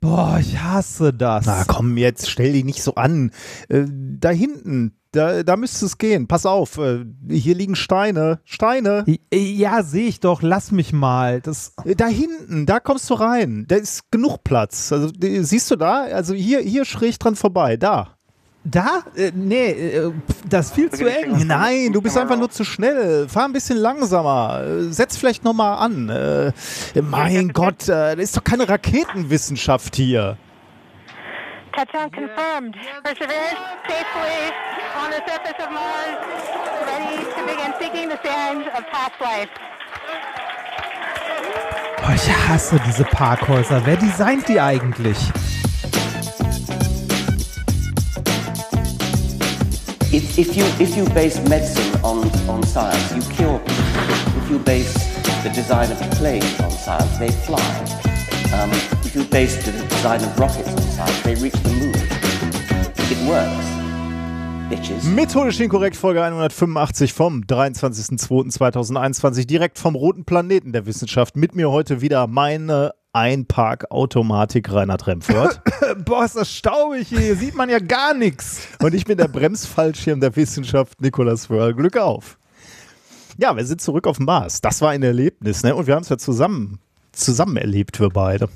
Boah, ich hasse das. Na komm, jetzt stell dich nicht so an. Äh, da hinten, da, da müsste es gehen. Pass auf, äh, hier liegen Steine. Steine. Ja, sehe ich doch. Lass mich mal. Das Äh, Da hinten, da kommst du rein. Da ist genug Platz. Also siehst du da? Also hier, hier schräg dran vorbei. Da. Da? Äh, nee, äh, das ist viel zu eng. Nein, du bist einfach nur zu schnell. Fahr ein bisschen langsamer. Äh, Setz vielleicht nochmal an. Äh, mein Gott, äh, das ist doch keine Raketenwissenschaft hier. Touchdown confirmed. Perseverance safely on the surface of Mars, ready to begin seeking the sands of past life. Boah, ich hasse diese Parkhäuser. Wer designt die eigentlich? If, if you if you base medicine on, on science, you cure people. If you base the design of planes on science, they fly. Um, if you base the design of rockets on science, they reach the moon. It works. Methodisch inkorrekt, Folge 185 vom 23.02.2021, direkt vom roten Planeten der Wissenschaft. Mit mir heute wieder meine Einparkautomatik Reinhard Remford. Boah, ist das staubig hier. Hier sieht man ja gar nichts. Und ich bin der Bremsfallschirm der Wissenschaft, Nikolas Wörl. Glück auf. Ja, wir sind zurück auf dem Mars. Das war ein Erlebnis, ne? Und wir haben es ja zusammen, zusammen erlebt, wir beide.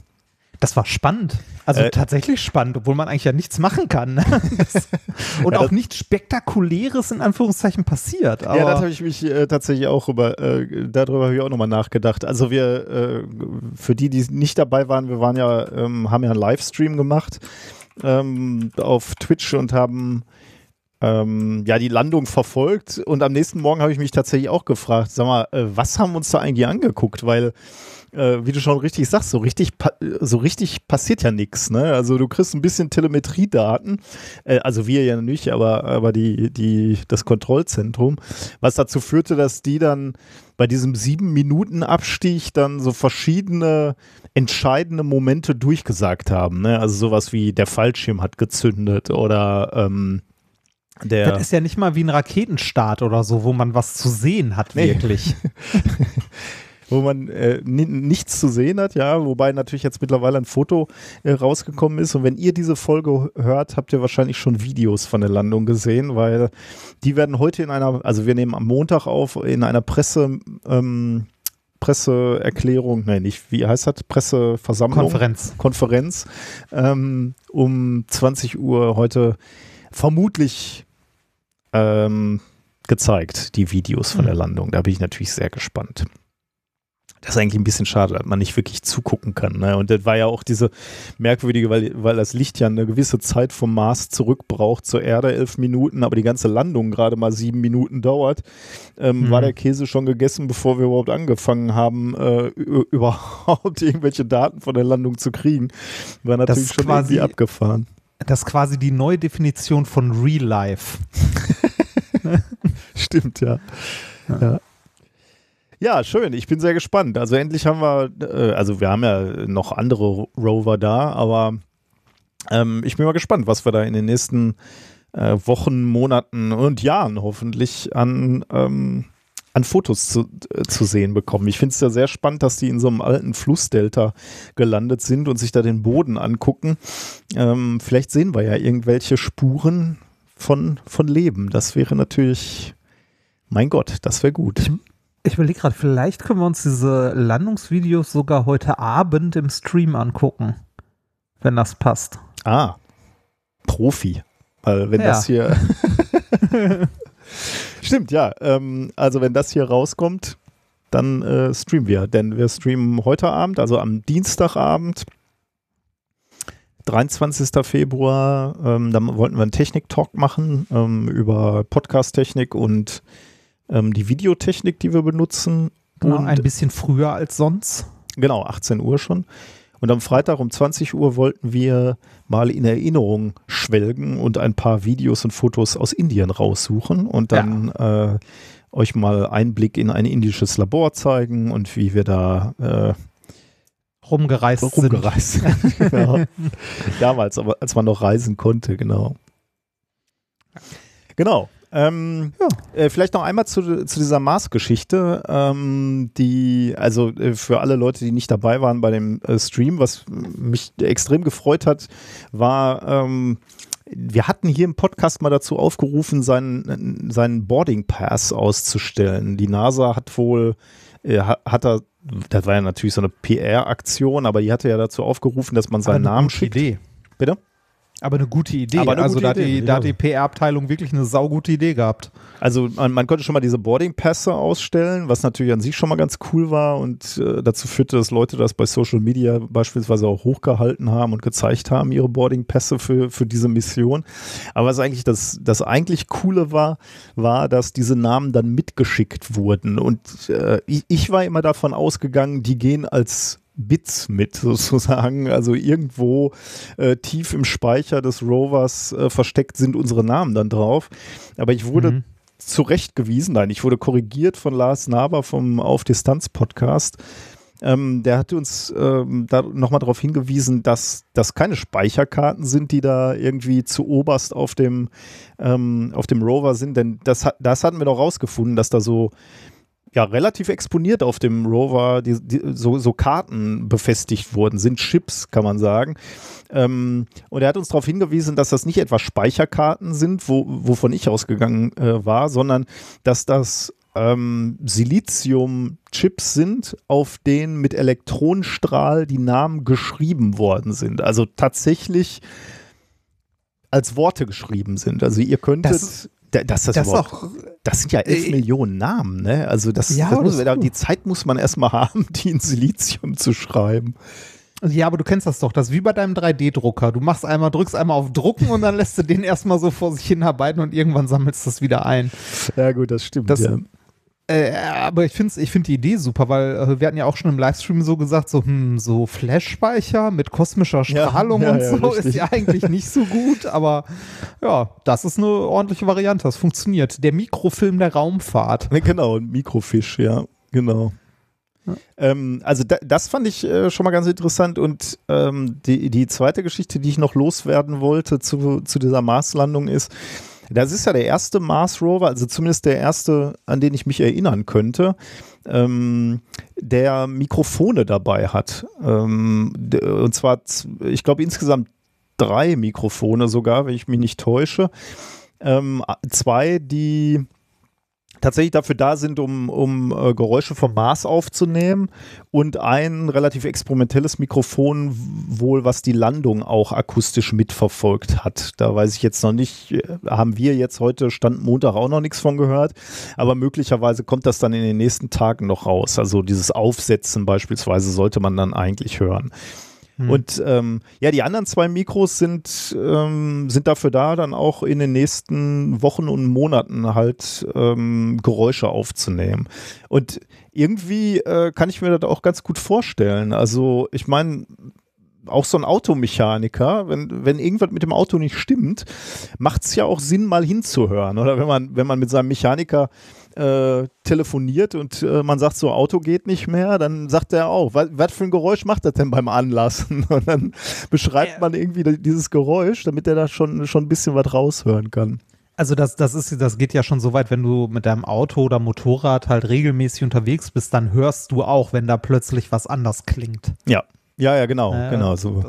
Das war spannend. Also Äh, tatsächlich spannend, obwohl man eigentlich ja nichts machen kann. Das- Und Ja, auch nichts Spektakuläres in Anführungszeichen passiert. Ja, das habe ich mich äh, tatsächlich auch über, äh, darüber habe ich auch nochmal nachgedacht. Also wir, äh, für die, die nicht dabei waren, wir waren ja, ähm, haben ja einen Livestream gemacht ähm, auf Twitch und haben ähm, ja die Landung verfolgt. Und am nächsten Morgen habe ich mich tatsächlich auch gefragt, sag mal, äh, was haben wir uns da eigentlich angeguckt? Weil äh, wie du schon richtig sagst, so richtig, so richtig passiert ja nichts. Ne? Also du kriegst ein bisschen Telemetriedaten, äh, also wir ja nicht, aber, aber die, die, das Kontrollzentrum, was dazu führte, dass die dann bei diesem sieben Minuten Abstieg dann so verschiedene entscheidende Momente durchgesagt haben. Ne? Also sowas wie der Fallschirm hat gezündet oder ähm, der das ist ja nicht mal wie ein Raketenstart oder so, wo man was zu sehen hat, Nee. wirklich. wo man äh, ni- nichts zu sehen hat, ja, wobei natürlich jetzt mittlerweile ein Foto äh, rausgekommen ist und wenn ihr diese Folge hört, habt ihr wahrscheinlich schon Videos von der Landung gesehen, weil die werden heute in einer, also wir nehmen am Montag auf, in einer Presse, ähm, Presseerklärung, nein, nicht, wie heißt das, Presseversammlung? Konferenz. Konferenz ähm, um 20 Uhr heute vermutlich ähm, gezeigt, die Videos von der Landung. Da bin ich natürlich sehr gespannt. Das ist eigentlich ein bisschen schade, dass man nicht wirklich zugucken kann. Ne? Und das war ja auch diese merkwürdige, weil, weil das Licht ja eine gewisse Zeit vom Mars zurück braucht zur Erde, elf Minuten, aber die ganze Landung gerade mal sieben Minuten dauert, ähm, Mhm. war der Käse schon gegessen, bevor wir überhaupt angefangen haben, äh, überhaupt irgendwelche Daten von der Landung zu kriegen. War natürlich ist schon quasi- irgendwie abgefahren. Das ist quasi die neue Definition von Real Life. Stimmt, ja. ja. Ja, schön. Ich bin sehr gespannt. Also endlich haben wir, äh, also wir haben ja noch andere Rover da, aber ähm, ich bin mal gespannt, was wir da in den nächsten äh, Wochen, Monaten und Jahren hoffentlich an, ähm, an Fotos zu, äh, zu sehen bekommen. Ich finde es ja sehr spannend, dass die in so einem alten Flussdelta gelandet sind und sich da den Boden angucken. Ähm, vielleicht sehen wir ja irgendwelche Spuren von, von Leben. Das wäre natürlich, mein Gott, das wäre gut. Ich überlege gerade, vielleicht können wir uns diese Landungsvideos sogar heute Abend im Stream angucken. Wenn das passt. Ah, Profi. Weil wenn Ja. das hier. Stimmt, ja. Ähm, also wenn das hier rauskommt, dann äh, streamen wir. Denn wir streamen heute Abend, also am Dienstagabend, 23. Februar. Ähm, dann wollten wir einen Technik-Talk machen ähm, über Podcast-Technik und ähm, die Videotechnik, die wir benutzen. Genau, und ein bisschen früher als sonst. Genau, 18 Uhr schon. Und am Freitag um 20 Uhr wollten wir mal in Erinnerung schwelgen und ein paar Videos und Fotos aus Indien raussuchen und dann äh, euch mal Einblick in ein indisches Labor zeigen und wie wir da äh, Rumgereist, rumgereist sind. genau. Damals, aber als man noch reisen konnte, genau. Genau. Ähm, äh, vielleicht noch einmal zu, zu dieser Mars-Geschichte. Ähm, die, also äh, für alle Leute, die nicht dabei waren bei dem äh, Stream, was mich extrem gefreut hat, war, ähm, wir hatten hier im Podcast mal dazu aufgerufen, seinen, seinen Boarding Pass auszustellen. Die NASA hat wohl, äh, hat da, das war ja natürlich so eine PR-Aktion, aber die hatte ja dazu aufgerufen, dass man seinen Namen schickt. Idee. Bitte? Aber eine gute Idee. Aber eine also gute da, hat Idee, die, da hat die PR-Abteilung wirklich eine saugute Idee gehabt. Also man, man konnte schon mal diese Boarding-Pässe ausstellen, was natürlich an sich schon mal ganz cool war und äh, dazu führte, dass Leute das bei Social Media beispielsweise auch hochgehalten haben und gezeigt haben, ihre Boarding-Pässe für, für diese Mission. Aber was eigentlich das, das eigentlich Coole war, war, dass diese Namen dann mitgeschickt wurden. Und äh, ich, ich war immer davon ausgegangen, die gehen als Bits mit sozusagen. Also irgendwo äh, tief im Speicher des Rovers äh, versteckt sind unsere Namen dann drauf. Aber ich wurde Mhm. zurechtgewiesen, nein, ich wurde korrigiert von Lars Naber vom Auf Distanz Podcast. Ähm, der hat uns ähm, da nochmal darauf hingewiesen, dass das keine Speicherkarten sind, die da irgendwie zu oberst auf dem, ähm, auf dem Rover sind, denn das, das hatten wir doch rausgefunden, dass da so ja, relativ exponiert auf dem Rover die, die, so, so Karten befestigt wurden, sind Chips, kann man sagen. Ähm, und er hat uns darauf hingewiesen, dass das nicht etwa Speicherkarten sind, wo, wovon ich ausgegangen äh, war, sondern dass das ähm, Silizium-Chips sind, auf denen mit Elektronenstrahl die Namen geschrieben worden sind. Also tatsächlich als Worte geschrieben sind. Also ihr könntet, Das- da- dass das, Das auch, das sind ja elf Äh, Millionen Namen, ne? Also das, Ja, das muss, das die Zeit muss man erstmal haben, die in Silizium zu schreiben. ja, aber du kennst das doch. Das ist wie bei deinem 3D-Drucker. Du machst einmal, drückst einmal auf Drucken und dann lässt du den erstmal so vor sich hin arbeiten und irgendwann sammelst du das wieder ein. Ja, gut, das stimmt. Das- ja. Äh, aber ich finde ich find die Idee super, weil äh, wir hatten ja auch schon im Livestream so gesagt, so, hm, so Flash-Speicher mit kosmischer Ja, Strahlung ja, und ja, so richtig. ist ja eigentlich nicht so gut, aber ja, das ist eine ordentliche Variante, das funktioniert. Der Mikrofilm der Raumfahrt. Genau, ein Mikrofisch, ja, genau. Ähm, also da, das fand ich äh, schon mal ganz interessant und ähm, die, die zweite Geschichte, die ich noch loswerden wollte zu, zu dieser Marslandung ist, das ist ja der erste Mars Rover, also zumindest der erste, an den ich mich erinnern könnte, ähm, der Mikrofone dabei hat. Ähm, und zwar, ich glaube insgesamt drei Mikrofone sogar, wenn ich mich nicht täusche. Ähm, zwei, die tatsächlich dafür da sind, um, um äh, Geräusche vom Mars aufzunehmen und ein relativ experimentelles Mikrofon wohl, was die Landung auch akustisch mitverfolgt hat. Da weiß ich jetzt noch nicht, äh, haben wir jetzt heute Stand Montag auch noch nichts von gehört, aber möglicherweise kommt das dann in den nächsten Tagen noch raus. Also dieses Aufsetzen beispielsweise sollte man dann eigentlich hören. Hm. Und ähm, ja, die anderen zwei Mikros sind, ähm, sind dafür da, dann auch in den nächsten Wochen und Monaten halt ähm, Geräusche aufzunehmen. Und irgendwie äh, kann ich mir das auch ganz gut vorstellen. Also ich meine, auch so ein Automechaniker, wenn, wenn irgendwas mit dem Auto nicht stimmt, macht es ja auch Sinn, mal hinzuhören. Oder wenn man, wenn man mit seinem Mechaniker äh, telefoniert und äh, man sagt, so Auto geht nicht mehr, dann sagt er auch, was, für ein Geräusch macht das denn beim Anlassen? Und dann beschreibt Ja. man irgendwie di- dieses Geräusch, damit er da schon, schon ein bisschen was raushören kann. Also das, das ist, das geht ja schon so weit, wenn du mit deinem Auto oder Motorrad halt regelmäßig unterwegs bist, dann hörst du auch, wenn da plötzlich was anders klingt. Ja. Ja, ja, genau, Ja, genau so.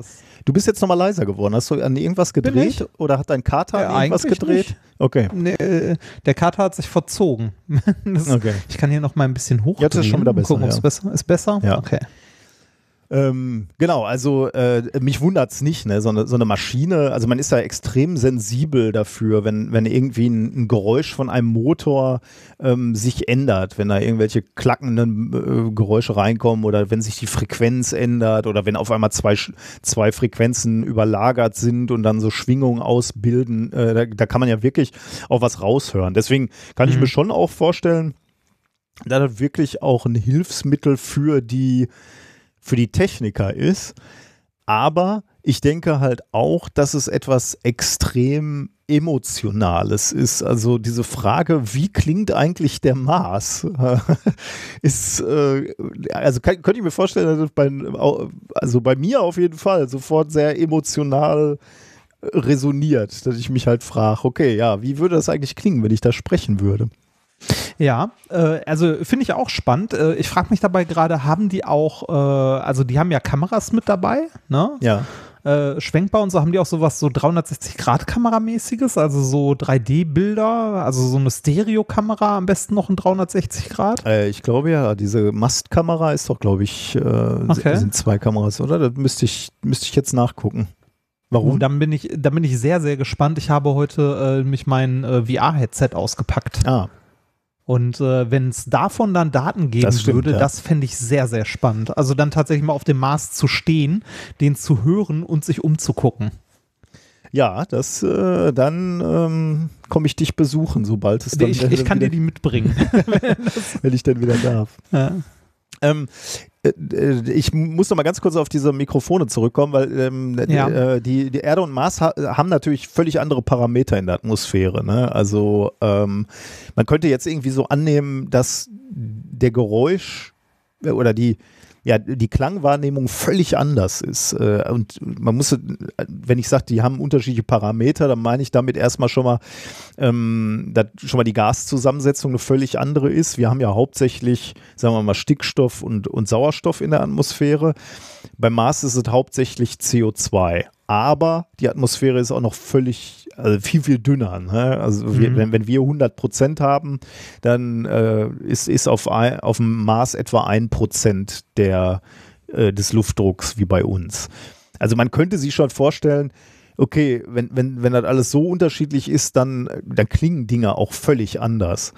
Du bist jetzt nochmal leiser geworden. Hast du an irgendwas gedreht oder hat dein Kater Ja, an irgendwas eigentlich gedreht? nicht. Okay. Nee, äh, der Kater hat sich verzogen. Das, Okay. Ich kann hier noch mal ein bisschen hoch. Ja, das ist schon wieder besser, Gucken, ja. besser ist. Besser? Ja. Okay. Ähm, genau, also äh, mich wundert's nicht, ne? So eine, so eine Maschine, also man ist da extrem sensibel dafür, wenn, wenn irgendwie ein, ein Geräusch von einem Motor ähm, sich ändert, wenn da irgendwelche klackenden äh, Geräusche reinkommen oder wenn sich die Frequenz ändert oder wenn auf einmal zwei, zwei Frequenzen überlagert sind und dann so Schwingungen ausbilden, äh, da, da kann man ja wirklich auch was raushören. Deswegen kann ich Mhm. mir schon auch vorstellen, dass das wirklich auch ein Hilfsmittel für die für die Techniker ist. Aber ich denke halt auch, dass es etwas extrem Emotionales ist. Also diese Frage, wie klingt eigentlich der Mars? ist, äh, also kann, könnte ich mir vorstellen, dass es bei, also bei mir auf jeden Fall sofort sehr emotional resoniert, dass ich mich halt frage, okay, ja, wie würde das eigentlich klingen, wenn ich da sprechen würde? Ja, äh, also finde ich auch spannend. Äh, ich frage mich dabei gerade, haben die auch, äh, also die haben ja Kameras mit dabei, ne? Ja. Äh, schwenkbar und so haben die auch sowas so 360-Grad-Kameramäßiges, also so 3D-Bilder, also so eine Stereokamera am besten noch in 360 Grad. Äh, ich glaube ja, diese Mastkamera ist doch, glaube ich, äh, Okay. sind zwei Kameras, oder? Das müsste ich, müsste ich jetzt nachgucken. Warum? Dann bin ich, dann bin ich sehr, sehr gespannt. Ich habe heute äh, mich mein äh, VR-Headset ausgepackt. ah, Und äh, wenn es davon dann Daten geben Das stimmt, würde, ja. das fände ich sehr, sehr spannend. Also dann tatsächlich mal auf dem Mars zu stehen, den zu hören und sich umzugucken. ja, das, äh, dann ähm, komme ich dich besuchen, sobald es dann Ich, ich kann dir wieder, die mitbringen. wenn ich dann wieder darf. ja. Ähm, äh, äh, ich muss noch mal ganz kurz auf diese Mikrofone zurückkommen, weil ähm, Ja. äh, die, die Erde und Mars ha haben natürlich völlig andere Parameter in der Atmosphäre. Ne? Also ähm, man könnte jetzt irgendwie so annehmen, dass der Geräusch äh, oder die ja, die Klangwahrnehmung völlig anders ist. Äh, Und man muss, äh, wenn ich sage, die haben unterschiedliche Parameter, dann meine ich damit erstmal schon mal, ähm, dass schon mal die Gaszusammensetzung eine völlig andere ist. Wir haben ja hauptsächlich, sagen wir mal, Stickstoff und, und Sauerstoff in der Atmosphäre. Beim Mars ist es hauptsächlich CO2. Aber die Atmosphäre ist auch noch völlig, also viel, viel dünner. Ne? Also wir, Mhm. wenn, wenn wir 100 Prozent haben, dann äh, ist, ist auf, ein, auf dem Mars etwa ein Prozent der, äh, des Luftdrucks wie bei uns. Also man könnte sich schon vorstellen, okay, wenn, wenn, wenn das alles so unterschiedlich ist, dann, dann klingen Dinge auch völlig anders.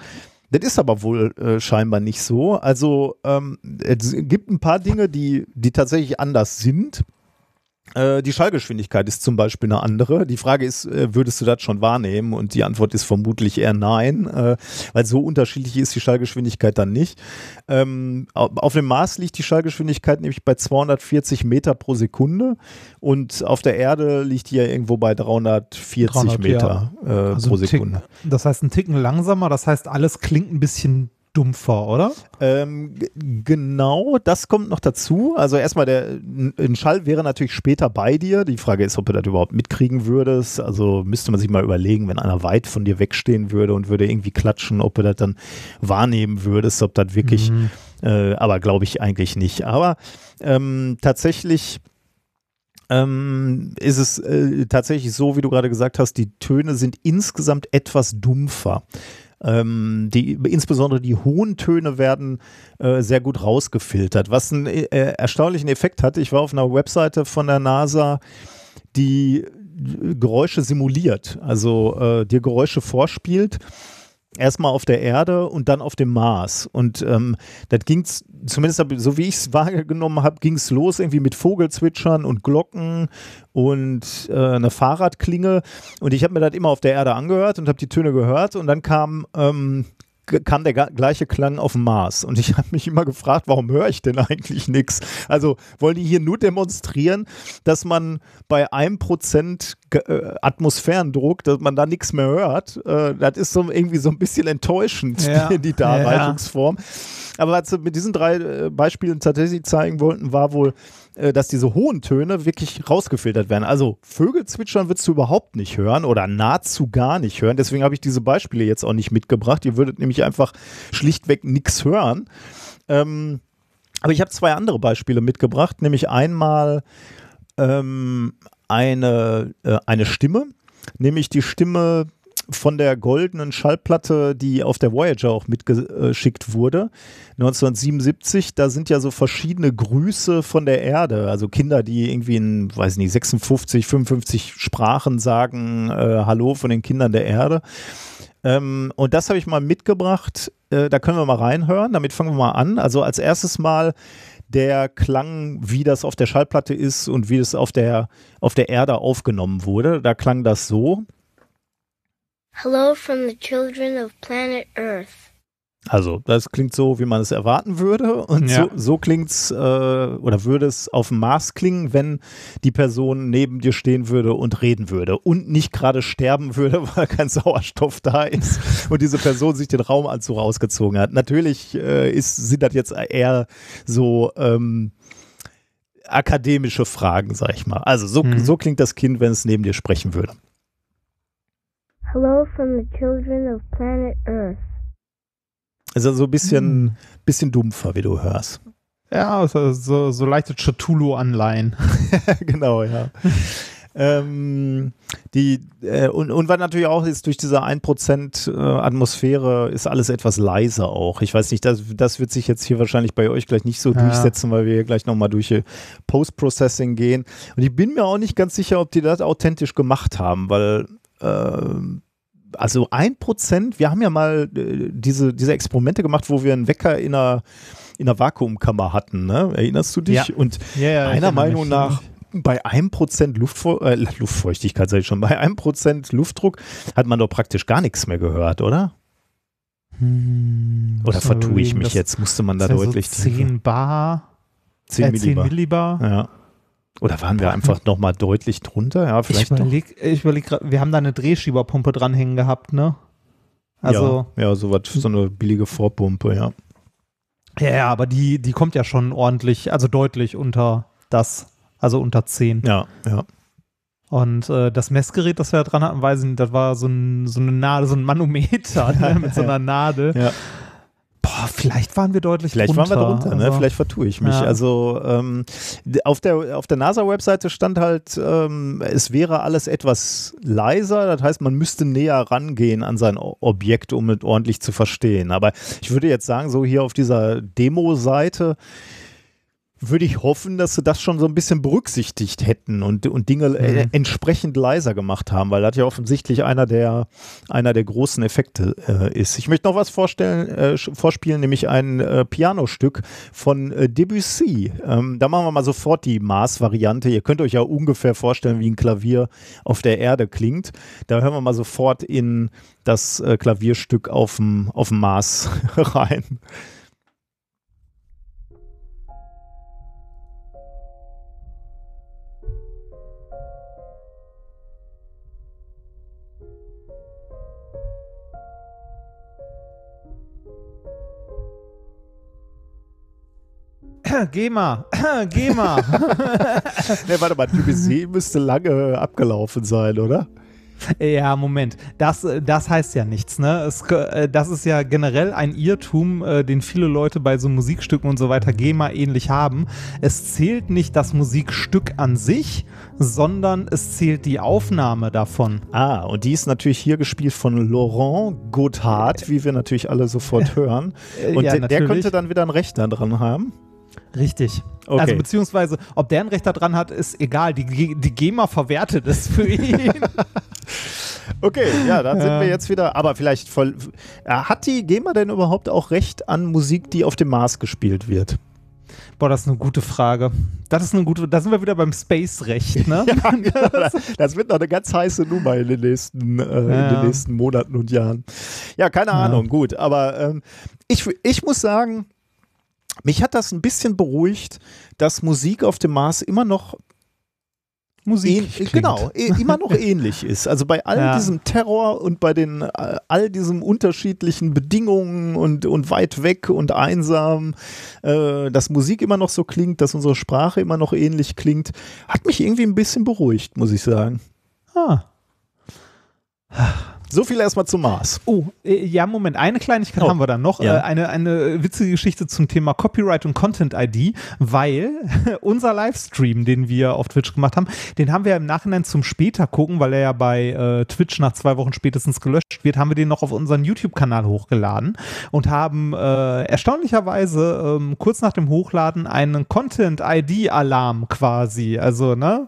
Das ist aber wohl äh, scheinbar nicht so. Also ähm, es gibt ein paar Dinge, die, die tatsächlich anders sind. Äh, die Schallgeschwindigkeit ist zum Beispiel eine andere. Die Frage ist, äh, würdest du das schon wahrnehmen? Und die Antwort ist vermutlich eher nein, äh, weil so unterschiedlich ist die Schallgeschwindigkeit dann nicht. Ähm, au- auf dem Mars liegt die Schallgeschwindigkeit nämlich bei 240 Meter pro Sekunde und auf der Erde liegt die ja irgendwo bei 340 300, Meter äh, Also pro ein Tick- Sekunde. Das heißt, ein Ticken langsamer, das heißt, alles klingt ein bisschen dumpfer, oder? Ähm, genau, das kommt noch dazu. Also erstmal, der ein Schall wäre natürlich später bei dir. Die Frage ist, ob du das überhaupt mitkriegen würdest. Also müsste man sich mal überlegen, wenn einer weit von dir wegstehen würde und würde irgendwie klatschen, ob du das dann wahrnehmen würdest, ob das wirklich, Mhm. äh, aber glaube ich eigentlich nicht. Aber ähm, tatsächlich ähm, ist es äh, tatsächlich so, wie du gerade gesagt hast, die Töne sind insgesamt etwas dumpfer. Ähm, die, insbesondere die hohen Töne werden äh, sehr gut rausgefiltert, was einen äh, erstaunlichen Effekt hat. Ich war auf einer Webseite von der NASA, die Geräusche simuliert, also äh, dir Geräusche vorspielt. Erstmal auf der Erde und dann auf dem Mars. Und ähm, das ging zumindest so wie ich es wahrgenommen habe, ging es los irgendwie mit Vogelzwitschern und Glocken und äh, eine Fahrradklinge. Und ich habe mir das immer auf der Erde angehört und habe die Töne gehört. Und dann kam, ähm, kam der gleiche Klang auf dem Mars. Und ich habe mich immer gefragt, warum höre ich denn eigentlich nichts? Also wollen die hier nur demonstrieren, dass man bei einem Prozent äh, Atmosphärendruck, dass man da nichts mehr hört? Äh, das ist so irgendwie so ein bisschen enttäuschend, Ja. die, Darreichungsform. Aber was sie mit diesen drei äh, Beispielen tatsächlich zeigen wollten, war wohl, dass diese hohen Töne wirklich rausgefiltert werden. Also Vögel zwitschern würdest du überhaupt nicht hören oder nahezu gar nicht hören. Deswegen habe ich diese Beispiele jetzt auch nicht mitgebracht. Ihr würdet nämlich einfach schlichtweg nichts hören. Ähm, aber ich habe zwei andere Beispiele mitgebracht, nämlich einmal ähm, eine, äh, eine Stimme, nämlich die Stimme von der goldenen Schallplatte, die auf der Voyager auch mitgeschickt wurde, 1977. Da sind ja so verschiedene Grüße von der Erde, also Kinder, die irgendwie in, weiß nicht, 56, 55 Sprachen sagen äh, Hallo von den Kindern der Erde. Ähm, und das habe ich mal mitgebracht. Äh, da können wir mal reinhören. Damit fangen wir mal an. Also als erstes mal der Klang, wie das auf der Schallplatte ist und wie es auf der, auf der Erde aufgenommen wurde. Da klang das so. Hello from the children of planet Earth. Also, das klingt so, wie man es erwarten würde. Und Ja. so, so klingt es, äh, oder würde es auf dem Mars klingen, wenn die Person neben dir stehen würde und reden würde und nicht gerade sterben würde, weil kein Sauerstoff da ist und diese Person sich den Raumanzug ausgezogen hat. Natürlich äh, ist, sind das jetzt eher so, ähm, akademische Fragen, sag ich mal. Also so, Mhm. so klingt das Kind, wenn es neben dir sprechen würde. Hello from the children of planet Earth. Also so ein bisschen, Hm. bisschen dumpfer, wie du hörst. Ja, so, so, so leichte Cthulhu-Anleihen. genau, ja. ähm, die, äh, und, und was natürlich auch ist, durch diese 1% äh, Atmosphäre ist alles etwas leiser auch. Ich weiß nicht, das, das wird sich jetzt hier wahrscheinlich bei euch gleich nicht so Ja. durchsetzen, weil wir hier gleich nochmal durch Post-Processing gehen. Und ich bin mir auch nicht ganz sicher, ob die das authentisch gemacht haben, weil ähm, also 1%, wir haben ja mal äh, diese, diese Experimente gemacht, wo wir einen Wecker in einer, in einer Vakuumkammer hatten, ne? Erinnerst du dich? Ja. Und Ja, ja, meiner Meinung mich. nach bei 1% Luftfeu äh, Luftfeuchtigkeit, sag ich schon, bei 1% Luftdruck hat man doch praktisch gar nichts mehr gehört, oder? Hm, Oder vertue ich mich jetzt? Musste man da deutlich so 10 Bar, 10 äh, 10 Millibar. Millibar. Ja. Oder waren wir einfach nochmal deutlich drunter? Ja, Ich vielleicht doch. überlege ich überleg grad, wir haben da eine Drehschieberpumpe dranhängen gehabt, ne? Also, ja, ja so was, so eine billige Vorpumpe, ja. ja, ja, aber die, die kommt ja schon ordentlich, also deutlich unter das, also unter 10. Ja, ja. Und äh, das Messgerät, das wir da dran hatten, weiß ich nicht, das war so, ein, so eine Nadel, so ein Manometer ne, mit so einer Nadel. Ja. Boah, vielleicht waren wir deutlich Vielleicht drunter. waren wir drunter, ne? Also, Vielleicht vertue ich mich. Ja. Also ähm, auf der, auf der NASA-Webseite stand halt, ähm, es wäre alles etwas leiser. Das heißt, man müsste näher rangehen an sein Objekt, um es ordentlich zu verstehen. Aber ich würde jetzt sagen, so hier auf dieser Demo-Seite würde ich hoffen, dass sie das schon so ein bisschen berücksichtigt hätten und, und Dinge äh, Mhm. entsprechend leiser gemacht haben, weil das ja offensichtlich einer der, einer der großen Effekte äh, ist. Ich möchte noch was vorstellen, äh, vorspielen, nämlich ein äh, Pianostück von äh, Debussy. Ähm, da machen wir mal sofort die Mars-Variante. Ihr könnt euch ja ungefähr vorstellen, wie ein Klavier auf der Erde klingt. Da hören wir mal sofort in das äh, Klavierstück auf dem auf dem Mars rein. Geh mal, geh mal. Ne, warte mal, Debussy müsste lange abgelaufen sein, oder? Ja, Moment. Das, das heißt ja nichts, ne? Es, äh, das ist ja generell ein Irrtum, äh, den viele Leute bei so Musikstücken und so weiter GEMA ähnlich haben. Es zählt nicht das Musikstück an sich, sondern es zählt die Aufnahme davon. Ah, und die ist natürlich hier gespielt von Laurent Gotthard, wie wir natürlich alle sofort hören. Äh, Und ja, der, der könnte dann wieder ein Rechner dran haben. Richtig. Okay. Also beziehungsweise, ob der ein Recht da dran hat, ist egal. Die, die GEMA verwertet es für ihn. Okay, ja, dann sind Ja. wir jetzt wieder. Aber vielleicht voll. Äh, Hat die GEMA denn überhaupt auch Recht an Musik, die auf dem Mars gespielt wird? Boah, das ist eine gute Frage. Das ist eine gute, da sind wir wieder beim Space-Recht, ne? das, das wird noch eine ganz heiße Nummer in den nächsten, äh, in Ja. den nächsten Monaten und Jahren. Ja, keine Ja. Ahnung, gut. Aber ähm, ich, ich muss sagen, mich hat das ein bisschen beruhigt, dass Musik auf dem Mars immer noch Musik. ähn- genau, eh- immer noch ähnlich ist. Also bei all Ja. diesem Terror und bei den äh, all diesen unterschiedlichen Bedingungen und, und weit weg und einsam, äh, dass Musik immer noch so klingt, dass unsere Sprache immer noch ähnlich klingt, hat mich irgendwie ein bisschen beruhigt, muss ich sagen. Ah. So viel erstmal zum Mars. Oh, äh, ja, Moment, eine Kleinigkeit Oh, haben wir dann noch. ja. Äh, eine, eine witzige Geschichte zum Thema Copyright und Content ID, weil unser Livestream, den wir auf Twitch gemacht haben, den haben wir im Nachhinein zum später gucken, weil er ja bei äh, Twitch nach zwei Wochen spätestens gelöscht wird, haben wir den noch auf unseren YouTube-Kanal hochgeladen und haben äh, erstaunlicherweise ähm, kurz nach dem Hochladen einen Content ID-Alarm quasi, also, ne,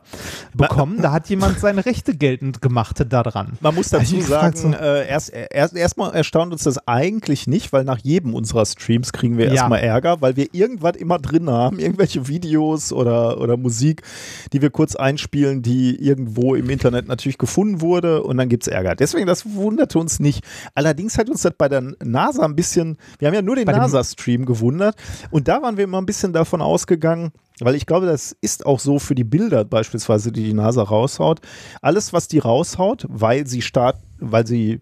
bekommen. Da hat jemand seine Rechte geltend gemacht daran. Man muss dazu ich gefragt, sagen, so- äh, erst, erst, erstmal erstaunt uns das eigentlich nicht, weil nach jedem unserer Streams kriegen wir Ja. erstmal Ärger, weil wir irgendwas immer drin haben, irgendwelche Videos oder, oder Musik, die wir kurz einspielen, die irgendwo im Internet natürlich gefunden wurde und dann gibt es Ärger. Deswegen, das wunderte uns nicht. Allerdings hat uns das bei der NASA ein bisschen, wir haben ja nur den NASA-Stream gewundert und da waren wir immer ein bisschen davon ausgegangen, weil ich glaube, das ist auch so für die Bilder beispielsweise, die die NASA raushaut. Alles, was die raushaut, weil sie staat, weil sie,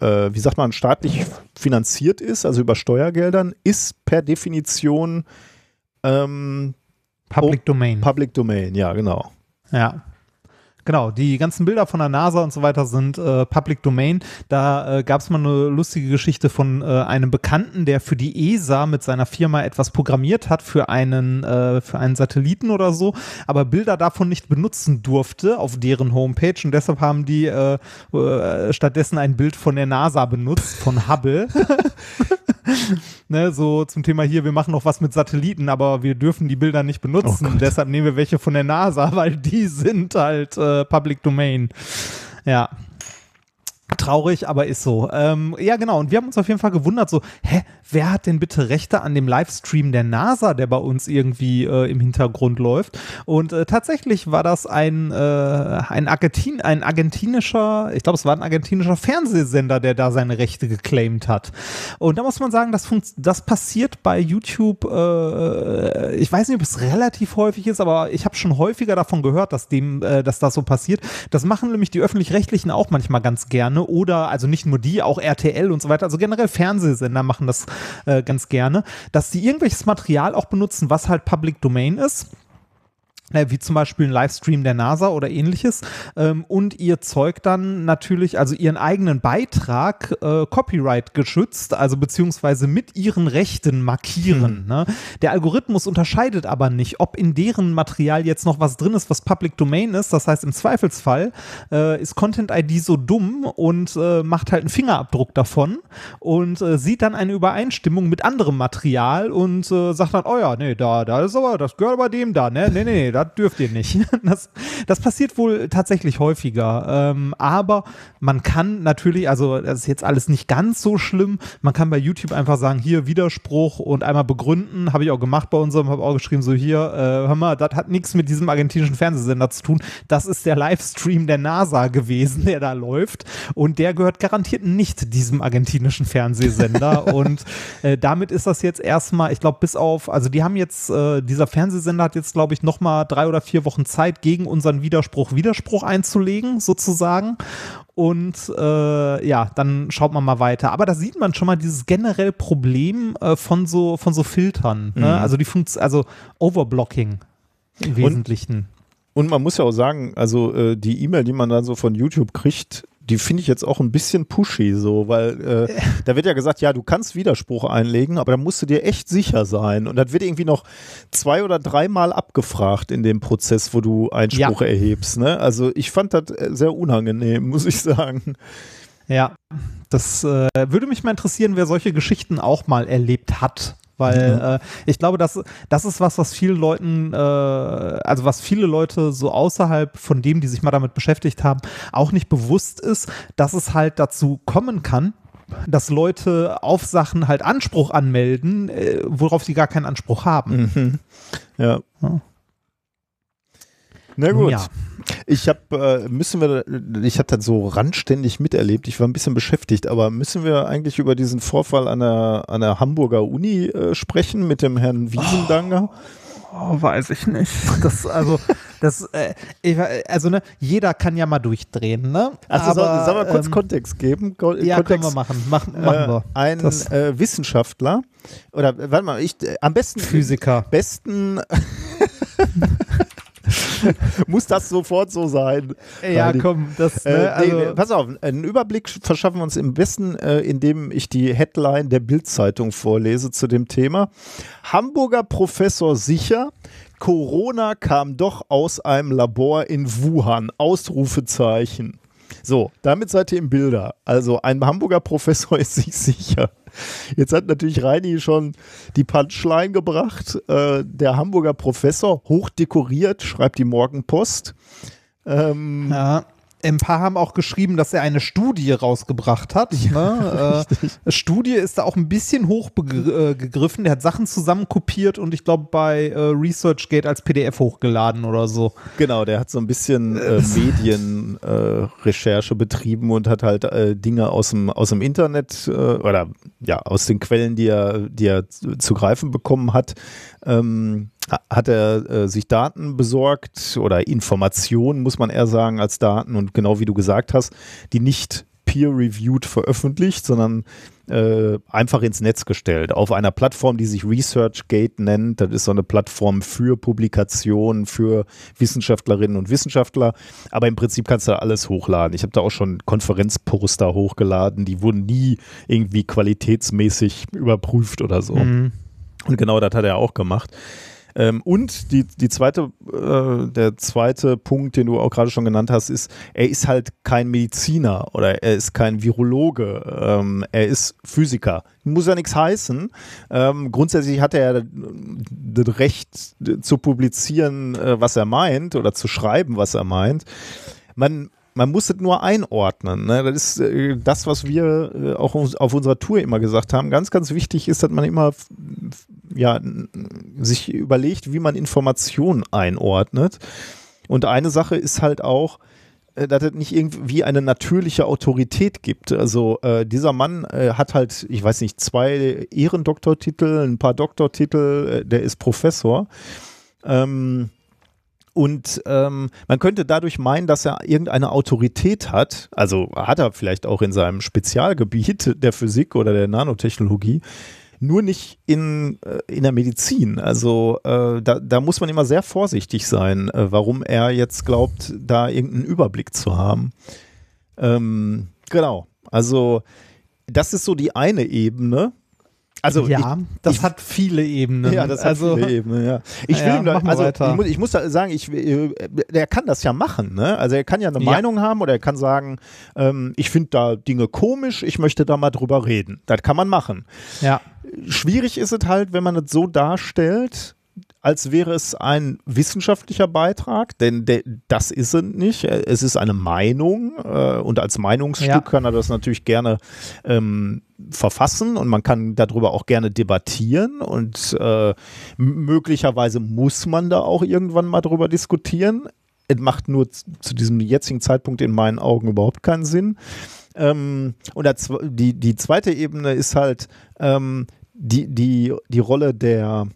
äh, wie sagt man, staatlich finanziert ist, also über Steuergeldern, ist per Definition ähm, Public Domain. Public Domain, ja, genau. Ja. Genau, die ganzen Bilder von der NASA und so weiter sind äh, Public Domain. Da äh, gab es mal eine lustige Geschichte von äh, einem Bekannten, der für die ESA mit seiner Firma etwas programmiert hat für einen, äh, für einen Satelliten oder so, aber Bilder davon nicht benutzen durfte auf deren Homepage und deshalb haben die äh, äh, stattdessen ein Bild von der NASA benutzt, von Hubble. ne, so zum Thema hier, wir machen noch was mit Satelliten, aber wir dürfen die Bilder nicht benutzen. Oh Deshalb nehmen wir welche von der NASA, weil die sind halt äh, Public Domain. Ja. Traurig, aber ist so. Ähm, ja, genau. Und wir haben uns auf jeden Fall gewundert, so, hä, wer hat denn bitte Rechte an dem Livestream der NASA, der bei uns irgendwie äh, im Hintergrund läuft? Und äh, tatsächlich war das ein, äh, ein, Argentin ein argentinischer, ich glaube, es war ein argentinischer Fernsehsender, der da seine Rechte geclaimed hat. Und da muss man sagen, das, das passiert bei YouTube, äh, ich weiß nicht, ob es relativ häufig ist, aber ich habe schon häufiger davon gehört, dass, dem, äh, dass das so passiert. Das machen nämlich die Öffentlich-Rechtlichen auch manchmal ganz gerne oder also nicht nur die, auch RTL und so weiter, also generell Fernsehsender machen das äh, ganz gerne, dass sie irgendwelches Material auch benutzen, was halt Public Domain ist wie zum Beispiel ein Livestream der NASA oder ähnliches. Ähm, und ihr Zeug dann natürlich, also ihren eigenen Beitrag äh, Copyright geschützt, also beziehungsweise mit ihren Rechten markieren. Hm. Ne? Der Algorithmus unterscheidet aber nicht, ob in deren Material jetzt noch was drin ist, was Public Domain ist. Das heißt, im Zweifelsfall äh, ist Content ID so dumm und äh, macht halt einen Fingerabdruck davon und äh, sieht dann eine Übereinstimmung mit anderem Material und äh, sagt dann, oh ja, nee, da, da ist aber, das gehört aber dem da, ne? Nee, nee, nee, das dürft ihr nicht. Das, das passiert wohl tatsächlich häufiger. Ähm, aber man kann natürlich, also das ist jetzt alles nicht ganz so schlimm, man kann bei YouTube einfach sagen, hier Widerspruch und einmal begründen, habe ich auch gemacht bei unserem, habe auch geschrieben, so hier, äh, hör mal, das hat nichts mit diesem argentinischen Fernsehsender zu tun. Das ist der Livestream der NASA gewesen, der da läuft. Und der gehört garantiert nicht diesem argentinischen Fernsehsender. und äh, damit ist das jetzt erstmal, ich glaube, bis auf, also die haben jetzt, äh, dieser Fernsehsender hat jetzt, glaube ich, nochmal drei oder vier Wochen Zeit, gegen unseren Widerspruch Widerspruch einzulegen, sozusagen. Und äh, ja, dann schaut man mal weiter. Aber da sieht man schon mal dieses generell Problem äh, von so von so Filtern. Ne? Mhm. Also die Funkt also Overblocking im Wesentlichen. Und man muss ja auch sagen, also äh, die E-Mail, die man dann so von YouTube kriegt, die finde ich jetzt auch ein bisschen pushy so, weil äh, da wird ja gesagt, ja, du kannst Widerspruch einlegen, aber da musst du dir echt sicher sein. Und das wird irgendwie noch zwei oder dreimal abgefragt in dem Prozess, wo du Einspruch Ja. erhebst. Ne? Also ich fand das äh, sehr unangenehm, muss ich sagen. Ja, das äh, würde mich mal interessieren, wer solche Geschichten auch mal erlebt hat. Weil äh, ich glaube, das, das ist was, was vielen Leuten, äh, also was viele Leute so außerhalb von dem, die sich mal damit beschäftigt haben, auch nicht bewusst ist, dass es halt dazu kommen kann, dass Leute auf Sachen halt Anspruch anmelden, äh, worauf sie gar keinen Anspruch haben. Mhm. Ja. Ja. Na gut. Ja. Ich habe, äh, müssen wir, ich habe das so randständig miterlebt. Ich war ein bisschen beschäftigt, aber müssen wir eigentlich über diesen Vorfall an der, an der Hamburger Uni äh, sprechen mit dem Herrn Wiesendanger? Oh, weiß ich nicht. Das, also, das, äh, ich, also, ne, jeder kann ja mal durchdrehen, ne? Also soll, Aber, soll mal kurz ähm, Kontext geben? Ko Ja, Kontext, können wir machen. Mach, machen wir. Äh, ein Das- äh, Wissenschaftler oder warte mal, ich äh, am besten Physiker. besten muss das sofort so sein. Ja, Radi. komm, das, Äh, ne, nee, also, nee, pass auf, einen Überblick verschaffen wir uns im besten, äh, indem ich die Headline der Bild-Zeitung vorlese zu dem Thema. Hamburger Professor sicher, Corona kam doch aus einem Labor in Wuhan. Ausrufezeichen. So, damit seid ihr im Bilder. Also ein Hamburger Professor ist sich sicher. Jetzt hat natürlich Reini schon die Punchline gebracht. Äh, der Hamburger Professor, hochdekoriert, schreibt die Morgenpost. Ähm, ja. Ein paar haben auch geschrieben, dass er eine Studie rausgebracht hat. Ne? Äh, Studie ist da auch ein bisschen hoch begr- äh. Der hat Sachen zusammenkopiert und ich glaube bei äh, ResearchGate als PDF hochgeladen oder so. Genau, der hat so ein bisschen äh, Medienrecherche äh, betrieben und hat halt äh, Dinge aus dem, aus dem Internet äh, oder ja, aus den Quellen, die er, die er zu, greifen bekommen hat, ähm, hat er äh, sich Daten besorgt oder Informationen, muss man eher sagen, als Daten und genau wie du gesagt hast, die nicht peer-reviewed veröffentlicht, sondern äh, einfach ins Netz gestellt. Auf einer Plattform, die sich ResearchGate nennt. Das ist so eine Plattform für Publikationen, für Wissenschaftlerinnen und Wissenschaftler. Aber im Prinzip kannst du da alles hochladen. Ich habe da auch schon Konferenzposter hochgeladen. Die wurden nie irgendwie qualitätsmäßig überprüft oder so. Mhm. Und genau das hat er auch gemacht. Ähm, und die, die zweite, äh, der zweite Punkt, den du auch gerade schon genannt hast, ist, er ist halt kein Mediziner oder er ist kein Virologe, ähm, er ist Physiker. Muss ja nichts heißen. Ähm, grundsätzlich hat er das Recht zu publizieren, äh, was er meint oder zu schreiben, was er meint. Man, man muss es nur einordnen. Ne? Das ist äh, das, was wir äh, auch auf unserer Tour immer gesagt haben. Ganz, ganz wichtig ist, dass man immer ja, sich überlegt, wie man Informationen einordnet. Und eine Sache ist halt auch, äh, dass es nicht irgendwie eine natürliche Autorität gibt. Also äh, dieser Mann äh, hat halt, ich weiß nicht, zwei Ehrendoktortitel, ein paar Doktortitel, äh, der ist Professor. Ähm, und ähm, man könnte dadurch meinen, dass er irgendeine Autorität hat. Also hat er vielleicht auch in seinem Spezialgebiet der Physik oder der Nanotechnologie nur nicht in, äh, in der Medizin. Also äh, da, da muss man immer sehr vorsichtig sein, äh, warum er jetzt glaubt, da irgendeinen Überblick zu haben. Ähm, genau. Also das ist so die eine Ebene. Also ja, ich, das ich, hat viele Ebenen. Ja, das also, hat viele Ebenen, ja. Ich will Ja, ihm da, also weiter. ich muss, ich muss sagen, ich, äh, der kann das ja machen, ne? Also er kann ja eine Ja. Meinung haben oder er kann sagen, ähm, ich finde da Dinge komisch, ich möchte da mal drüber reden. Das kann man machen. Ja, Schwierig ist es halt, wenn man es so darstellt, als wäre es ein wissenschaftlicher Beitrag, denn der, das ist es nicht. Es ist eine Meinung äh, und als Meinungsstück Ja. kann er das natürlich gerne ähm, verfassen und man kann darüber auch gerne debattieren und äh, möglicherweise muss man da auch irgendwann mal drüber diskutieren. Es macht nur zu diesem jetzigen Zeitpunkt in meinen Augen überhaupt keinen Sinn. Ähm, und die, die zweite Ebene ist halt ähm, die, die, die Rolle der,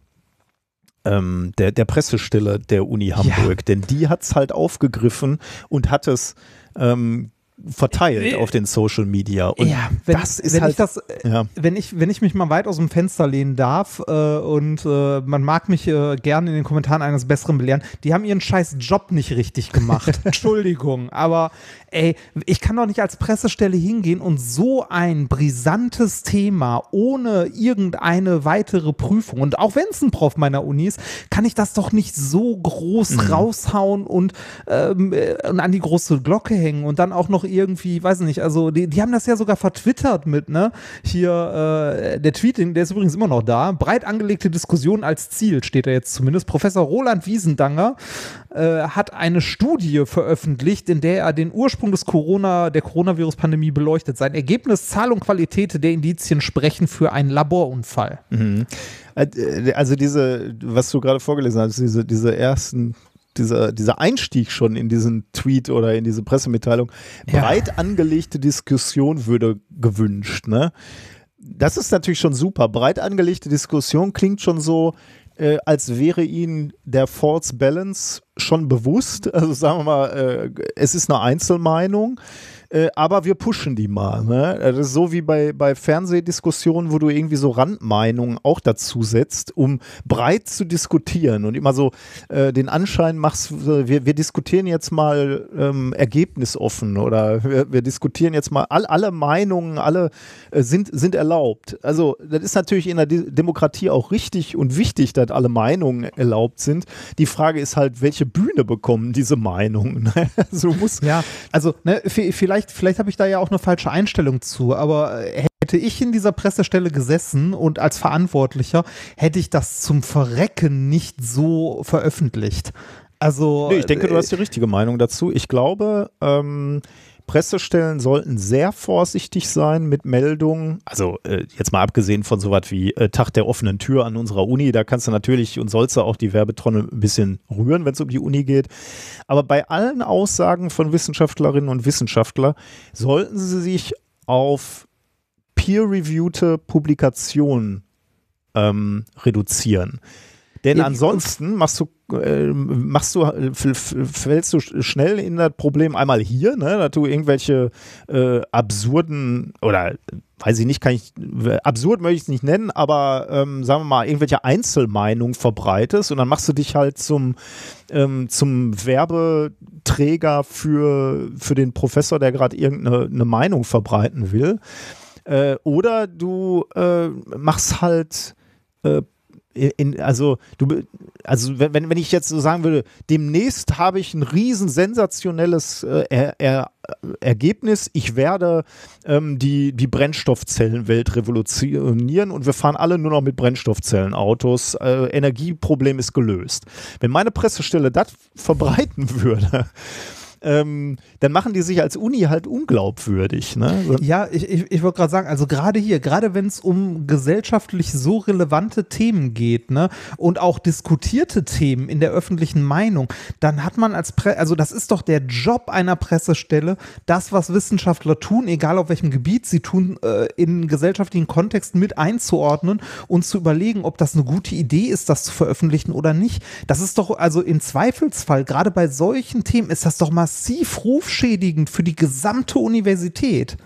ähm, der, der Pressestelle der Uni Hamburg. Denn die hat es halt aufgegriffen und hat es ähm, verteilt auf den Social Media. Und ja wenn, das ist wenn halt. ich das, äh, ja. wenn ich, wenn ich mich mal weit aus dem Fenster lehnen darf äh, und äh, man mag mich äh, gerne in den Kommentaren eines Besseren belehren, die haben ihren scheiß Job nicht richtig gemacht. Entschuldigung, aber ey, ich kann doch nicht als Pressestelle hingehen und so ein brisantes Thema ohne irgendeine weitere Prüfung und auch wenn es ein Prof meiner Uni ist, kann ich das doch nicht so groß Mhm. raushauen und, ähm, äh, und an die große Glocke hängen und dann auch noch irgendwie, weiß nicht, also die, die haben das ja sogar vertwittert mit, ne? Hier, äh, der Tweet, der ist übrigens immer noch da. Breit angelegte Diskussion als Ziel steht da jetzt zumindest. Professor Roland Wiesendanger äh, hat eine Studie veröffentlicht, in der er den Ursprung des Corona, der Coronavirus-Pandemie beleuchtet. Sein Ergebnis, Zahl und Qualität der Indizien sprechen für einen Laborunfall. Äh, Also diese, was du gerade vorgelesen hast, diese, diese ersten, dieser, dieser Einstieg schon in diesen Tweet oder in diese Pressemitteilung, Ja. breit angelegte Diskussion würde gewünscht, ne? Das ist natürlich schon super. Breit angelegte Diskussion klingt schon so, äh, als wäre ihnen der False Balance schon bewusst. Also sagen wir mal, äh, es ist eine Einzelmeinung. Äh, aber wir pushen die mal. Ne? Das ist so wie bei, bei Fernsehdiskussionen, wo du irgendwie so Randmeinungen auch dazu setzt, um breit zu diskutieren und immer so äh, den Anschein machst, wir, wir diskutieren jetzt mal ähm, ergebnisoffen oder wir, wir diskutieren jetzt mal, all, alle Meinungen, alle äh, sind, sind erlaubt. Also das ist natürlich in der Di- Demokratie auch richtig und wichtig, dass alle Meinungen erlaubt sind. Die Frage ist halt, welche Bühne bekommen diese Meinungen? ne? also muss Ja, also ne, v- vielleicht, vielleicht habe ich da ja auch eine falsche Einstellung zu, aber äh, hätte ich in dieser Pressestelle gesessen und als Verantwortlicher, hätte ich das zum Verrecken nicht so veröffentlicht. Also Nee, ich denke, du äh, hast die richtige Meinung dazu. Ich glaube, ähm, Pressestellen sollten sehr vorsichtig sein mit Meldungen. Also äh, jetzt mal abgesehen von sowas wie äh, Tag der offenen Tür an unserer Uni, da kannst du natürlich und sollst du auch die Werbetrommel ein bisschen rühren, wenn es um die Uni geht. Aber bei allen Aussagen von Wissenschaftlerinnen und Wissenschaftlern sollten sie sich auf peer-reviewte Publikationen ähm, reduzieren. Denn Ja, ansonsten machst du, äh, machst du, äh, fällst du sch- schnell in das Problem einmal hier, ne, dass du irgendwelche äh, absurden oder weiß ich nicht, kann ich absurd möchte ich es nicht nennen, aber ähm, sagen wir mal, irgendwelche Einzelmeinungen verbreitest und dann machst du dich halt zum, ähm, zum Werbeträger für, für den Professor, der gerade irgendeine eine Meinung verbreiten will. Äh, oder du äh, machst halt äh, in, also du also wenn, wenn ich jetzt so sagen würde, demnächst habe ich ein riesen sensationelles äh, er, er, Ergebnis, ich werde ähm, die, die Brennstoffzellenwelt revolutionieren und wir fahren alle nur noch mit Brennstoffzellenautos. Äh, Energieproblem ist gelöst. Wenn meine Pressestelle das verbreiten würde, ähm, dann machen die sich als Uni halt unglaubwürdig. Ne? So- Ja, ich, ich, ich wollte gerade sagen, also gerade hier, gerade wenn es um gesellschaftlich so relevante Themen geht, ne, und auch diskutierte Themen in der öffentlichen Meinung, dann hat man als Pre also das ist doch der Job einer Pressestelle, das, was Wissenschaftler tun, egal auf welchem Gebiet sie tun, äh, in gesellschaftlichen Kontexten mit einzuordnen und zu überlegen, ob das eine gute Idee ist, das zu veröffentlichen oder nicht. Das ist doch, also im Zweifelsfall, gerade bei solchen Themen, ist das doch massiv rufschädigend für die gesamte Universität.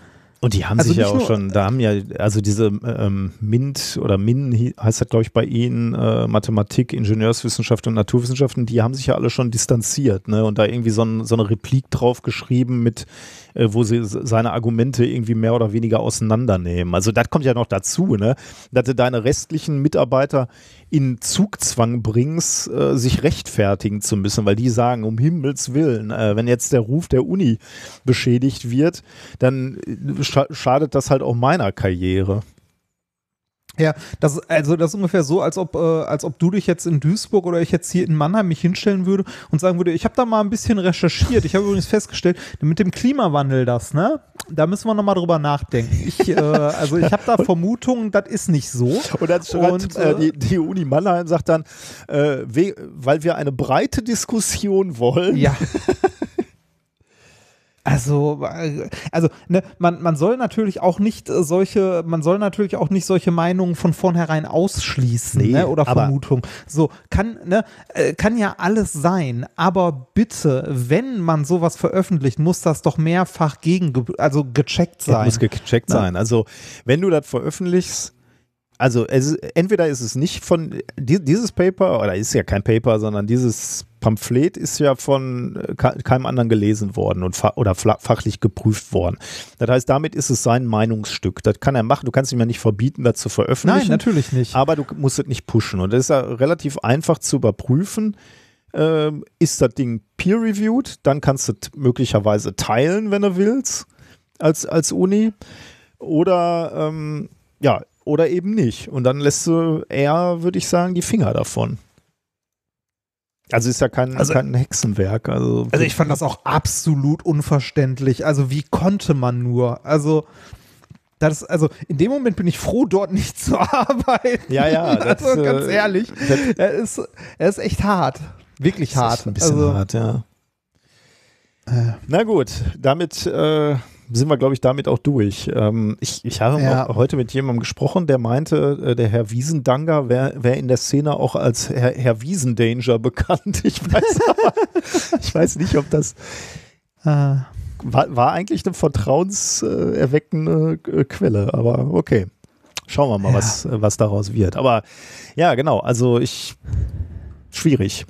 Und die haben Also sich ja auch schon, da haben ja, also diese ähm, MINT oder MIN heißt das, glaube ich, bei Ihnen, äh, Mathematik, Ingenieurswissenschaft und Naturwissenschaften, die haben sich ja alle schon distanziert, ne? Und da irgendwie so, ein, so eine Replik drauf geschrieben mit, äh, wo sie seine Argumente irgendwie mehr oder weniger auseinandernehmen. Also das kommt ja noch dazu, ne? Dass du deine restlichen Mitarbeiter in Zugzwang bringst, äh, sich rechtfertigen zu müssen, weil die sagen, um Himmels Willen, äh, wenn jetzt der Ruf der Uni beschädigt wird, dann äh, scha schadet das halt auch meiner Karriere. Ja, das, also das ist ungefähr so, als ob, äh, als ob du dich jetzt in Duisburg oder ich jetzt hier in Mannheim mich hinstellen würde und sagen würde, ich habe da mal ein bisschen recherchiert. Ich habe übrigens festgestellt, mit dem Klimawandel das, ne? Da müssen wir nochmal drüber nachdenken. Ich, äh, also ich habe da Vermutungen, das ist nicht so. Und dann schreibt Und, äh, äh, die, die Uni Mannheim sagt dann, äh, we weil wir eine breite Diskussion wollen. Ja. Also, also ne, man, man soll natürlich auch nicht äh, solche, man soll natürlich auch nicht solche Meinungen von vornherein ausschließen Nee, ne, oder Vermutungen. So, kann, ne, äh, kann ja alles sein, aber bitte, wenn man sowas veröffentlicht, muss das doch mehrfach gegen, also gecheckt Das sein. muss gecheckt Na. sein. Also, wenn du das veröffentlichst, also es, entweder ist es nicht von die, dieses Paper, oder ist ja kein Paper, sondern dieses Pamphlet ist ja von äh, ke- keinem anderen gelesen worden und oder fachlich geprüft worden. Das heißt, damit ist es sein Meinungsstück. Das kann er machen. Du kannst ihm ja nicht verbieten, das zu veröffentlichen. Nein, natürlich nicht. Aber du musst es nicht pushen. Und das ist ja relativ einfach zu überprüfen. Ähm, ist das Ding peer-reviewed? Dann kannst du es möglicherweise teilen, wenn du willst, als, als Uni. Oder, ähm, ja, oder eben nicht. Und dann lässt du eher, würde ich sagen, die Finger davon. Also ist ja kein, Also- kein Hexenwerk. Also, Also ich fand das auch absolut unverständlich. Also wie konnte man nur? Also das, also in dem Moment bin ich froh, dort nicht zu arbeiten. Ja, ja, das, also ganz äh, ehrlich, das- er ist, er ist echt hart, wirklich Das ist hart. Ein bisschen also, hart, ja. Na gut, damit äh, sind wir, glaube ich, damit auch durch. Ähm, ich, ich habe Ja. heute mit jemandem gesprochen, der meinte, äh, der Herr Wiesendanger wäre wär in der Szene auch als Herr, Herr Wiesendanger bekannt. Ich weiß, aber, ich weiß nicht, ob das Äh, war, war eigentlich eine vertrauenserweckende äh, Quelle, aber okay. Schauen wir mal, Ja. was, was daraus wird. Aber ja, genau, also ich schwierig.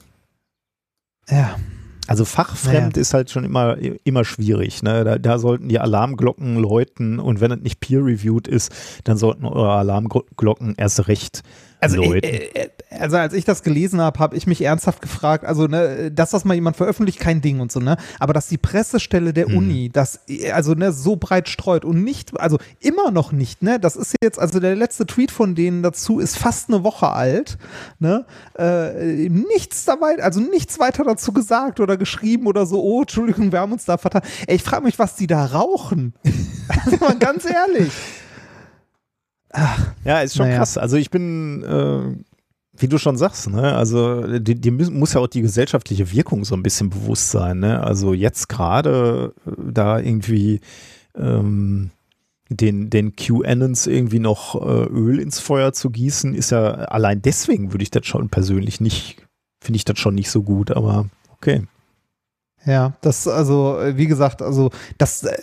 ja. Also fachfremd ist halt schon immer, immer schwierig. Ne? Da, da sollten die Alarmglocken läuten und wenn es nicht peer-reviewed ist, dann sollten eure Alarmglocken erst recht Also, läuten. äh, äh, also als ich das gelesen habe, habe ich mich ernsthaft gefragt, also ne, dass das mal jemand veröffentlicht, kein Ding und so, ne? Aber dass die Pressestelle der Mhm. Uni das also ne, so breit streut und nicht, also immer noch nicht, ne? Das ist jetzt, also der letzte Tweet von denen dazu ist fast eine Woche alt, ne? Äh, nichts dabei, also nichts weiter dazu gesagt oder geschrieben oder so, oh, Entschuldigung, wir haben uns da vertan. Ey, ich frage mich, was die da rauchen. also mal ganz ehrlich. Ja, ist schon Naja. krass. Also ich bin, äh, wie du schon sagst, ne, also die, die muss ja auch die gesellschaftliche Wirkung so ein bisschen bewusst sein. Ne? Also jetzt gerade äh, da irgendwie ähm, den, den QAnons irgendwie noch äh, Öl ins Feuer zu gießen, ist ja allein deswegen würde ich das schon persönlich nicht, finde ich das schon nicht so gut, aber okay. Ja, das, also, äh, wie gesagt, also, das, äh,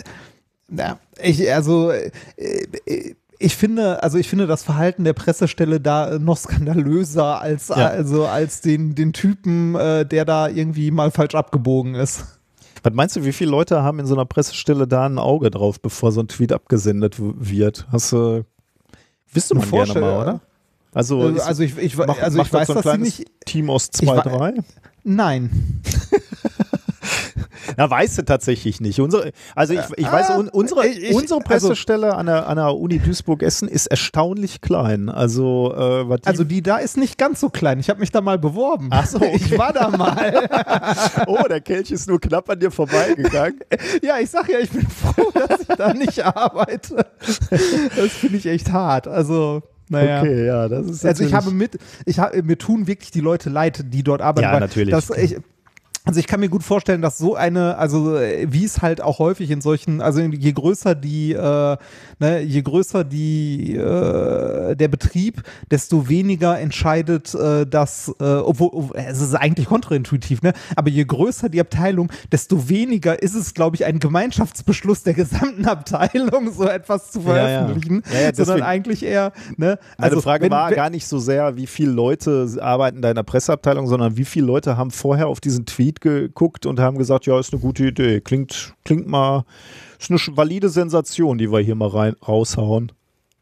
ja, ich, also, äh, äh, ich finde, also ich finde das Verhalten der Pressestelle da noch skandalöser als, Ja. also als den, den Typen, äh, der da irgendwie mal falsch abgebogen ist. Was meinst du, wie viele Leute haben in so einer Pressestelle da ein Auge drauf, bevor so ein Tweet abgesendet wird? Hast du, wüsste man Eine gerne mal, oder? Also, Äh, ist- also ich, ich, macht- also ich weiß, so ein dass sie nicht. Team aus Ich zwei, wa- drei? Nein. Ja, weißt du tatsächlich nicht. Unsere, also ich, ich weiß, un, unsere, Ah, ich- unsere also- Pressestelle an, der, an der Uni Duisburg-Essen ist erstaunlich klein. Also, äh, die, Also die da ist nicht ganz so klein. Ich habe mich da mal beworben. Ach so, okay. Ich war da mal. oh, der Kelch ist nur knapp an dir vorbeigegangen. ja, ich sag ja, ich bin froh, dass ich da nicht arbeite. Das finde ich echt hart. Also, naja. Okay, ja, das ist Also ich habe mit, ich habe, mir tun wirklich die Leute leid, die dort arbeiten. Ja, natürlich. Das, ich, also ich kann mir gut vorstellen, dass so eine, also äh, wie es halt auch häufig in solchen, also je größer die, äh, ne, je größer die äh, der Betrieb, desto weniger entscheidet äh, das, äh, obwohl ob- es ist eigentlich kontraintuitiv, ne? Aber je größer die Abteilung, desto weniger ist es, glaube ich, ein Gemeinschaftsbeschluss der gesamten Abteilung, so etwas zu Ja, ja. veröffentlichen, Ja, ja, sondern eigentlich eher, ne? Meine Frage wenn- war wenn- gar nicht so sehr, wie viele Leute arbeiten da in der Presseabteilung, sondern wie viele Leute haben vorher auf diesen Tweet geguckt und haben gesagt, ja, ist eine gute Idee, klingt, klingt mal, ist eine valide Sensation, die wir hier mal rein, raushauen.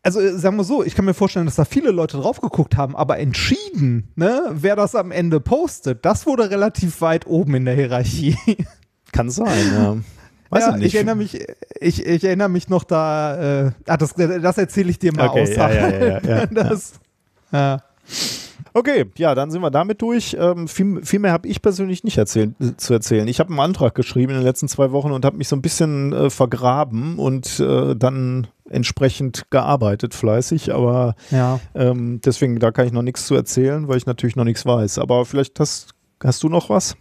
also äh, sagen wir so, ich kann mir vorstellen, dass da viele Leute drauf geguckt haben, aber entschieden, ne, wer das am Ende postet, das wurde relativ weit oben in der Hierarchie. Kann sein, ja. Weiß ja, ich ich erinnere mich, ich, ich erinnere mich noch da, äh, ah, das, das erzähle ich dir mal Okay, ja, außerhalb. ja, ja, ja, ja. das, ja. Okay, ja, dann sind wir damit durch. Ähm, viel, viel mehr habe ich persönlich nicht erzählen, zu erzählen. Ich habe einen Antrag geschrieben in den letzten zwei Wochen und habe mich so ein bisschen äh, vergraben und äh, dann entsprechend gearbeitet, fleißig. Aber ja. ähm, deswegen, da kann ich noch nichts zu erzählen, weil ich natürlich noch nichts weiß. Aber vielleicht hast, hast du noch was?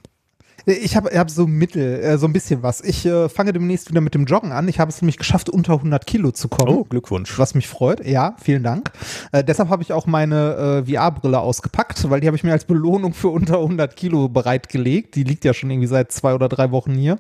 Ich habe hab so Mittel, äh, so ein bisschen was. Ich äh, fange demnächst wieder mit dem Joggen an. Ich habe es nämlich geschafft, unter 100 Kilo zu kommen. Oh, Glückwunsch. Was mich freut. Ja, vielen Dank. Äh, deshalb habe ich auch meine äh, VR-Brille ausgepackt, weil die habe ich mir als Belohnung für unter 100 Kilo bereitgelegt. Die liegt ja schon irgendwie seit zwei oder drei Wochen hier.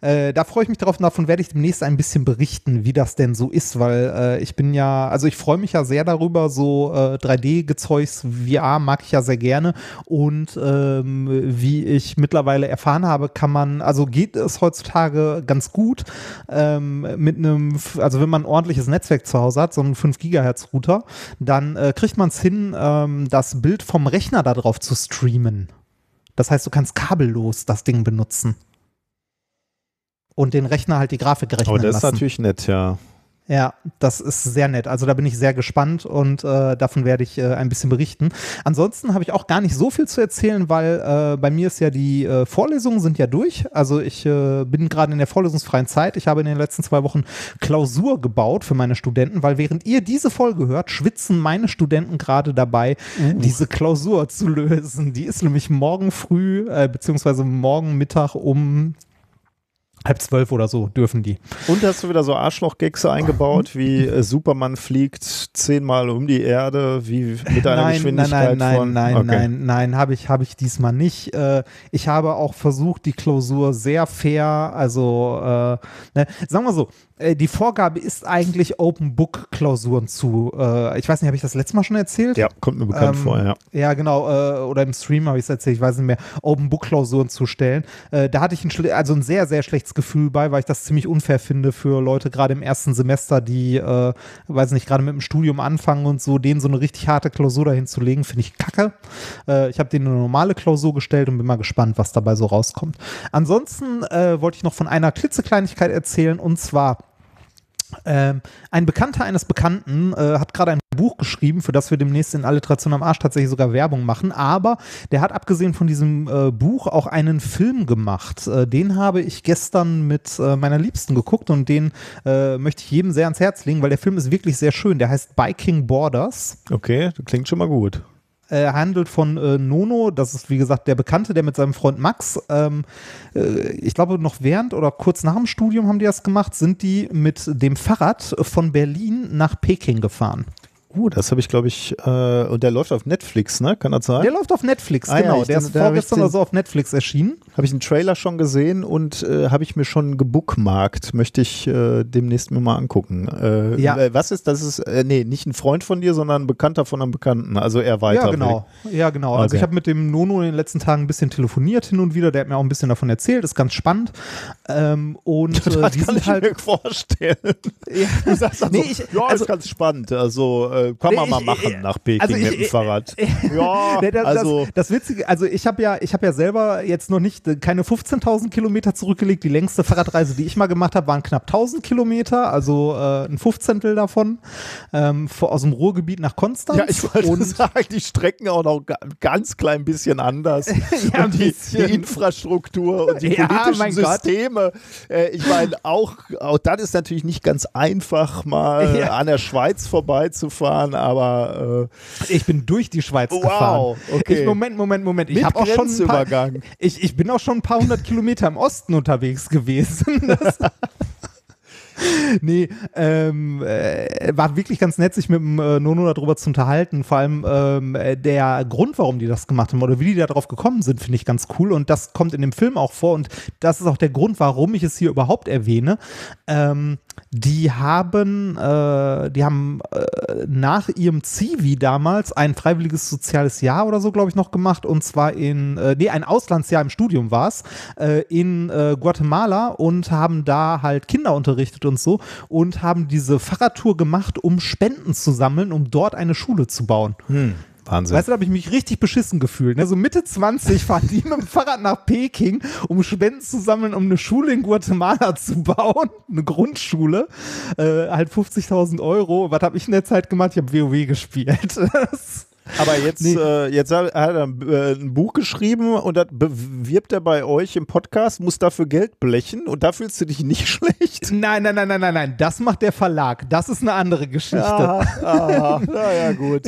Äh, da freue ich mich drauf und davon werde ich demnächst ein bisschen berichten, wie das denn so ist, weil äh, ich bin ja, also ich freue mich ja sehr darüber, so äh, 3D-Gezeugs VR mag ich ja sehr gerne und ähm, wie ich mittlerweile erfahren habe, kann man, also geht es heutzutage ganz gut ähm, mit einem, also wenn man ein ordentliches Netzwerk zu Hause hat, so einen 5 Gigahertz Router, dann äh, kriegt man es hin, ähm, das Bild vom Rechner da drauf zu streamen. Das heißt, du kannst kabellos das Ding benutzen. Und den Rechner halt die Grafik rechnen Aber das ist lassen. natürlich nett, ja. Ja, das ist sehr nett. Also da bin ich sehr gespannt und äh, davon werde ich äh, ein bisschen berichten. Ansonsten habe ich auch gar nicht so viel zu erzählen, weil äh, bei mir ist ja die äh, Vorlesungen sind ja durch. Also ich äh, bin gerade in der vorlesungsfreien Zeit. Ich habe in den letzten zwei Wochen Klausur gebaut für meine Studenten, weil während ihr diese Folge hört, schwitzen meine Studenten gerade dabei, diese Klausur zu lösen. Die ist nämlich morgen früh, äh, beziehungsweise morgen Mittag um halb zwölf oder so dürfen die. Und hast du wieder so Arschloch-Gags eingebaut, wie äh, Superman fliegt zehnmal um die Erde, wie mit einer nein, Geschwindigkeit nein, nein, von. nein, okay. nein, nein, habe ich, habe ich diesmal nicht. Äh, ich habe auch versucht, die Klausur sehr fair, also äh, ne, sagen wir so, die Vorgabe ist eigentlich Open Book Klausuren zu. Äh, ich weiß nicht, habe ich das letztes Mal schon erzählt? Ja, kommt mir bekannt Ähm, vor, ja. Ja, genau. Äh, oder im Stream habe ich es erzählt, ich weiß nicht mehr, Open Book Klausuren zu stellen. Äh, da hatte ich ein, also ein sehr, sehr schlechtes Gefühl bei, weil ich das ziemlich unfair finde für Leute gerade im ersten Semester, die, äh, weiß nicht, gerade mit dem Studium anfangen und so, denen so eine richtig harte Klausur dahin zu legen, finde ich kacke. Äh, ich habe denen eine normale Klausur gestellt und bin mal gespannt, was dabei so rauskommt. Ansonsten äh, wollte ich noch von einer klitzekleinigkeit erzählen und zwar ähm, ein Bekannter eines Bekannten äh, hat gerade ein Buch geschrieben, für das wir demnächst in Alliteration am Arsch tatsächlich sogar Werbung machen, aber der hat abgesehen von diesem äh, Buch auch einen Film gemacht. Äh, den habe ich gestern mit äh, meiner Liebsten geguckt und den äh, möchte ich jedem sehr ans Herz legen, weil der Film ist wirklich sehr schön. Der heißt Biking Borders. Okay, klingt schon mal gut. Äh, handelt von äh, Nono. Das ist, wie gesagt, der Bekannte, der mit seinem Freund Max, ähm, äh, ich glaube, noch während oder kurz nach dem Studium haben die das gemacht, sind die mit dem Fahrrad von Berlin nach Peking gefahren. Uh, das habe ich, glaube ich, äh, und der läuft auf Netflix, ne? Kann das sein? Der läuft auf Netflix, Ah ja, genau. ich- der den- ist vorgestern den- oder so auf Netflix erschienen. Habe ich einen Trailer schon gesehen und äh, habe ich mir schon gebookmarkt. Möchte ich äh, demnächst mir mal angucken. Äh, Ja. äh, Was ist, das ist, äh, nee, nicht ein Freund von dir, sondern ein Bekannter von einem Bekannten. Also er weiter. Ja, genau. Ja, genau. Also Okay. ich habe mit dem Nono in den letzten Tagen ein bisschen telefoniert hin und wieder. Der hat mir auch ein bisschen davon erzählt. Ist ganz spannend. Ähm, und äh, Das die kann sind ich halt. mir vorstellen. Ja, Du sagst dann Nee, so, ich- ja, also- ist ganz spannend. Also äh, kann man mal ich- machen ich- nach Peking also mit ich- dem Fahrrad. ja, Nee, das, also das, das Witzige, also ich habe ja, ich habe ja selber jetzt noch nicht äh, keine 15.000 Kilometer zurückgelegt. Die längste Fahrradreise, die ich mal gemacht habe, waren knapp 1.000 Kilometer, also äh, ein Fünfzehntel davon ähm, aus dem Ruhrgebiet nach Konstanz. ja, ich wollte und sagen, die Strecken auch noch ga- ganz klein bisschen anders. Ja, und die, ein die Infrastruktur und die Ja, politischen. Systeme. Äh, ich meine, auch, auch das ist natürlich nicht ganz einfach, mal Ja. an der Schweiz vorbeizufahren, aber äh, ich bin durch die Schweiz Wow, gefahren. okay. Ich, Moment, Moment, Moment. Ich habe auch schon ein paar, ich, ich bin auch schon ein paar hundert Kilometer im Osten unterwegs gewesen. Das, nee, ähm, äh, war wirklich ganz nett, sich mit dem äh, Nono darüber zu unterhalten. Vor allem ähm, äh, der Grund, warum die das gemacht haben oder wie die da drauf gekommen sind, finde ich ganz cool. Und das kommt in dem Film auch vor. Und das ist auch der Grund, warum ich es hier überhaupt erwähne. Ähm, die haben, äh, die haben äh, nach ihrem Zivi damals ein freiwilliges soziales Jahr oder so, glaube ich, noch gemacht. Und zwar in, äh, nee, ein Auslandsjahr im Studium war es, äh, in äh, Guatemala und haben da halt Kinder unterrichtet und so und haben diese Fahrradtour gemacht, um Spenden zu sammeln, um dort eine Schule zu bauen. Wahnsinn. Weißt du, da habe ich mich richtig beschissen gefühlt. Ne? So Mitte 20 fahren die mit dem Fahrrad nach Peking, um Spenden zu sammeln, um eine Schule in Guatemala zu bauen. Eine Grundschule. Äh, halt 50.000 Euro. Was habe ich in der Zeit gemacht? Ich habe WoW gespielt. Aber jetzt, Nee. äh, jetzt hat er äh, ein Buch geschrieben und das bewirbt er bei euch im Podcast, muss dafür Geld blechen und da fühlst du dich nicht schlecht. nein, nein, nein, nein, nein, nein. Das macht der Verlag. Das ist eine andere Geschichte. Ah, ah, naja, gut.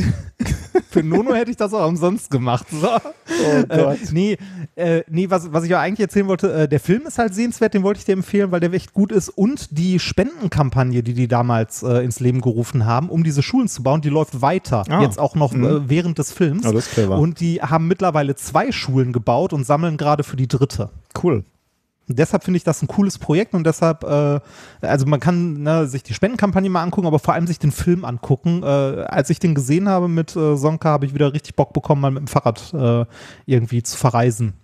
Für Nono hätte ich das auch umsonst gemacht. So. Oh Gott. Äh, nee, äh, nee was, was ich ja eigentlich erzählen wollte, äh, der Film ist halt sehenswert, den wollte ich dir empfehlen, weil der echt gut ist. Und die Spendenkampagne, die die damals äh, ins Leben gerufen haben, um diese Schulen zu bauen, die läuft weiter. Ah. Jetzt auch noch äh, während des Films. Ah, das ist clever. Und die haben mittlerweile zwei Schulen gebaut und sammeln gerade für die dritte. Cool. Deshalb finde ich das ein cooles Projekt und deshalb, äh, also man kann ne, sich die Spendenkampagne mal angucken, aber vor allem sich den Film angucken. Äh, als ich den gesehen habe mit äh, Sonka, habe ich wieder richtig Bock bekommen, mal mit dem Fahrrad äh, irgendwie zu verreisen.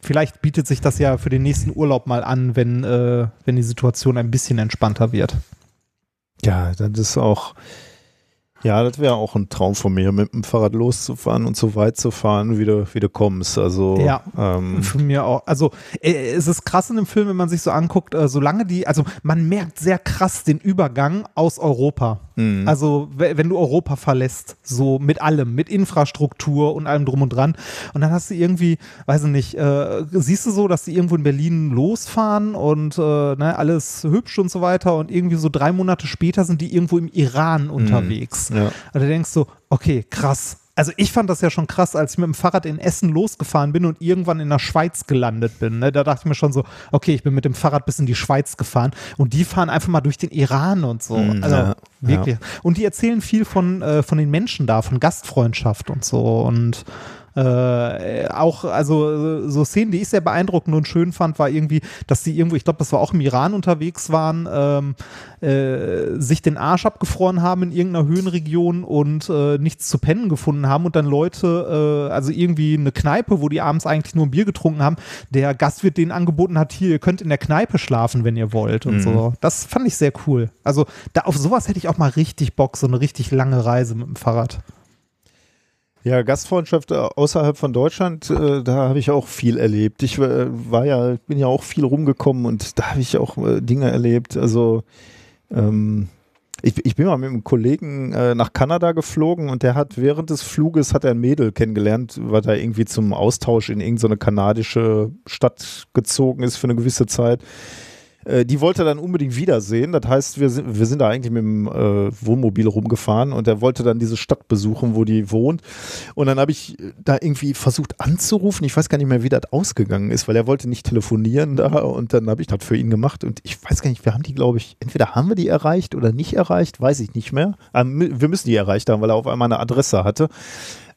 Vielleicht bietet sich das ja für den nächsten Urlaub mal an, wenn, äh, wenn die Situation ein bisschen entspannter wird. Ja, das ist auch, ja, das wäre auch ein Traum von mir, mit dem Fahrrad loszufahren und so weit zu fahren, wie du, wie du kommst. Also, Ja. ähm, Für mir auch. Also äh, es ist krass in dem Film, wenn man sich so anguckt, äh, solange die, also man merkt sehr krass den Übergang aus Europa. Mhm. Also we- wenn du Europa verlässt, so mit allem, mit Infrastruktur und allem drum und dran. Und dann hast du irgendwie, weiß ich nicht, äh, siehst du so, dass die irgendwo in Berlin losfahren und äh, ne, alles hübsch und so weiter und irgendwie so drei Monate später sind die irgendwo im Iran unterwegs. ja. Und da denkst du, okay, krass. Also ich fand das ja schon krass, als ich mit dem Fahrrad in Essen losgefahren bin und irgendwann in der Schweiz gelandet bin. Ne? Da dachte ich mir schon so, okay, ich bin mit dem Fahrrad bis in die Schweiz gefahren und die fahren einfach mal durch den Iran und so. Mm, also ja, wirklich. Und die erzählen viel von, äh, von den Menschen da, von Gastfreundschaft und so. Und äh, auch, also so Szenen, die ich sehr beeindruckend und schön fand, war irgendwie, dass sie irgendwo, ich glaube, das war auch im Iran unterwegs waren, ähm, äh, sich den Arsch abgefroren haben in irgendeiner Höhenregion und äh, nichts zu pennen gefunden haben und dann Leute, äh, also irgendwie eine Kneipe, wo die abends eigentlich nur ein Bier getrunken haben, der Gastwirt denen angeboten hat, hier, ihr könnt in der Kneipe schlafen, wenn ihr wollt und so. Das fand ich sehr cool. Also da auf sowas hätte ich auch mal richtig Bock, so eine richtig lange Reise mit dem Fahrrad. Ja, Gastfreundschaft äh, außerhalb von Deutschland, äh, da habe ich auch viel erlebt. Ich äh, war ja, bin ja auch viel rumgekommen und da habe ich auch äh, Dinge erlebt. Also ähm, ich, ich bin mal mit einem Kollegen äh, nach Kanada geflogen und der hat während des Fluges hat er ein Mädel kennengelernt, weil er irgendwie zum Austausch in irgendeine kanadische Stadt gezogen ist für eine gewisse Zeit. Äh, die wollte er dann unbedingt wiedersehen. Das heißt, wir sind, wir sind da eigentlich mit dem äh, Wohnmobil rumgefahren und er wollte dann diese Stadt besuchen, wo die wohnt. Und dann habe ich da irgendwie versucht anzurufen. Ich weiß gar nicht mehr, wie das ausgegangen ist, weil er wollte nicht telefonieren da und dann habe ich das für ihn gemacht und ich weiß gar nicht, wir haben die, glaube ich, entweder haben wir die erreicht oder nicht erreicht, weiß ich nicht mehr. Ähm, wir müssen die erreicht haben, weil er auf einmal eine Adresse hatte.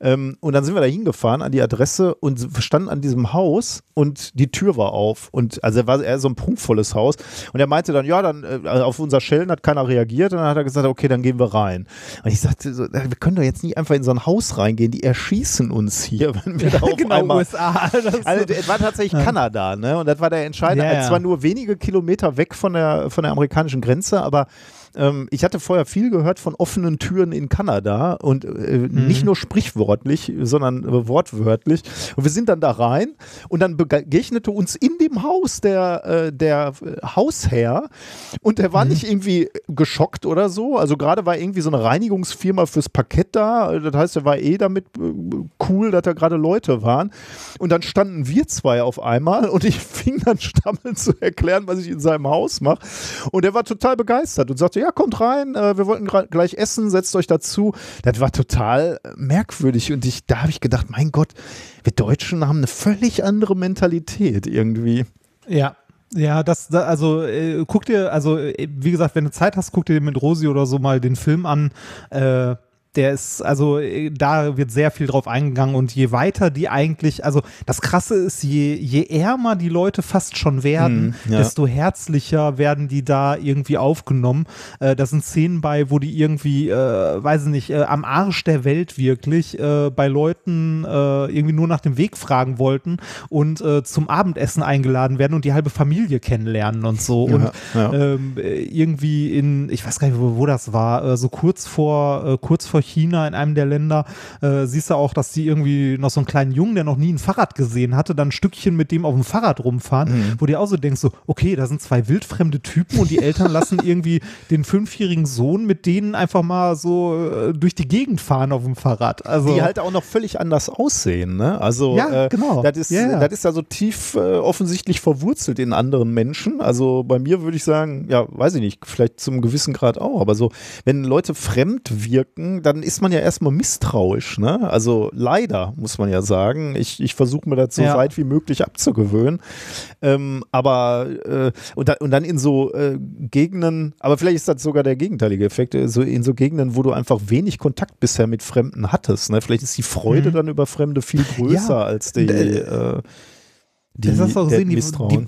Ähm, und dann sind wir da hingefahren an die Adresse und standen an diesem Haus und die Tür war auf. Und also er war eher so ein prunkvolles Haus. Und er meinte dann, ja, dann äh, auf unser Schellen hat keiner reagiert. Und dann hat er gesagt, okay, dann gehen wir rein. Und ich sagte, so, wir können doch jetzt nicht einfach in so ein Haus reingehen. Die erschießen uns hier, wenn wir da auf genau, einmal. USA. Das Also das war tatsächlich Ja. Kanada, ne? Und das war der entscheidende. Ja, ja. Zwar nur wenige Kilometer weg von der, von der amerikanischen Grenze, aber ähm, ich hatte vorher viel gehört von offenen Türen in Kanada und äh, Mhm. nicht nur sprichwörtlich, sondern äh, wortwörtlich. Und wir sind dann da rein und dann begegnete uns in dem Haus der, äh, der äh, Hausherr und der Mhm. war nicht irgendwie geschockt oder so. Also gerade war irgendwie so eine Reinigungsfirma fürs Parkett da. Das heißt, er war eh damit äh, cool, dass da gerade Leute waren. Und dann standen wir zwei auf einmal und ich fing dann stammelnd zu erklären, was ich in seinem Haus mache. Und er war total begeistert und sagte, ja, kommt rein, äh, wir wollten gleich essen, setzt euch dazu. Das war total äh, merkwürdig und ich, da habe ich gedacht, mein Gott, wir Deutschen haben eine völlig andere Mentalität irgendwie. Ja. Ja, das, da, also äh, guck dir, also äh, wie gesagt, wenn du Zeit hast, guck dir mit Rosi oder so mal den Film an. Äh, der ist, also äh, da wird sehr viel drauf eingegangen und je weiter die eigentlich, also das Krasse ist, je, je ärmer die Leute fast schon werden, Mhm, ja. desto herzlicher werden die da irgendwie aufgenommen. Äh, da sind Szenen bei, wo die irgendwie, äh, weiß ich nicht, äh, am Arsch der Welt wirklich äh, bei Leuten äh, irgendwie nur nach dem Weg fragen wollten und zum Abendessen eingeladen werden und die halbe Familie kennenlernen und so. Ja, und ja. ähm, äh, irgendwie in, ich weiß gar nicht, wo, wo das war, so kurz vor, kurz vor China in einem der Länder, äh, siehst du auch, dass die irgendwie noch so einen kleinen Jungen, der noch nie ein Fahrrad gesehen hatte, dann ein Stückchen mit dem auf dem Fahrrad rumfahren, Mhm. wo dir auch so denkst, so, okay, da sind zwei wildfremde Typen und die Eltern lassen irgendwie den fünfjährigen Sohn mit denen einfach mal so äh, durch die Gegend fahren auf dem Fahrrad. Also, die halt auch noch völlig anders aussehen. Ne? Also Ja, äh, genau. das ist, Ja, ja. das ist also tief äh, offensichtlich verwurzelt in anderen Menschen. Also bei mir würde ich sagen, ja, weiß ich nicht, vielleicht zum gewissen Grad auch, aber so, wenn Leute fremd wirken, dann ist man ja erstmal misstrauisch. Ne? Also leider, muss man ja sagen. Ich, ich versuche mir das so Ja. weit wie möglich abzugewöhnen. Ähm, aber äh, und, da, und dann in so äh, Gegenden, aber vielleicht ist das sogar der gegenteilige Effekt, äh, so in so Gegenden, wo du einfach wenig Kontakt bisher mit Fremden hattest. Ne? Vielleicht ist die Freude Mhm. dann über Fremde viel größer Ja. als die, Äh, äh, die das du auch der die, Misstrauen. die,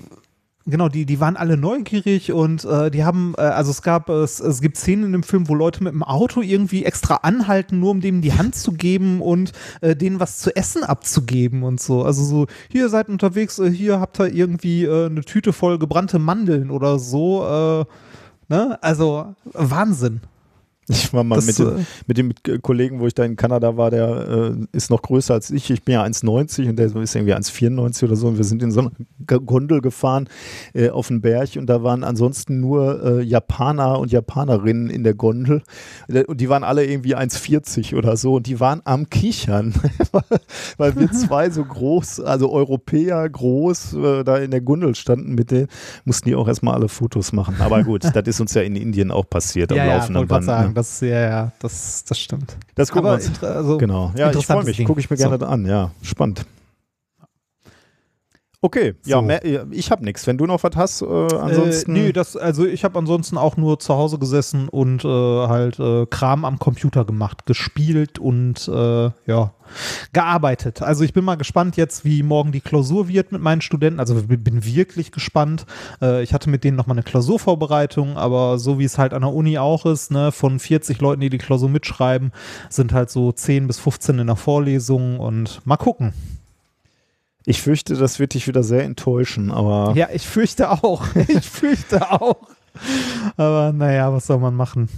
genau, die, die waren alle neugierig und äh, die haben, äh, also es gab, es, es gibt Szenen in dem Film, wo Leute mit dem Auto irgendwie extra anhalten, nur um denen die Hand zu geben und äh, denen was zu essen abzugeben und so. Also so, hier seid unterwegs, äh, hier habt ihr irgendwie äh, eine Tüte voll gebrannte Mandeln oder so. Äh, ne? Also Wahnsinn. Ich war mal Das, mit, dem, äh, mit dem äh, Kollegen, wo ich da in Kanada war, der äh, ist noch größer als ich. Ich bin ja 1,90 und der ist irgendwie 1,94 oder so. Und wir sind in so eine G- Gondel gefahren äh, auf den Berg und da waren ansonsten nur äh, Japaner und Japanerinnen in der Gondel. Und die waren alle irgendwie 1,40 oder so und die waren am Kichern, weil wir zwei so groß, also Europäer groß, äh, da in der Gondel standen mit denen, mussten die auch erstmal alle Fotos machen. Aber gut, das ist uns ja in Indien auch passiert am ja, laufenden Band. sagen, das, ja, ja, das, das stimmt. Das gucken wir uns. also, Genau. Ja, ich freue mich. Gucke ich mir So. gerne an. Ja, spannend. Okay, ja, So. mehr, ich habe nichts. Wenn du noch was hast, äh, ansonsten. Äh, nee, das, also ich habe ansonsten auch nur zu Hause gesessen und äh, halt äh, Kram am Computer gemacht, gespielt und äh, ja, gearbeitet. Also ich bin mal gespannt jetzt, wie morgen die Klausur wird mit meinen Studenten. Also bin, bin wirklich gespannt. Äh, ich hatte mit denen nochmal eine Klausurvorbereitung, aber so wie es halt an der Uni auch ist, ne, von 40 Leuten, die die Klausur mitschreiben, sind halt so 10 bis 15 in der Vorlesung und mal gucken. Ich fürchte, das wird dich wieder sehr enttäuschen, aber Ja, ich fürchte auch. Ich fürchte auch. Aber naja, was soll man machen?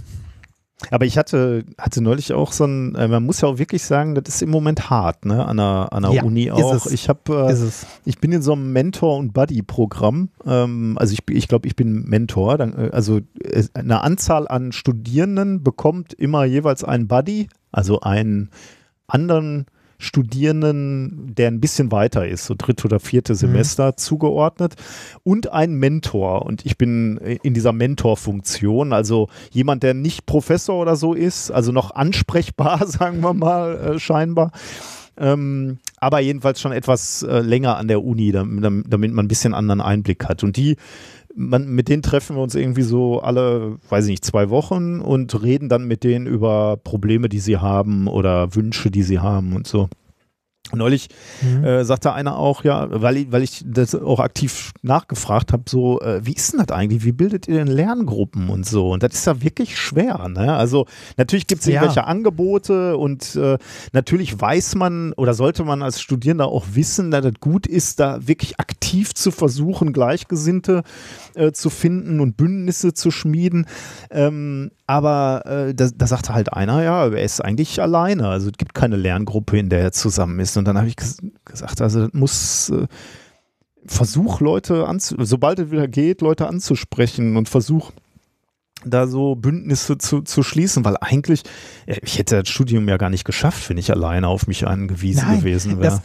Aber ich hatte, hatte neulich auch so ein, äh, man muss ja auch wirklich sagen, das ist im Moment hart, ne, an der, an der Ja, Uni auch. Ich habe, äh, ich bin in so einem Mentor- und Buddy-Programm. Ähm, also ich, ich glaube, ich bin Mentor. Dann, äh, also äh, eine Anzahl an Studierenden bekommt immer jeweils einen Buddy, also einen anderen Studierenden, der ein bisschen weiter ist, so dritte oder vierte Semester zugeordnet und ein Mentor. Und ich bin in dieser Mentorfunktion, also jemand, der nicht Professor oder so ist, also noch ansprechbar, sagen wir mal, äh, scheinbar. Ähm, aber jedenfalls schon etwas äh, länger an der Uni, damit, damit man ein bisschen anderen Einblick hat. Und die man, mit denen treffen wir uns irgendwie so alle, weiß ich nicht, zwei Wochen und reden dann mit denen über Probleme, die sie haben oder Wünsche, die sie haben und so. Neulich mhm. äh, sagte einer auch, ja, weil ich, weil ich das auch aktiv nachgefragt habe, so, äh, wie ist denn das eigentlich? Wie bildet ihr denn Lerngruppen und so? Und das ist ja wirklich schwer, ne? Also natürlich gibt es irgendwelche ja. Angebote und äh, natürlich weiß man oder sollte man als Studierender auch wissen, dass das gut ist, da wirklich aktiv zu versuchen, Gleichgesinnte äh, zu finden und Bündnisse zu schmieden. Ähm, aber äh, da, da sagte halt einer, ja, er ist eigentlich alleine. Also es gibt keine Lerngruppe, in der er zusammen ist. Und dann habe ich ges gesagt, also das muss äh, Versuch, Leute anzu sobald es wieder geht, Leute anzusprechen und Versuch, da so Bündnisse zu, zu schließen, weil eigentlich, ich hätte das Studium ja gar nicht geschafft, wenn ich alleine auf mich angewiesen Nein, gewesen wäre.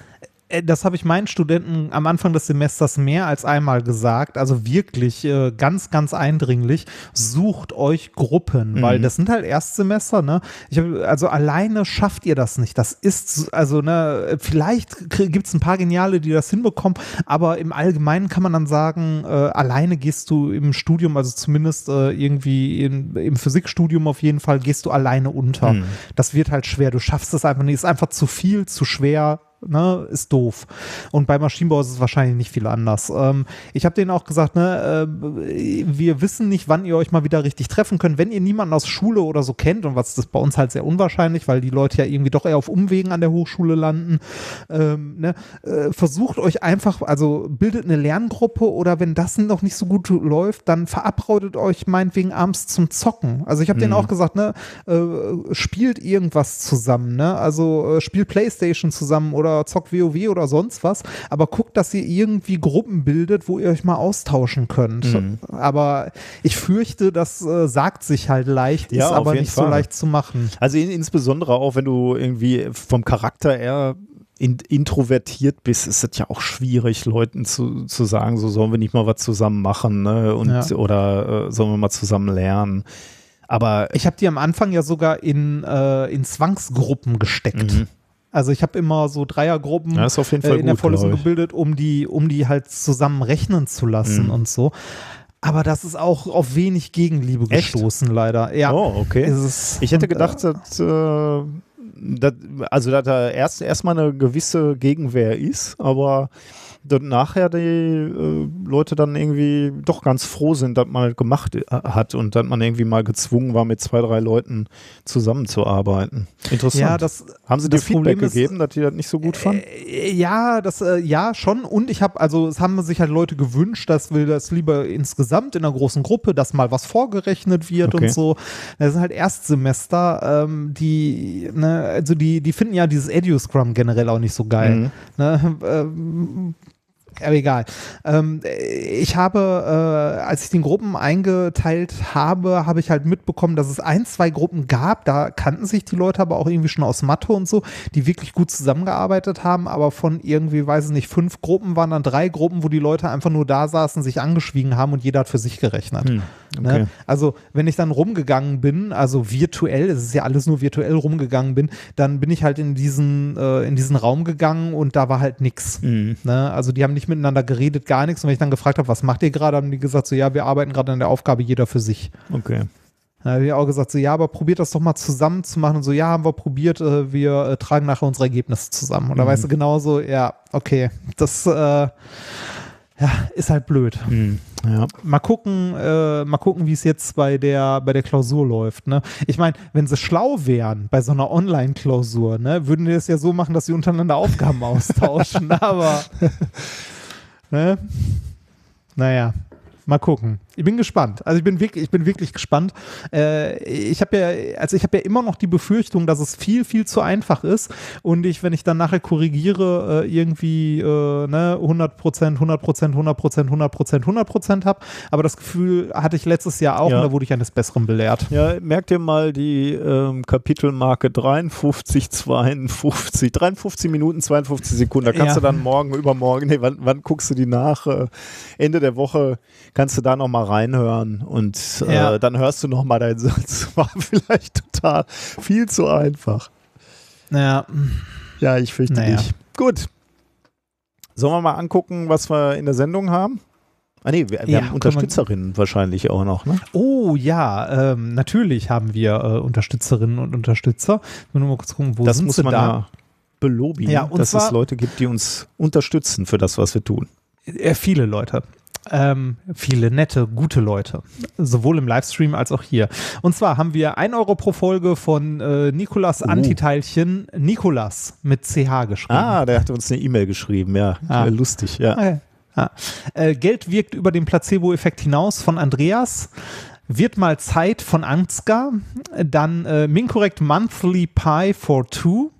Äh, das habe ich meinen Studenten am Anfang des Semesters mehr als einmal gesagt, also wirklich äh, ganz, ganz eindringlich, sucht euch Gruppen, mhm. weil das sind halt Erstsemester, ne? Ich hab, also alleine schafft ihr das nicht. Das ist, also, ne, vielleicht gibt es ein paar Geniale, die das hinbekommen, aber im Allgemeinen kann man dann sagen, äh, alleine gehst du im Studium, also zumindest äh, irgendwie in, im Physikstudium auf jeden Fall, gehst du alleine unter. Mhm. Das wird halt schwer. Du schaffst es einfach nicht. Ist einfach zu viel, zu schwer ne, ist doof. Und bei Maschinenbau ist es wahrscheinlich nicht viel anders. Ähm, ich habe denen auch gesagt, ne, äh, wir wissen nicht, wann ihr euch mal wieder richtig treffen könnt. Wenn ihr niemanden aus Schule oder so kennt, und was ist bei uns halt sehr unwahrscheinlich, weil die Leute ja irgendwie doch eher auf Umwegen an der Hochschule landen, ähm, ne, äh, versucht euch einfach, also bildet eine Lerngruppe oder wenn das noch nicht so gut läuft, dann verabrautet euch meinetwegen abends zum Zocken. Also ich habe mhm. denen auch gesagt, ne, äh, spielt irgendwas zusammen, ne? Also äh, spielt Playstation zusammen oder oder zockt WoW oder sonst was, aber guckt, dass ihr irgendwie Gruppen bildet, wo ihr euch mal austauschen könnt. Mhm. Aber ich fürchte, das äh, sagt sich halt leicht, ja, ist aber nicht Fall. so leicht zu machen. Also in, insbesondere auch, wenn du irgendwie vom Charakter eher in, introvertiert bist, ist es ja auch schwierig, Leuten zu, zu sagen, so sollen wir nicht mal was zusammen machen, ne? Und, ja. Oder äh, sollen wir mal zusammen lernen. Aber ich habe die am Anfang ja sogar in, äh, in Zwangsgruppen gesteckt. Mhm. Also ich habe immer so Dreiergruppen ja, äh, in gut, der Vorlesung gebildet, um die, um die halt zusammen rechnen zu lassen mhm. und so. Aber das ist auch auf wenig Gegenliebe Echt? gestoßen, leider. Ja. Oh, okay. ich hätte gedacht, äh, dass, äh, dass, also dass da erst erstmal eine gewisse Gegenwehr ist, aber nachher die äh, Leute dann irgendwie doch ganz froh sind, dass man gemacht äh, hat und dass man irgendwie mal gezwungen war, mit zwei, drei Leuten zusammenzuarbeiten. Interessant. Ja, das, Haben Sie dir Feedback gegeben, dass die das nicht so gut fanden? Äh, ja, das, äh, ja, schon. Und ich habe, also es haben sich halt Leute gewünscht, dass wir das lieber insgesamt in einer großen Gruppe, dass mal was vorgerechnet wird okay. und so. Das sind halt Erstsemester, ähm, die, ne, also die, die finden ja dieses Edu-Scrum generell auch nicht so geil. Mhm. Ne? Ähm, aber egal. Ähm, ich habe, äh, als ich den Gruppen eingeteilt habe, habe ich halt mitbekommen, dass es ein, zwei Gruppen gab, da kannten sich die Leute aber auch irgendwie schon aus Mathe und so, die wirklich gut zusammengearbeitet haben, aber von irgendwie, weiß ich nicht, fünf Gruppen waren dann drei Gruppen, wo die Leute einfach nur da saßen, sich angeschwiegen haben und jeder hat für sich gerechnet. Hm, ne? okay. ne? Also, wenn ich dann rumgegangen bin, also virtuell, es ist ja alles nur virtuell rumgegangen bin, dann bin ich halt in diesen, äh, in diesen Raum gegangen und da war halt nichts. Hm. Ne? Also, die haben nicht miteinander geredet, gar nichts. Und wenn ich dann gefragt habe, was macht ihr gerade, haben die gesagt, so ja, wir arbeiten gerade an der Aufgabe, jeder für sich. Okay. Da habe ich auch gesagt, so ja, aber probiert das doch mal zusammen zu machen. Und so, ja, haben wir probiert, äh, wir äh, tragen nachher unsere Ergebnisse zusammen. Und da mhm. weißt du genauso, ja, okay, das äh, ja, ist halt blöd. Mhm. Ja. Mal gucken, äh, mal gucken, wie es jetzt bei der, bei der Klausur läuft. Ne? Ich meine, wenn sie schlau wären bei so einer Online-Klausur, ne, würden die es ja so machen, dass sie untereinander Aufgaben austauschen. aber ne? naja. Mal gucken. Ich bin gespannt. Also ich bin wirklich, ich bin wirklich gespannt. Äh, ich habe ja, also ich habe ja immer noch die Befürchtung, dass es viel, viel zu einfach ist und ich, wenn ich dann nachher korrigiere, äh, irgendwie äh, ne, 100 Prozent, 100 Prozent, 100 Prozent, 100 Prozent, 100 Prozent habe. Aber das Gefühl hatte ich letztes Jahr auch Ja. und da wurde ich eines Besseren belehrt. Ja, merkt ihr mal die ähm, Kapitelmarke 53, 52, 53 Minuten, 52 Sekunden. Da kannst Ja. du dann morgen, übermorgen, nee, wann, wann guckst du die nach? Äh, Ende der Woche kannst du da nochmal reinhören und äh, Ja. dann hörst du nochmal deinen Satz. War vielleicht total viel zu einfach. Ja, Ja, ich fürchte Naja. nicht. Gut. Sollen wir mal angucken, was wir in der Sendung haben? Ah nee, wir, wir Ja, haben Unterstützerinnen wahrscheinlich auch noch, ne? Oh ja, ähm, natürlich haben wir äh, Unterstützerinnen und Unterstützer. Nur mal kurz gucken, wo das sind muss sie man da? ja belobigen, Ja, dass es zwar- Leute gibt, die uns unterstützen für das, was wir tun. Äh, viele Leute. Ähm, viele nette, gute Leute. Sowohl im Livestream als auch hier. Und zwar haben wir 1 Euro pro Folge von äh, Nikolas Oh. Antiteilchen Nikolas mit CH geschrieben. Ah, der hat uns eine E-Mail geschrieben, ja. Ah. Äh, Lustig, ja. Okay. Ah. Äh, Geld wirkt über den Placebo-Effekt hinaus von Andreas. Wird mal Zeit von Ansgar. Dann äh, Mincorrect Monthly Pie for Two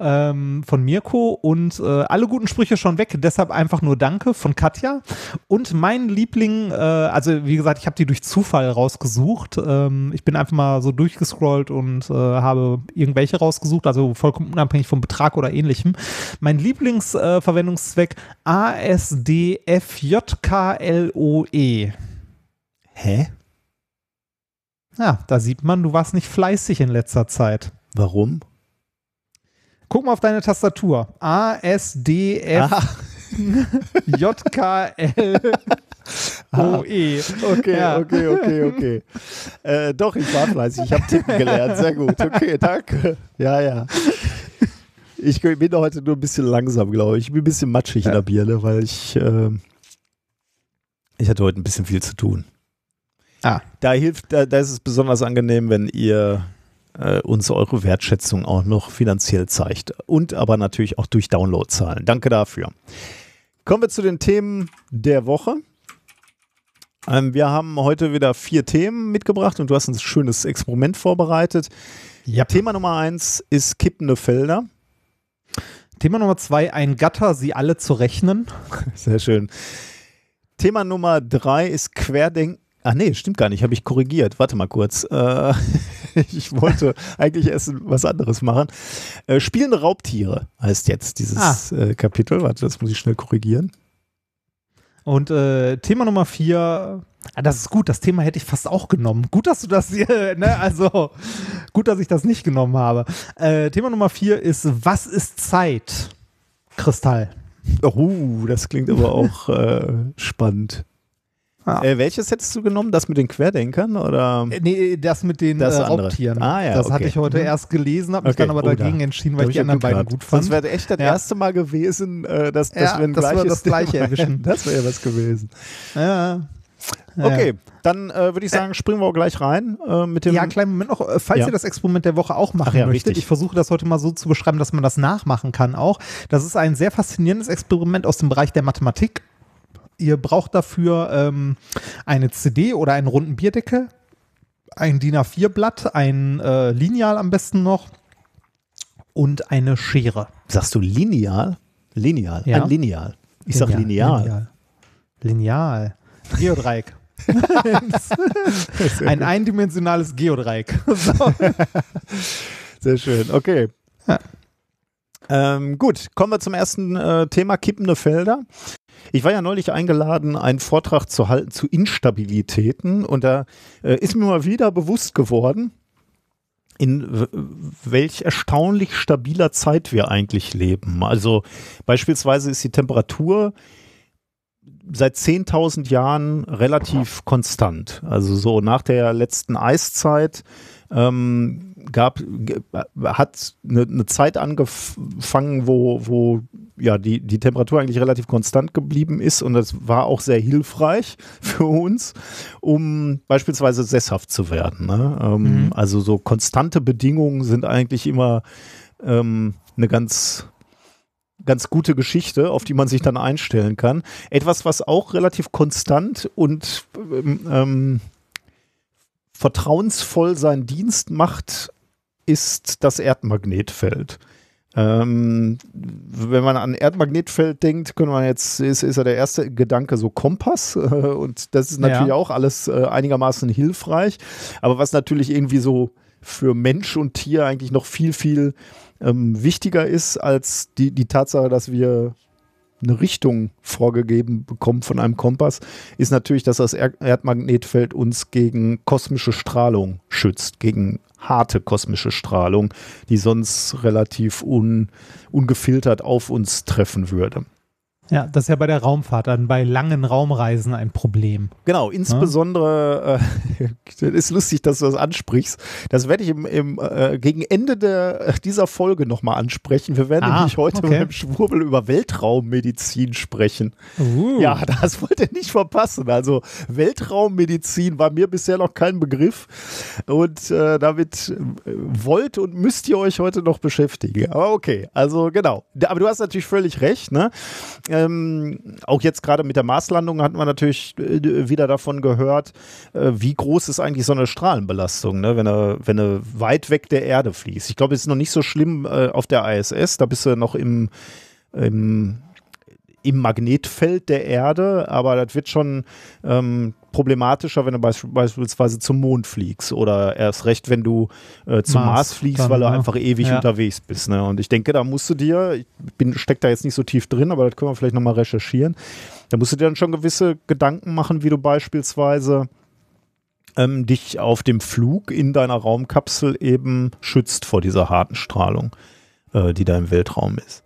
ähm, von Mirko und äh, alle guten Sprüche schon weg, deshalb einfach nur Danke von Katja. Und mein Liebling, äh, also wie gesagt, ich habe die durch Zufall rausgesucht. Ähm, ich bin einfach mal so durchgescrollt und äh, habe irgendwelche rausgesucht, also vollkommen unabhängig vom Betrag oder ähnlichem. Mein Lieblingsverwendungszweck äh, ASDFJKLOE. Hä? Ja, da sieht man, du warst nicht fleißig in letzter Zeit. Warum? Guck mal auf deine Tastatur. A, S, D, F, Ah, J, K, L, O, E. okay, Ja. okay, okay, okay. äh, doch, ich war fleißig. Ich habe tippen gelernt. Sehr gut. Okay, danke. Ja, ja. Ich bin heute nur ein bisschen langsam, glaube ich. Ich bin ein bisschen matschig in der Birne, weil ich, ähm, ich hatte heute ein bisschen viel zu tun. Ah. Da hilft, da, da ist es besonders angenehm, wenn ihr äh, uns eure Wertschätzung auch noch finanziell zeigt. Und aber natürlich auch durch Downloadzahlen. Danke dafür. Kommen wir zu den Themen der Woche. Ähm, wir haben heute wieder vier Themen mitgebracht und du hast ein schönes Experiment vorbereitet. Ja. Thema Nummer eins ist kippende Felder. Thema Nummer zwei, ein Gatter, sie alle zu rechnen. Sehr schön. Thema Nummer drei ist Querdenken. Ach nee, stimmt gar nicht, habe ich korrigiert. Warte mal kurz. Äh, ich wollte eigentlich erst was anderes machen. Äh, spielende Raubtiere heißt jetzt dieses äh, Kapitel. Warte, das muss ich schnell korrigieren. Und äh, Thema Nummer vier, ah, das ist gut, das Thema hätte ich fast auch genommen. Gut, dass du das hier, ne, also gut, dass ich das nicht genommen habe. Äh, Thema Nummer vier ist, was ist Zeit? Kristall. Oh, das klingt aber auch äh, spannend. Ja. Äh, welches hättest du genommen? Das mit den Querdenkern oder? Äh, Nee, das mit den Das äh. Raubtieren. Ah, ja, das okay. hatte ich heute Mhm. erst gelesen, habe mich Okay. dann aber Oh, da- dagegen entschieden, Da weil hab ich die anderen beiden gut fand. Das wäre echt das Ja. erste Mal gewesen, äh, dass, dass Ja, wir wir gleiches das Gleiche erwischen. Das wäre ja was gewesen. Ja. Okay, dann äh, würde ich sagen, springen wir auch gleich rein äh, mit dem. Ja, kleinen Moment noch. Äh, Falls Ja. ihr das Experiment der Woche auch machen Ach ja, möchtet, richtig. ich versuche das heute mal so zu beschreiben, dass man das nachmachen kann auch. Das ist ein sehr faszinierendes Experiment aus dem Bereich der Mathematik. Ihr braucht dafür ähm, eine CD oder einen runden Bierdeckel, ein DIN A4-Blatt, ein äh, Lineal am besten noch und eine Schere. Sagst du lineal? Lineal. Ja. Ein Lineal. Ich sag lineal. Lineal. Lineal. Geodreieck. ein eindimensionales Geodreieck. So. Sehr schön. Okay. Ja. Ähm, gut, kommen wir zum ersten äh, Thema kippende Felder. Ich war ja neulich eingeladen, einen Vortrag zu halten zu Instabilitäten und da äh, ist mir mal wieder bewusst geworden, in welch erstaunlich stabiler Zeit wir eigentlich leben. Also beispielsweise ist die Temperatur seit 10.000 Jahren relativ konstant. Also so nach der letzten Eiszeit ähm, gab, hat eine, eine Zeit angefangen, wo, wo ja, die, die Temperatur eigentlich relativ konstant geblieben ist und das war auch sehr hilfreich für uns, um beispielsweise sesshaft zu werden. Ne? Ähm, Mhm. Also so konstante Bedingungen sind eigentlich immer ähm, eine ganz ganz gute Geschichte, auf die man sich dann einstellen kann. Etwas, was auch relativ konstant und ähm, ähm, vertrauensvoll seinen Dienst macht, ist das Erdmagnetfeld. Ähm, wenn man an Erdmagnetfeld denkt, können man jetzt, ist, ist ja der erste Gedanke so Kompass äh, und das ist natürlich Ja. auch alles äh, einigermaßen hilfreich. Aber was natürlich irgendwie so für Mensch und Tier eigentlich noch viel, viel ähm, wichtiger ist als die, die Tatsache, dass wir eine Richtung vorgegeben bekommen von einem Kompass, ist natürlich, dass das er Erdmagnetfeld uns gegen kosmische Strahlung schützt, gegen harte kosmische Strahlung, die sonst relativ un, ungefiltert auf uns treffen würde. Ja, das ist ja bei der Raumfahrt dann bei langen Raumreisen ein Problem. Genau, insbesondere, äh, das ist lustig, dass du das ansprichst. Das werde ich im, im, äh, gegen Ende der, dieser Folge nochmal ansprechen. Wir werden Ah, nämlich heute okay. beim Schwurbel über Weltraummedizin sprechen. Uh. Ja, das wollt ihr nicht verpassen. Also Weltraummedizin war mir bisher noch kein Begriff und äh, damit äh, wollt und müsst ihr euch heute noch beschäftigen. Aber okay, also genau. Aber du hast natürlich völlig recht. Ne? Ähm, auch jetzt gerade mit der Marslandung hatten wir natürlich äh, wieder davon gehört, äh, wie groß ist eigentlich so eine Strahlenbelastung, ne? wenn, du, wenn du weit weg der Erde fließt. Ich glaube, es ist noch nicht so schlimm äh, auf der ISS. Da bist du noch im, im im Magnetfeld der Erde, aber das wird schon ähm, problematischer, wenn du beisp beispielsweise zum Mond fliegst oder erst recht, wenn du äh, zum Mars, Mars fliegst, dann, weil du ne? einfach ewig Ja. unterwegs bist. Ne? Und ich denke, da musst du dir, ich bin, steck da jetzt nicht so tief drin, aber das können wir vielleicht nochmal recherchieren, da musst du dir dann schon gewisse Gedanken machen, wie du beispielsweise ähm, dich auf dem Flug in deiner Raumkapsel eben schützt vor dieser harten Strahlung, äh, die da im Weltraum ist.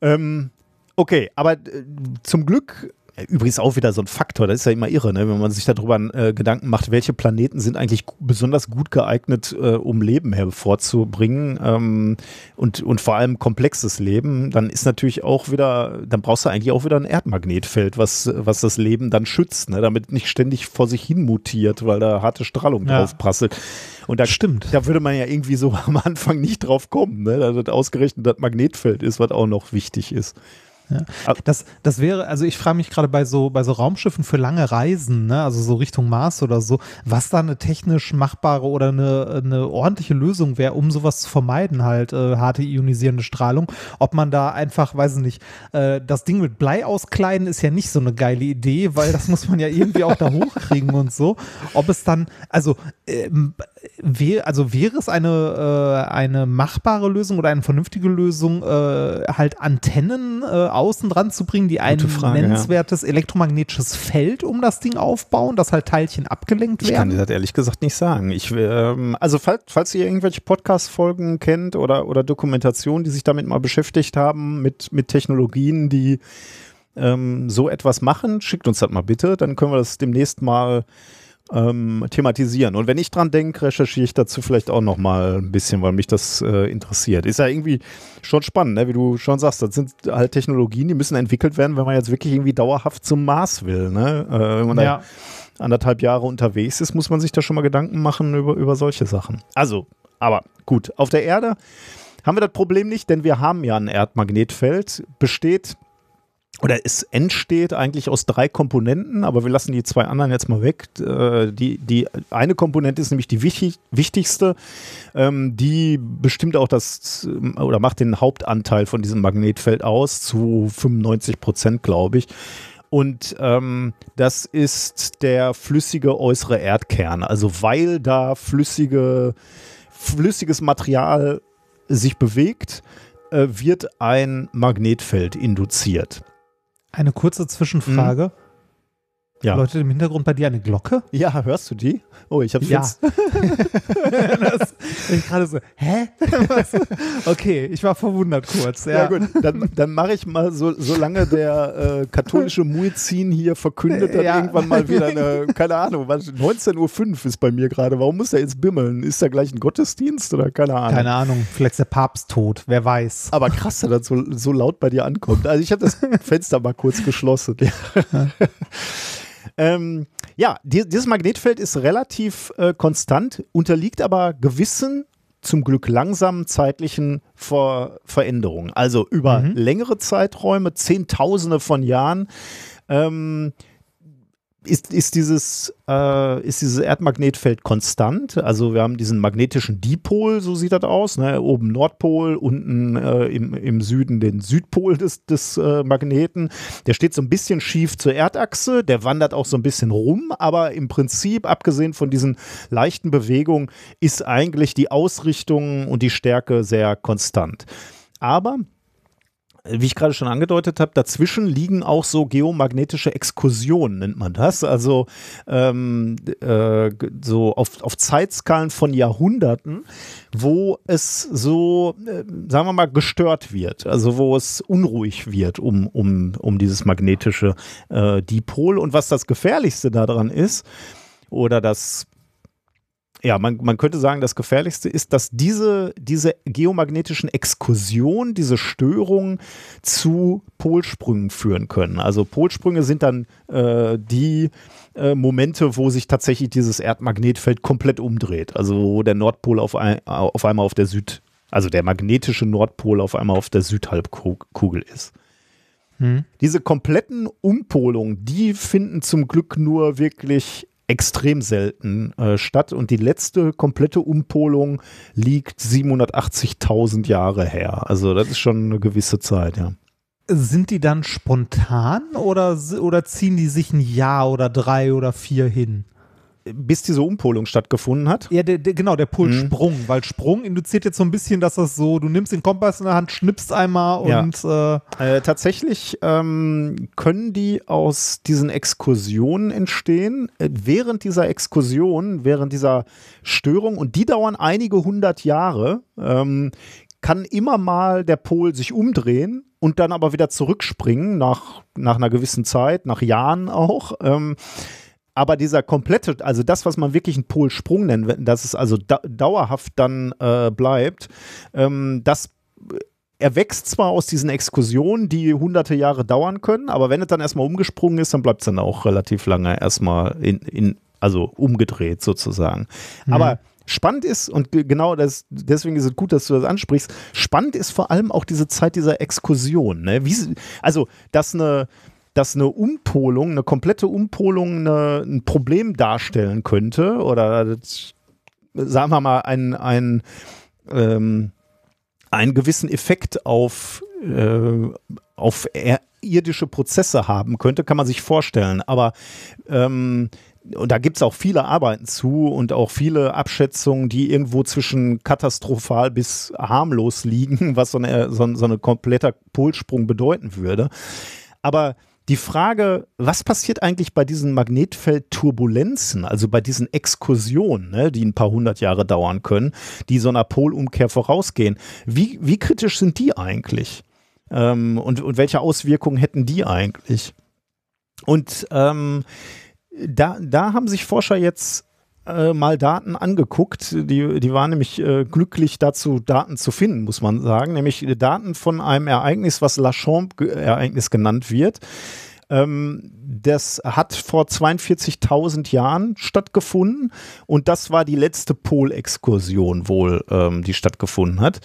Ähm, okay, aber äh, zum Glück, äh, übrigens auch wieder so ein Faktor, das ist ja immer irre, ne? wenn man sich darüber äh, Gedanken macht, welche Planeten sind eigentlich besonders gut geeignet, äh, um Leben hervorzubringen ähm, und, und vor allem komplexes Leben, dann ist natürlich auch wieder, dann brauchst du eigentlich auch wieder ein Erdmagnetfeld, was, was das Leben dann schützt, ne? damit nicht ständig vor sich hin mutiert, weil da harte Strahlung Ja. drauf prasselt. Und da Stimmt. da würde man ja irgendwie so am Anfang nicht drauf kommen, ne? dass das ausgerechnet das Magnetfeld ist, was auch noch wichtig ist. Das, das wäre, also ich frage mich gerade bei so, bei so Raumschiffen für lange Reisen, ne, also so Richtung Mars oder so, was da eine technisch machbare oder eine, eine ordentliche Lösung wäre, um sowas zu vermeiden, halt äh, harte ionisierende Strahlung. Ob man da einfach, weiß ich nicht, äh, das Ding mit Blei auskleiden ist ja nicht so eine geile Idee, weil das muss man ja irgendwie auch da hochkriegen und so. Ob es dann, also, ähm, wär, also wäre es eine, äh, eine machbare Lösung oder eine vernünftige Lösung, äh, halt Antennen äh, außen dran zu bringen, die ein Frage, ja. nennenswertes elektromagnetisches Feld um das Ding aufbauen, dass halt Teilchen abgelenkt Ich kann dir werden? das ehrlich gesagt nicht sagen. Ich, ähm, also falls, falls ihr irgendwelche Podcast-Folgen kennt oder, oder Dokumentationen, die sich damit mal beschäftigt haben, mit, mit Technologien, die ähm, so etwas machen, schickt uns das mal bitte, dann können wir das demnächst mal ähm, thematisieren. Und wenn ich dran denke, recherchiere ich dazu vielleicht auch noch mal ein bisschen, weil mich das äh, interessiert. Ist ja irgendwie schon spannend, ne? wie du schon sagst, das sind halt Technologien, die müssen entwickelt werden, wenn man jetzt wirklich irgendwie dauerhaft zum Mars will. Ne? Äh, wenn man da Ja. anderthalb Jahre unterwegs ist, muss man sich da schon mal Gedanken machen über, über solche Sachen. Also, aber gut, auf der Erde haben wir das Problem nicht, denn wir haben ja ein Erdmagnetfeld, besteht oder es entsteht eigentlich aus drei Komponenten, aber wir lassen die zwei anderen jetzt mal weg. Äh, Die, die eine Komponente ist nämlich die wichtig, wichtigste, ähm, die bestimmt auch das ähm, oder macht den Hauptanteil von diesem Magnetfeld aus, zu 95 Prozent, glaube ich. Und ähm, das ist der flüssige äußere Erdkern. Also weil da flüssige, flüssiges Material sich bewegt, äh, wird ein Magnetfeld induziert. Eine kurze Zwischenfrage. Ja. Leute im Hintergrund bei dir eine Glocke? Ja, hörst du die? Oh, ich habe Ja. jetzt. das, ich gerade so, hä? Was? Okay, ich war verwundert kurz. Ja, Ja, gut, dann, dann mache ich mal, so, solange der äh, katholische Muezzin hier verkündet, dann Ja. irgendwann mal wieder eine, keine Ahnung, was, 19.05 Uhr ist bei mir gerade. Warum muss der jetzt bimmeln? Ist da gleich ein Gottesdienst oder keine Ahnung? Keine Ahnung, vielleicht ist der Papst tot, wer weiß. Aber krass, dass das so, so laut bei dir ankommt. Also ich habe das Fenster mal kurz geschlossen. Ja, ähm, ja die, dieses Magnetfeld ist relativ äh, konstant, unterliegt aber gewissen zum Glück langsamen zeitlichen Ver Veränderungen. Also über Mhm. längere Zeiträume, Zehntausende von Jahren, ähm, ist, ist, dieses, äh, ist dieses Erdmagnetfeld konstant. Also wir haben diesen magnetischen Dipol, so sieht das aus. Ne? Oben Nordpol, unten äh, im, im Süden den Südpol des, des äh, Magneten. Der steht so ein bisschen schief zur Erdachse, der wandert auch so ein bisschen rum, aber im Prinzip, abgesehen von diesen leichten Bewegungen, ist eigentlich die Ausrichtung und die Stärke sehr konstant. Aber wie ich gerade schon angedeutet habe, dazwischen liegen auch so geomagnetische Exkursionen, nennt man das. Also ähm, äh, so auf, auf Zeitskalen von Jahrhunderten, wo es so, äh, sagen wir mal, gestört wird. Also wo es unruhig wird um, um, um dieses magnetische äh, Dipol. Und was das Gefährlichste daran ist, oder das ja, man, man könnte sagen, das Gefährlichste ist, dass diese, diese geomagnetischen Exkursionen, diese Störungen zu Polsprüngen führen können. Also Polsprünge sind dann äh, die äh, Momente, wo sich tatsächlich dieses Erdmagnetfeld komplett umdreht. Also wo der Nordpol auf, ein, auf einmal auf der Süd, also der magnetische Nordpol auf einmal auf der Südhalbkugel ist. Hm. Diese kompletten Umpolungen, die finden zum Glück nur wirklich extrem selten äh, statt und die letzte komplette Umpolung liegt 780.000 Jahre her. Also das ist schon eine gewisse Zeit, ja. Sind die dann spontan oder, oder ziehen die sich ein Jahr oder drei oder vier hin? Bis diese Umpolung stattgefunden hat. Ja, der, der, genau, der Polsprung, weil Sprung induziert jetzt so ein bisschen, dass das so, du nimmst den Kompass in der Hand, schnippst einmal Ja. und äh, Äh, tatsächlich ähm, können die aus diesen Exkursionen entstehen. Äh, während dieser Exkursion, während dieser Störung, und die dauern einige hundert Jahre, ähm, kann immer mal der Pol sich umdrehen und dann aber wieder zurückspringen nach, nach einer gewissen Zeit, nach Jahren auch. Ähm, aber dieser komplette, also das, was man wirklich einen Polsprung nennt, dass es also da, dauerhaft dann äh, bleibt, ähm, das erwächst zwar aus diesen Exkursionen, die hunderte Jahre dauern können, aber wenn es dann erstmal umgesprungen ist, dann bleibt es dann auch relativ lange erstmal in, in, also umgedreht sozusagen. Aber spannend ist, und ge- genau das, deswegen ist es gut, dass du das ansprichst, spannend ist vor allem auch diese Zeit dieser Exkursion. Ne? Wie, also, dass eine, dass eine Umpolung, eine komplette Umpolung eine, ein Problem darstellen könnte oder sagen wir mal ein, ein ähm, einen gewissen Effekt auf, äh, auf irdische Prozesse haben könnte, kann man sich vorstellen. Aber ähm, und da gibt es auch viele Arbeiten zu und auch viele Abschätzungen, die irgendwo zwischen katastrophal bis harmlos liegen, was so eine, so, ein- so eine kompletter Polsprung bedeuten würde. Aber die Frage, was passiert eigentlich bei diesen Magnetfeldturbulenzen, also bei diesen Exkursionen, ne, die ein paar hundert Jahre dauern können, die so einer Polumkehr vorausgehen, wie, wie kritisch sind die eigentlich? Ähm, und, und welche Auswirkungen hätten die eigentlich? Und ähm, da, da haben sich Forscher jetzt äh, mal Daten angeguckt. Die, die waren nämlich äh, glücklich dazu, Daten zu finden, muss man sagen. Nämlich Daten von einem Ereignis, was Lachamp-Ereignis genannt wird. Ähm, das hat vor 42.000 Jahren stattgefunden und das war die letzte Polexkursion wohl, ähm, die stattgefunden hat.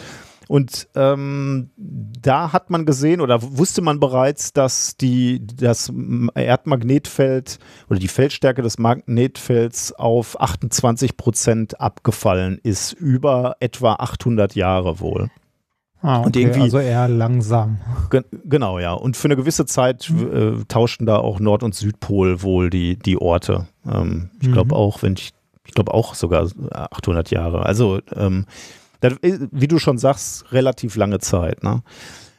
Und ähm, da hat man gesehen oder wusste man bereits, dass die, das Erdmagnetfeld oder die Feldstärke des Magnetfelds auf 28 Prozent abgefallen ist, über etwa 800 Jahre wohl. ah, Und okay, irgendwie- also eher langsam. Ge genau, ja. Und für eine gewisse Zeit äh, tauschten da auch Nord- und Südpol wohl die, die Orte. Ähm, ich glaube Mhm. auch, wenn ich, ich glaube auch sogar 800 Jahre. Also, ähm, das, ist, wie du schon sagst, relativ lange Zeit. Ne?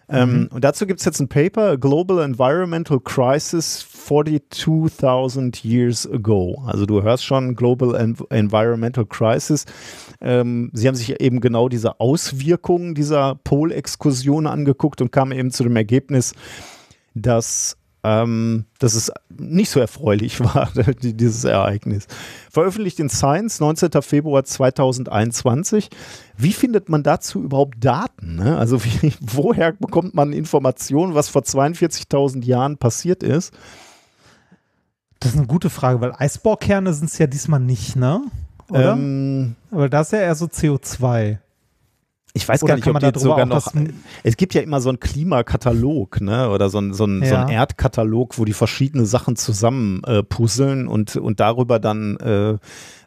Ähm, und dazu gibt es jetzt ein Paper, A Global Environmental Crisis 42.000 Years Ago. Also du hörst schon Global En Environmental Crisis. Ähm, sie haben sich eben genau diese Auswirkungen dieser Polexkursion angeguckt und kamen eben zu dem Ergebnis, dass, ähm, dass es nicht so erfreulich war, die- dieses Ereignis. Veröffentlicht in Science, 19. Februar 2021. Wie findet man dazu überhaupt Daten? Ne? Also wie, woher bekommt man Informationen, was vor 42.000 Jahren passiert ist? Das ist eine gute Frage, weil Eisbohrkerne sind es ja diesmal nicht, ne? Oder? Ähm, Aber das ist ja eher so CO2. Ich weiß Oder gar nicht, ob man die sogar noch. Es gibt ja immer so einen Klimakatalog, ne? Oder so ein, so ein, so ein Ja. Erdkatalog, wo die verschiedene Sachen zusammen äh, puzzeln und, und darüber dann äh,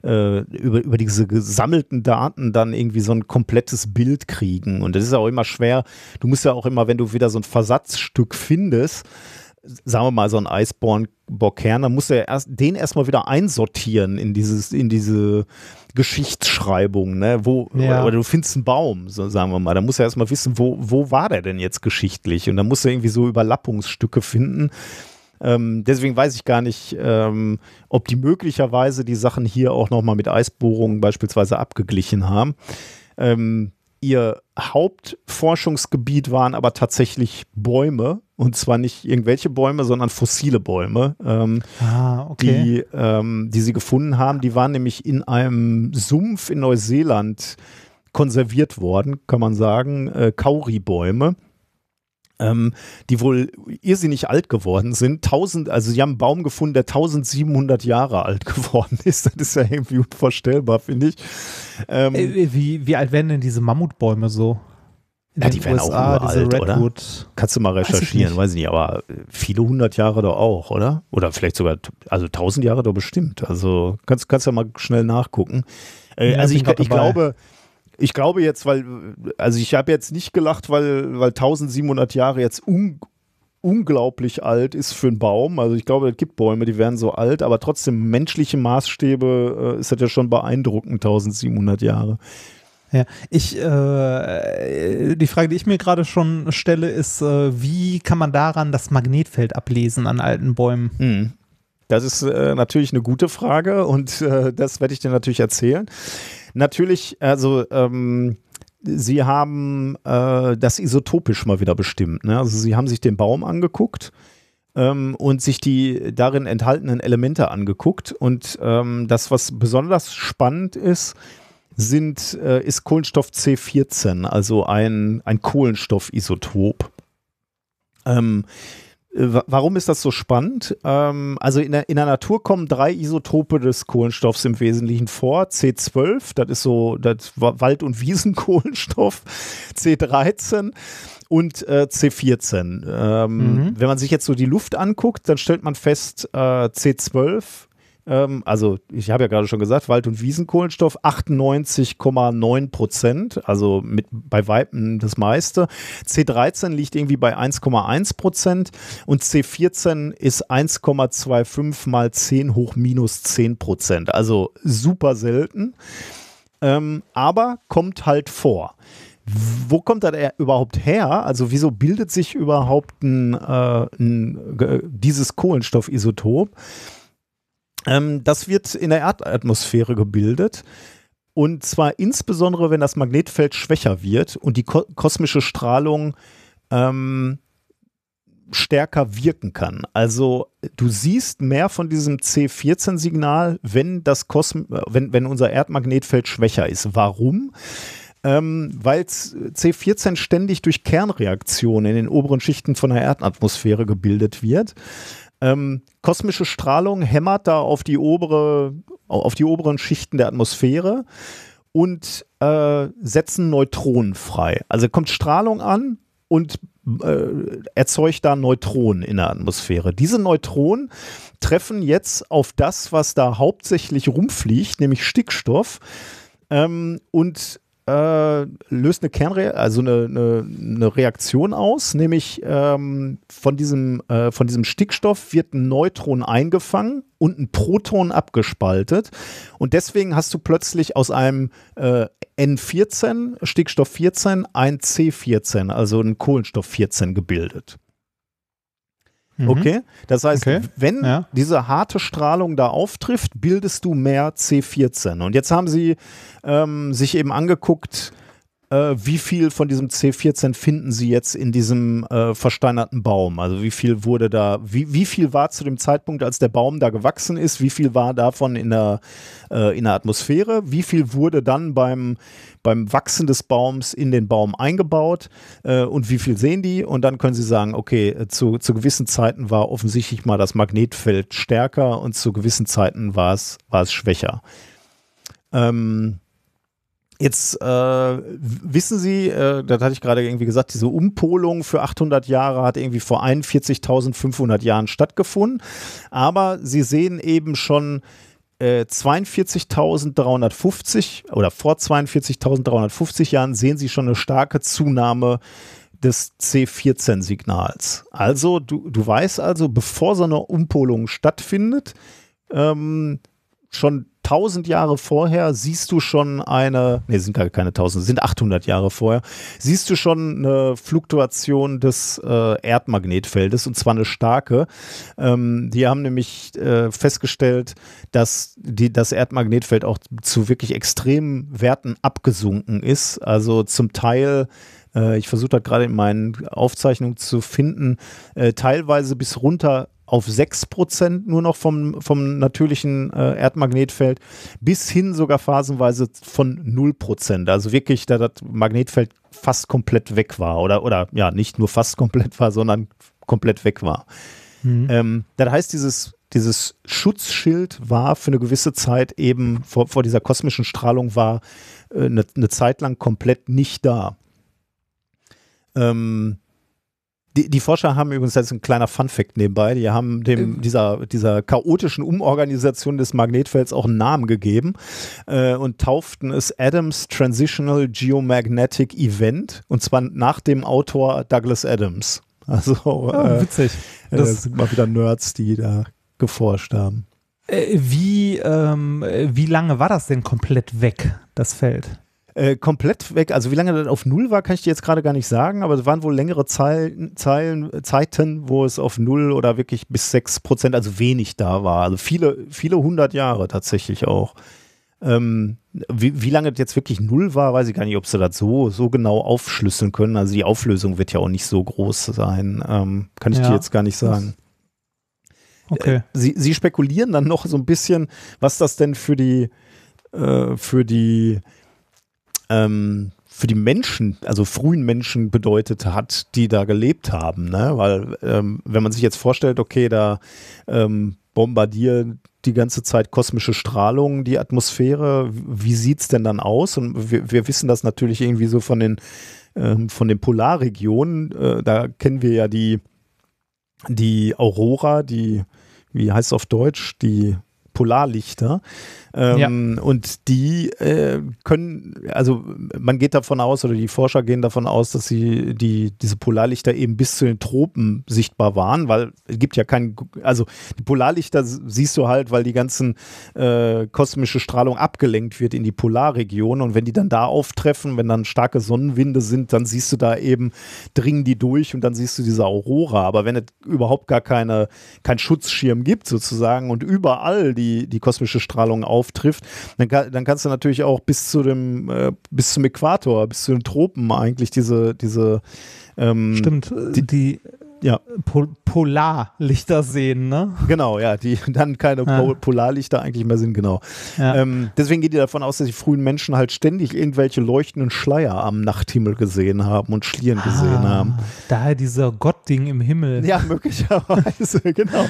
äh, über, über diese gesammelten Daten dann irgendwie so ein komplettes Bild kriegen. Und das ist ja auch immer schwer. Du musst ja auch immer, wenn du wieder so ein Versatzstück findest, sagen wir mal so ein Eisborn-Kern, dann du ja erst, den erstmal wieder einsortieren in dieses, in diese Geschichtsschreibung, ne? Wo, Ja. oder du findest einen Baum, so sagen wir mal. Da musst du erstmal wissen, wo, wo war der denn jetzt geschichtlich? Und dann musst du irgendwie so Überlappungsstücke finden. Ähm, deswegen weiß ich gar nicht, ähm, ob die möglicherweise die Sachen hier auch nochmal mit Eisbohrungen beispielsweise abgeglichen haben. Ähm, ihr Hauptforschungsgebiet waren aber tatsächlich Bäume. Und zwar nicht irgendwelche Bäume, sondern fossile Bäume. Ähm, Ah, okay. die, ähm, die sie gefunden haben. Die waren nämlich in einem Sumpf in Neuseeland konserviert worden, kann man sagen, äh, Kauribäume. Ähm, die wohl irrsinnig alt geworden sind. 1000, also sie haben einen Baum gefunden, der 1700 Jahre alt geworden ist. Das ist ja irgendwie unvorstellbar, finde ich. Ähm, Äh, Wie, wie alt werden denn diese Mammutbäume so? In Ja, den die werden auch USA, diese uralt, oder? Redwood. Kannst du mal ich recherchieren, nicht. weiß ich nicht, aber viele hundert Jahre doch auch, oder? Oder vielleicht sogar, also tausend Jahre doch bestimmt. Also kannst, kannst ja mal schnell nachgucken. Äh, Ja, also ich, ich glaube, ich glaube jetzt, weil, also ich habe jetzt nicht gelacht, weil, weil 1700 Jahre jetzt un, unglaublich alt ist für einen Baum. Also ich glaube, es gibt Bäume, die werden so alt, aber trotzdem menschliche Maßstäbe äh, ist das ja schon beeindruckend, 1700 Jahre. Ja, ich, äh, die Frage, die ich mir gerade schon stelle, ist, äh, wie kann man daran das Magnetfeld ablesen an alten Bäumen? Hm. Das ist äh, natürlich eine gute Frage und äh, das werde ich dir natürlich erzählen. Natürlich, also ähm, Sie haben äh, das isotopisch mal wieder bestimmt. Ne? Also Sie haben sich den Baum angeguckt ähm, und sich die darin enthaltenen Elemente angeguckt. Und ähm, das, was besonders spannend ist, sind, äh, ist Kohlenstoff C14, also ein, ein Kohlenstoffisotop. Ähm, äh, wa- warum ist das so spannend? Ähm, also in der, in der Natur kommen drei Isotope des Kohlenstoffs im Wesentlichen vor. C12, das ist so das Wa- Wald- und Wiesenkohlenstoff. C13 und äh, C14. Ähm, Mhm. Wenn man sich jetzt so die Luft anguckt, dann stellt man fest, äh, C12 ähm, also ich habe ja gerade schon gesagt, Wald- und Wiesenkohlenstoff 98,9 Prozent, also mit bei Weitem das meiste. C13 liegt irgendwie bei 1,1 Prozent und C14 ist 1,25 mal 10 hoch minus 10 Prozent, also super selten, ähm, aber kommt halt vor. Wo kommt das er- überhaupt her? Also wieso bildet sich überhaupt ein, äh, ein, ge- dieses Kohlenstoffisotop? Ähm, das wird in der Erdatmosphäre gebildet. Und zwar insbesondere, wenn das Magnetfeld schwächer wird und die ko kosmische Strahlung ähm, stärker wirken kann. Also du siehst mehr von diesem C14-Signal, wenn, äh, wenn, wenn unser Erdmagnetfeld schwächer ist. Warum? Ähm, Weil C14 ständig durch Kernreaktionen in den oberen Schichten von der Erdatmosphäre gebildet wird. Ähm, kosmische Strahlung hämmert da auf die obere, auf die oberen Schichten der Atmosphäre und äh, setzen Neutronen frei. Also kommt Strahlung an und äh, erzeugt da Neutronen in der Atmosphäre. Diese Neutronen treffen jetzt auf das, was da hauptsächlich rumfliegt, nämlich Stickstoff ähm, und äh, löst eine Kernreaktion, also eine, eine, eine Reaktion aus, nämlich ähm, von, diesem, äh, von diesem Stickstoff wird ein Neutron eingefangen und ein Proton abgespaltet. Und deswegen hast du plötzlich aus einem äh, N14, Stickstoff 14, ein C14, also ein Kohlenstoff 14 gebildet. Mhm. Okay? Das heißt, Okay. wenn Ja. diese harte Strahlung da auftrifft, bildest du mehr C14. Und jetzt haben sie ähm, sich eben angeguckt, äh, wie viel von diesem C14 finden sie jetzt in diesem äh, versteinerten Baum? Also wie viel wurde da, wie, wie viel war zu dem Zeitpunkt, als der Baum da gewachsen ist, wie viel war davon in der, äh, in der Atmosphäre, wie viel wurde dann beim, beim Wachsen des Baums in den Baum eingebaut äh, und wie viel sehen die? Und dann können sie sagen, okay, zu, zu gewissen Zeiten war offensichtlich mal das Magnetfeld stärker und zu gewissen Zeiten war es, war es schwächer. Ähm, Jetzt äh, wissen Sie, äh, das hatte ich gerade irgendwie gesagt, diese Umpolung für 800 Jahre hat irgendwie vor 41.500 Jahren stattgefunden. Aber Sie sehen eben schon äh, 42.350 oder vor 42.350 Jahren sehen Sie schon eine starke Zunahme des C14-Signals. Also du, du weißt also, bevor so eine Umpolung stattfindet, ähm, schon 1000 Jahre vorher siehst du schon eine, nee, sind gar keine 1000, sind 800 Jahre vorher, siehst du schon eine Fluktuation des äh, Erdmagnetfeldes und zwar eine starke. Ähm, die haben nämlich äh, festgestellt, dass die, das Erdmagnetfeld auch zu wirklich extremen Werten abgesunken ist. Also zum Teil äh, ich versuche das gerade in meinen Aufzeichnungen zu finden, äh, teilweise bis runter auf 6% nur noch vom, vom natürlichen äh, Erdmagnetfeld bis hin sogar phasenweise von 0%. Also wirklich, da das Magnetfeld fast komplett weg war oder, oder ja, nicht nur fast komplett war, sondern komplett weg war. Mhm. Ähm, das heißt, dieses, dieses Schutzschild war für eine gewisse Zeit eben vor, vor dieser kosmischen Strahlung war äh, eine, eine Zeit lang komplett nicht da. Ähm, die, die, Forscher haben übrigens jetzt ein kleiner Fun-Fact nebenbei. Die haben dem, ähm. dieser, dieser chaotischen Umorganisation des Magnetfelds auch einen Namen gegeben äh, und tauften es Adams Transitional Geomagnetic Event und zwar nach dem Autor Douglas Adams. Also oh, äh, witzig. Äh, das sind mal wieder Nerds, die da geforscht haben. Äh, wie, ähm, wie lange war das denn komplett weg, das Feld? Äh, komplett weg. Also wie lange das auf Null war, kann ich dir jetzt gerade gar nicht sagen, aber es waren wohl längere Zeilen, Zeilen, Zeiten, wo es auf Null oder wirklich bis sechs Prozent, also wenig da war. Also viele, viele hundert Jahre tatsächlich auch. Ähm, wie, wie lange das jetzt wirklich Null war, weiß ich gar nicht, ob sie das so, so genau aufschlüsseln können. Also die Auflösung wird ja auch nicht so groß sein. Ähm, kann ich ja. dir jetzt gar nicht sagen. Okay. Äh, sie, sie spekulieren dann noch so ein bisschen, was das denn für die, äh, für die ähm, für die Menschen, also frühen Menschen bedeutet hat, die da gelebt haben. Ne? Weil ähm, wenn man sich jetzt vorstellt, okay, da ähm, bombardieren die ganze Zeit kosmische Strahlung die Atmosphäre, wie sieht es denn dann aus? Und wir, wir, wissen das natürlich irgendwie so von den, ähm, von den Polarregionen. Äh, da kennen wir ja die, die Aurora, die, wie heißt es auf Deutsch, die Polarlichter. Ähm, ja. Und die äh, können, also man geht davon aus, oder die Forscher gehen davon aus, dass sie die, diese Polarlichter eben bis zu den Tropen sichtbar waren, weil es gibt ja kein, also die Polarlichter siehst du halt, weil die ganzen äh, kosmische Strahlung abgelenkt wird in die Polarregion und wenn die dann da auftreffen, wenn dann starke Sonnenwinde sind, dann siehst du da eben, dringen die durch und dann siehst du diese Aurora. Aber wenn es überhaupt gar keine, kein Schutzschirm gibt sozusagen und überall die, die kosmische Strahlung auf auftrifft, dann, dann kannst du natürlich auch bis zu dem, äh, bis zum Äquator, bis zu den Tropen eigentlich diese, diese ähm, Stimmt, die, die ja. Pol Polarlichter sehen, ne? Genau, ja, die dann keine ja. Polarlichter eigentlich mehr sind, genau. Ja. Ähm, deswegen geht ihr davon aus, dass die frühen Menschen halt ständig irgendwelche leuchtenden Schleier am Nachthimmel gesehen haben und Schlieren ah, gesehen haben. Daher dieser Gottding im Himmel. Ja, möglicherweise, genau.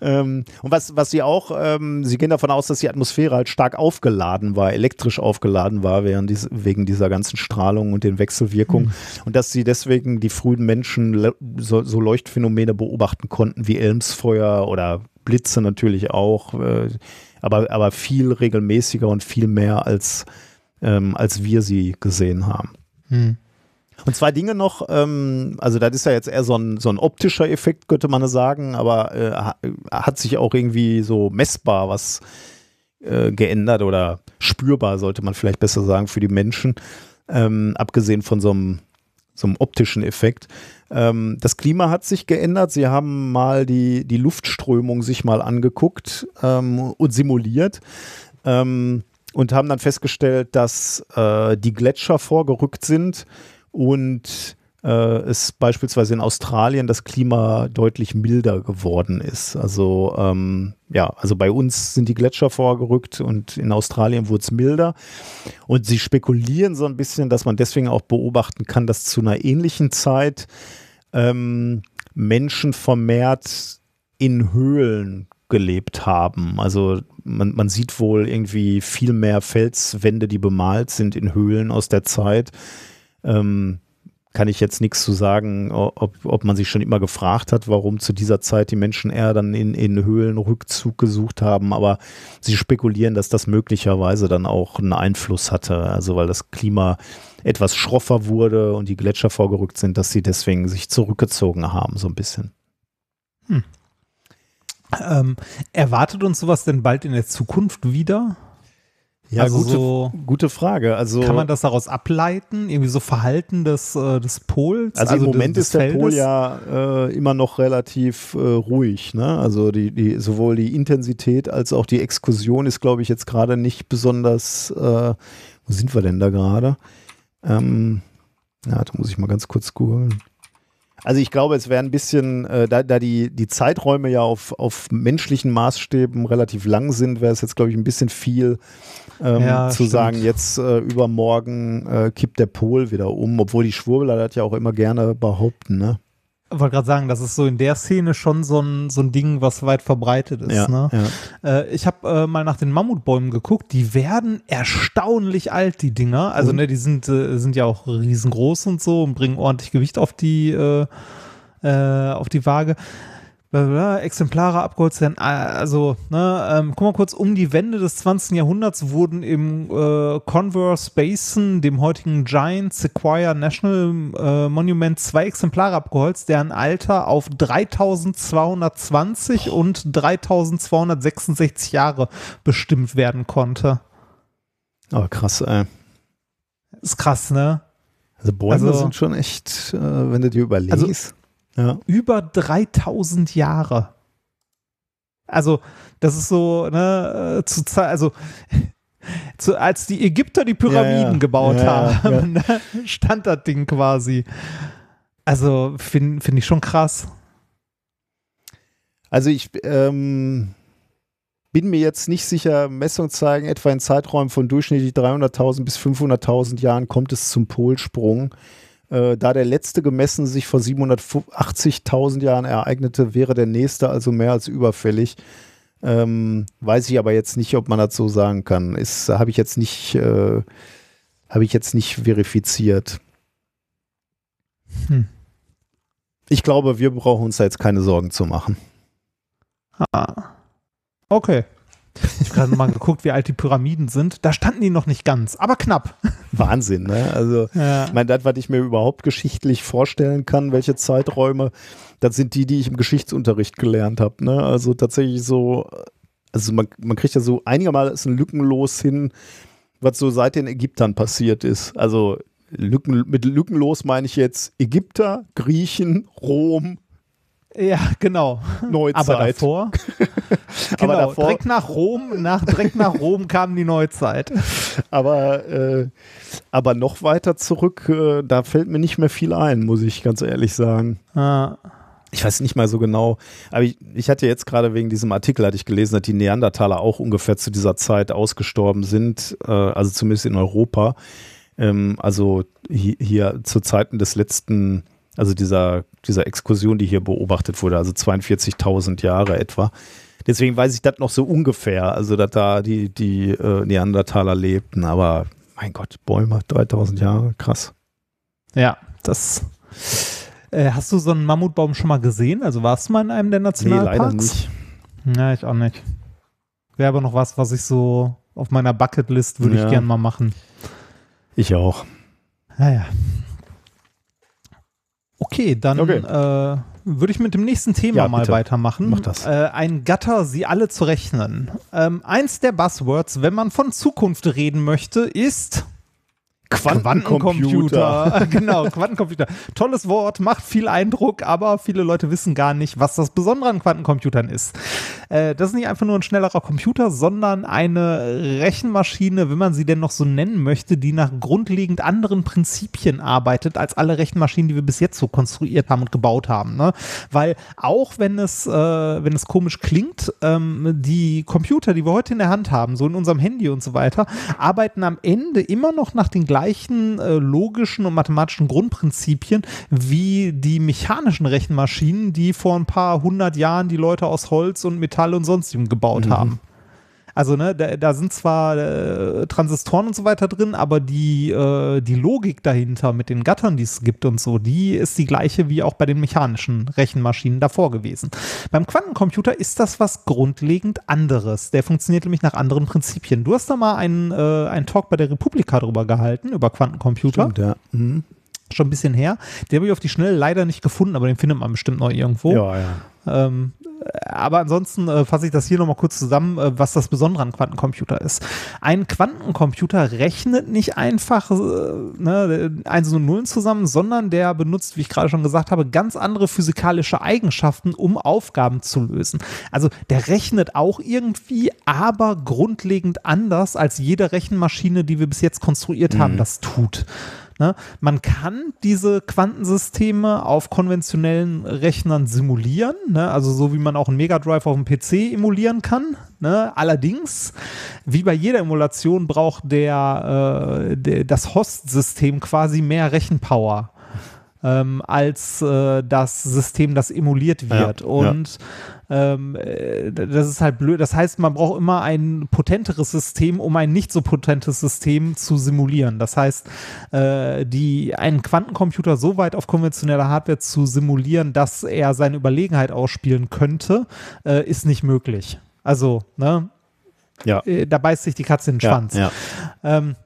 Ähm, und was, was sie auch, ähm, sie gehen davon aus, dass die Atmosphäre halt stark aufgeladen war, elektrisch aufgeladen war, während dies, wegen dieser ganzen Strahlung und den Wechselwirkungen. Mhm. Und dass sie deswegen die frühen Menschen so, so Leuchtphänomene beobachten konnten wie Elmsfeuer oder Blitze natürlich auch, äh, aber, aber viel regelmäßiger und viel mehr als, ähm, als wir sie gesehen haben. Hm. Und zwei Dinge noch, ähm, also das ist ja jetzt eher so ein, so ein optischer Effekt, könnte man sagen, aber äh, hat sich auch irgendwie so messbar was äh, geändert oder spürbar, sollte man vielleicht besser sagen, für die Menschen, ähm, abgesehen von so einem, so einem optischen Effekt. Ähm, das Klima hat sich geändert. Sie haben mal die, die Luftströmung sich mal angeguckt ähm, und simuliert ähm, und haben dann festgestellt, dass äh, die Gletscher vorgerückt sind und äh, es beispielsweise in Australien das Klima deutlich milder geworden ist. Also ähm, ja, also bei uns sind die Gletscher vorgerückt und in Australien wurde es milder. Und sie spekulieren so ein bisschen, dass man deswegen auch beobachten kann, dass zu einer ähnlichen Zeit ähm, Menschen vermehrt in Höhlen gelebt haben. Also man, man sieht wohl irgendwie viel mehr Felswände, die bemalt sind in Höhlen aus der Zeit. Ähm, kann ich jetzt nichts zu sagen, ob, ob man sich schon immer gefragt hat, warum zu dieser Zeit die Menschen eher dann in, in Höhlen Rückzug gesucht haben. Aber sie spekulieren, dass das möglicherweise dann auch einen Einfluss hatte. Also weil das Klima etwas schroffer wurde und die Gletscher vorgerückt sind, dass sie deswegen sich zurückgezogen haben, so ein bisschen. Hm. Ähm, erwartet uns sowas denn bald in der Zukunft wieder? Ja, also gute, so, gute Frage. Also kann man das daraus ableiten? Irgendwie so Verhalten des, äh, des Pols? Also, also im Moment des, des ist der Feldes? Pol ja äh, immer noch relativ äh, ruhig. Ne? Also die, die, sowohl die Intensität als auch die Exkursion ist, glaube ich, jetzt gerade nicht besonders. Äh, wo sind wir denn da gerade? Ähm, ja, da muss ich mal ganz kurz googeln. Also ich glaube, es wäre ein bisschen, äh, da, da die, die Zeiträume ja auf, auf menschlichen Maßstäben relativ lang sind, wäre es jetzt, glaube ich, ein bisschen viel ähm, ja, zu stimmt. sagen, jetzt äh, übermorgen äh, kippt der Pol wieder um, obwohl die Schwurbler das ja auch immer gerne behaupten, ne? Ich wollte gerade sagen, das ist so in der Szene schon so ein, so ein Ding, was weit verbreitet ist. Ja, ne? ja. Äh, ich habe äh, mal nach den Mammutbäumen geguckt, die werden erstaunlich alt, die Dinger. Also, mhm. ne, die sind, äh, sind ja auch riesengroß und so und bringen ordentlich Gewicht auf die, äh, äh, auf die Waage. Exemplare abgeholzt werden. Ah, also, ne, ähm, guck mal kurz, um die Wende des 20. Jahrhunderts wurden im äh, Converse Basin, dem heutigen Giant Sequoia National äh, Monument, zwei Exemplare abgeholzt, deren Alter auf 3220 und 3266 Jahre bestimmt werden konnte. Oh, krass, ey. Ist krass, ne? Also Bäume also, sind schon echt, äh, wenn du dir überlegst. Also, ja. Über 3000 Jahre. Also, das ist so, ne, äh, zu also zu, als die Ägypter die Pyramiden ja, ja. gebaut haben, ne, stand das Ding quasi. Also, finde find ich schon krass. Also, ich ähm, bin mir jetzt nicht sicher, Messungen zeigen, etwa in Zeiträumen von durchschnittlich 300.000 bis 500.000 Jahren kommt es zum Polsprung. Äh, da der letzte gemessen sich vor 780.000 Jahren ereignete, wäre der nächste also mehr als überfällig. Ähm, weiß ich aber jetzt nicht, ob man das so sagen kann. Ist habe ich jetzt nicht äh, habe ich jetzt nicht verifiziert. Hm. Ich glaube, wir brauchen uns da jetzt keine Sorgen zu machen. Ah. Okay. Ich habe gerade mal geguckt, wie alt die Pyramiden sind. Da standen die noch nicht ganz, aber knapp. Wahnsinn, ne? Also, ja. ich meine, das, was ich mir überhaupt geschichtlich vorstellen kann, welche Zeiträume, das sind die, die ich im Geschichtsunterricht gelernt habe, ne? Also tatsächlich so, also man, man kriegt ja so einigermaßen lückenlos hin, was so seit den Ägyptern passiert ist. Also Lücken, mit lückenlos meine ich jetzt Ägypter, Griechen, Rom, ja, genau. Neuzeit. Aber davor, genau, Aber davor direkt nach Rom, nach, direkt nach Rom kam die Neuzeit. Aber, äh, aber noch weiter zurück, äh, da fällt mir nicht mehr viel ein, muss ich ganz ehrlich sagen. Ah. Ich weiß nicht mal so genau, aber ich, ich hatte jetzt gerade wegen diesem Artikel, hatte ich gelesen, dass die Neandertaler auch ungefähr zu dieser Zeit ausgestorben sind, äh, also zumindest in Europa. Ähm, also hier, hier zu Zeiten des letzten also dieser, dieser Exkursion, die hier beobachtet wurde, also 42.000 Jahre etwa. Deswegen weiß ich das noch so ungefähr, also dass da die, die äh, Neandertaler lebten, aber mein Gott, Bäume, 3000 Jahre, krass. Ja, das. Äh, hast du so einen Mammutbaum schon mal gesehen? Also warst du mal in einem der Nationalparks? Nee, leider nicht. Ja, ich auch nicht. Wäre aber noch was, was ich so auf meiner Bucketlist würde ja. ich gern mal machen. Ich auch. Naja. Okay, dann okay. äh, würde ich mit dem nächsten Thema ja, mal weitermachen. Mach das. Äh, ein Gatter, sie alle zu rechnen. Ähm, eins der Buzzwords, wenn man von Zukunft reden möchte, ist Quantencomputer. genau, Quantencomputer. Tolles Wort, macht viel Eindruck, aber viele Leute wissen gar nicht, was das Besondere an Quantencomputern ist. Äh, das ist nicht einfach nur ein schnellerer Computer, sondern eine Rechenmaschine, wenn man sie denn noch so nennen möchte, die nach grundlegend anderen Prinzipien arbeitet als alle Rechenmaschinen, die wir bis jetzt so konstruiert haben und gebaut haben. Ne? Weil auch wenn es, äh, wenn es komisch klingt, ähm, die Computer, die wir heute in der Hand haben, so in unserem Handy und so weiter, arbeiten am Ende immer noch nach den gleichen gleichen äh, logischen und mathematischen Grundprinzipien wie die mechanischen Rechenmaschinen, die vor ein paar hundert Jahren die Leute aus Holz und Metall und sonstigem gebaut Mhm. haben. Also, ne, da, da sind zwar äh, Transistoren und so weiter drin, aber die, äh, die Logik dahinter mit den Gattern, die es gibt und so, die ist die gleiche wie auch bei den mechanischen Rechenmaschinen davor gewesen. Beim Quantencomputer ist das was grundlegend anderes. Der funktioniert nämlich nach anderen Prinzipien. Du hast da mal einen, äh, einen Talk bei der Republika drüber gehalten, über Quantencomputer. Stimmt, ja. Mhm. Schon ein bisschen her. Den habe ich auf die Schnelle leider nicht gefunden, aber den findet man bestimmt noch irgendwo. Ja, ja. Ähm, aber ansonsten äh, fasse ich das hier nochmal kurz zusammen, äh, was das Besondere an Quantencomputer ist. Ein Quantencomputer rechnet nicht einfach äh, ne, Einsen und Nullen zusammen, sondern der benutzt, wie ich gerade schon gesagt habe, ganz andere physikalische Eigenschaften, um Aufgaben zu lösen. Also der rechnet auch irgendwie, aber grundlegend anders als jede Rechenmaschine, die wir bis jetzt konstruiert haben, das tut. Ne? Man kann diese Quantensysteme auf konventionellen Rechnern simulieren, ne? also so wie man auch einen Mega Drive auf dem PC emulieren kann. Ne? Allerdings, wie bei jeder Emulation, braucht der, äh, der das Host-System quasi mehr Rechenpower. Ähm, als äh, das System, das emuliert wird. Ja, Und ähm, äh, das ist halt blöd. Das heißt, man braucht immer ein potenteres System, um ein nicht so potentes System zu simulieren. Das heißt, äh, die, einen Quantencomputer so weit auf konventioneller Hardware zu simulieren, dass er seine Überlegenheit ausspielen könnte, äh, ist nicht möglich. Also, ne, Ja. äh, da beißt sich die Katze in den Ja, Schwanz. ja. Ähm,